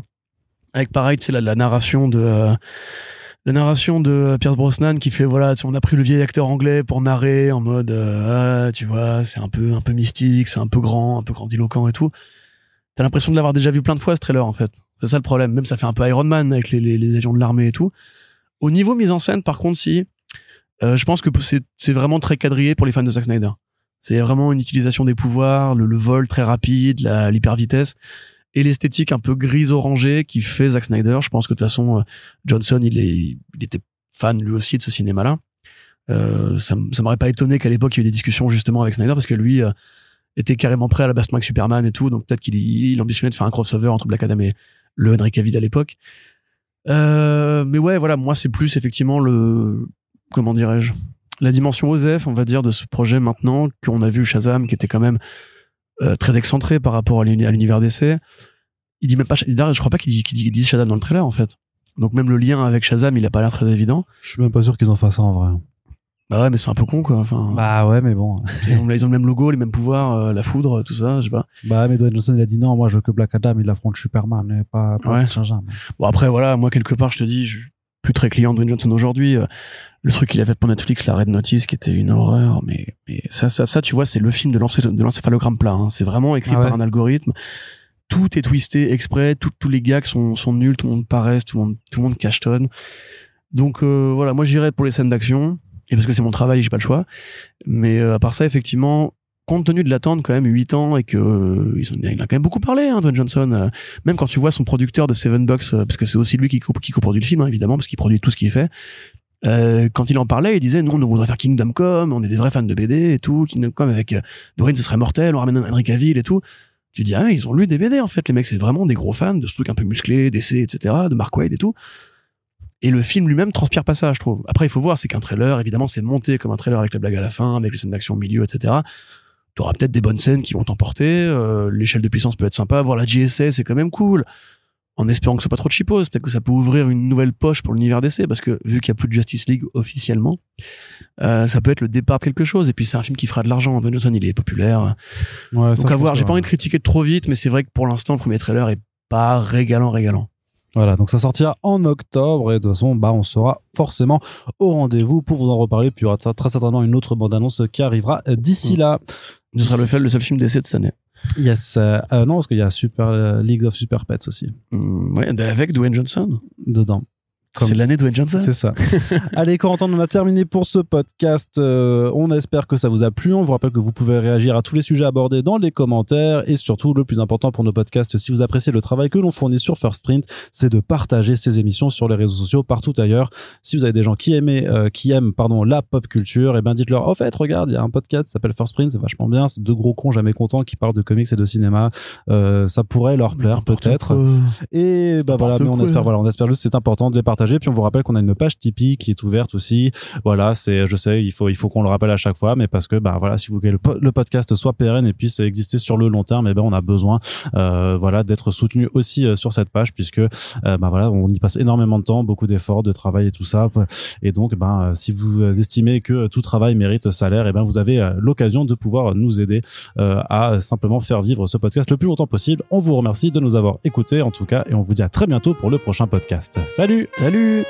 Avec pareil tu sais la, la narration de euh, la narration de Pierce Brosnan qui fait voilà on a pris le vieil acteur anglais pour narrer en mode euh, ah, tu vois c'est un peu un peu mystique c'est un peu grand un peu grandiloquent et tout. T'as l'impression de l'avoir déjà vu plein de fois ce trailer en fait c'est ça le problème même ça fait un peu Iron Man avec les, les, agents de l'armée et tout au niveau mise en scène par contre si euh, je pense que c'est vraiment très quadrillé pour les fans de Zack Snyder. C'est vraiment une utilisation des pouvoirs, le, vol très rapide, l'hyper vitesse et l'esthétique un peu grise orangée qui fait Zack Snyder. Je pense que de toute façon euh, Johnson il est il était fan lui aussi de ce cinéma-là. Euh, ça ça m'aurait pas étonné qu'à l'époque il y ait eu des discussions justement avec Snyder parce que lui euh, était carrément prêt à la avec Superman et tout, donc peut-être qu'il il ambitionnait de faire un crossover entre Black Adam et le Henry Cavill à l'époque. Euh, mais ouais, voilà, moi c'est plus effectivement le comment dirais-je la dimension OSEF, on va dire, de ce projet maintenant qu'on a vu Shazam, qui était quand même euh, très excentré par rapport à l'univers d'essai. Il dit même pas, je crois pas qu'il dit, Shazam dans le trailer en fait. Donc même le lien avec Shazam, il a pas l'air très évident. Je suis même pas sûr qu'ils en fassent ça en vrai. Bah ouais, mais c'est un peu con quoi. Enfin. Bah ouais, mais bon. Ils ont, ils ont le même logo, les mêmes pouvoirs, euh, la foudre, tout ça, je sais pas. Bah mais Dwayne Johnson il a dit non, moi je veux que Black Adam il affronte Superman, mais pas, pas Ouais. Bon après voilà, moi quelque part je te dis, je suis plus très client de Dwayne Johnson aujourd'hui. Euh, Le truc qu'il a fait pour Netflix, la Red Notice, qui était une horreur, mais, mais ça, ça, ça, tu vois, c'est le film de l'encé- de l'encéphalogramme plat. hein. C'est vraiment écrit Ah ouais. par un algorithme. Tout est twisté exprès, tout- tous les gags sont, sont nuls, tout le monde paraisse, tout le monde, tout le monde cachetonne. Donc euh, voilà, moi j'irais pour les scènes d'action, et parce que c'est mon travail, j'ai pas le choix. Mais euh, à part ça, effectivement, compte tenu de l'attente quand même 8 ans et que euh, il a quand même beaucoup parlé, hein, Dwayne Johnson. euh, même quand tu vois son producteur de Seven Bucks, euh, parce que c'est aussi lui qui, co- qui coproduit le film, hein, évidemment, parce qu'il produit tout ce qu'il fait. Euh, quand il en parlait, il disait nous on voudrait faire Kingdom Come, on est des vrais fans de BD et tout, Kingdom Come avec Dwayne ce serait mortel, on ramène Henry Cavill et tout. Tu dis ah ils ont lu des BD en fait, les mecs c'est vraiment des gros fans de ce truc un peu musclé, d'essai etc, de Mark Waid et tout. Et le film lui-même transpire pas ça, je trouve. Après il faut voir, c'est qu'un trailer, évidemment c'est monté comme un trailer avec la blague à la fin, avec les scènes d'action au milieu etc. Tu auras peut-être des bonnes scènes qui vont t'emporter, euh, l'échelle de puissance peut être sympa, voir la GSA c'est quand même cool en espérant que ce soit pas trop cheapos. Peut-être que ça peut ouvrir une nouvelle poche pour l'univers d'essai, parce que vu qu'il y a plus de Justice League officiellement, euh, ça peut être le départ de quelque chose. Et puis c'est un film qui fera de l'argent. Dwayne Johnson, il est populaire. Ouais, Donc à voir. J'ai pas envie de critiquer trop vite, mais c'est vrai que pour l'instant, le premier trailer est pas régalant, régalant. Voilà, donc ça sortira en octobre et de toute façon, bah, on sera forcément au rendez-vous pour vous en reparler. Puis il y aura très certainement une autre bande-annonce qui arrivera d'ici Mm. là. Ce sera le, fait, le seul film d'essai de cette année. Yes. euh, euh, non, parce qu'il y a Super euh, League of Super Pets aussi Hum, ouais, avec Dwayne Johnson. dedans. C'est l'année Dwayne Johnson. C'est ça. Allez, Corentin, on a terminé pour ce podcast. Euh, on espère que ça vous a plu. On vous rappelle que vous pouvez réagir à tous les sujets abordés dans les commentaires. Et surtout, le plus important pour nos podcasts, si vous appréciez le travail que l'on fournit sur First Print, c'est de partager ces émissions sur les réseaux sociaux partout ailleurs. Si vous avez des gens qui aimaient, euh, qui aiment, pardon, la pop culture, et ben dites-leur, au fait, regarde, il y a un podcast qui s'appelle First Print, c'est vachement bien. C'est deux gros cons jamais contents qui parlent de comics et de cinéma. Euh, ça pourrait leur plaire peut-être. Et bah voilà, mais on espère, voilà, on espère juste que c'est important de les partager. Puis on vous rappelle qu'on a une page Tipeee qui est ouverte aussi. Voilà, c'est, je sais, il faut, il faut qu'on le rappelle à chaque fois, mais parce que bah voilà, si vous voulez le, le podcast soit pérenne et puisse exister sur le long terme, et ben on a besoin, euh, voilà, d'être soutenu aussi euh, sur cette page puisque euh, bah voilà, on y passe énormément de temps, beaucoup d'efforts, de travail et tout ça. Et donc, ben euh, si vous estimez que tout travail mérite salaire, et ben vous avez euh, l'occasion de pouvoir nous aider euh, à simplement faire vivre ce podcast le plus longtemps possible. On vous remercie de nous avoir écoutés en tout cas et on vous dit à très bientôt pour le prochain podcast. Salut Salut! 绿。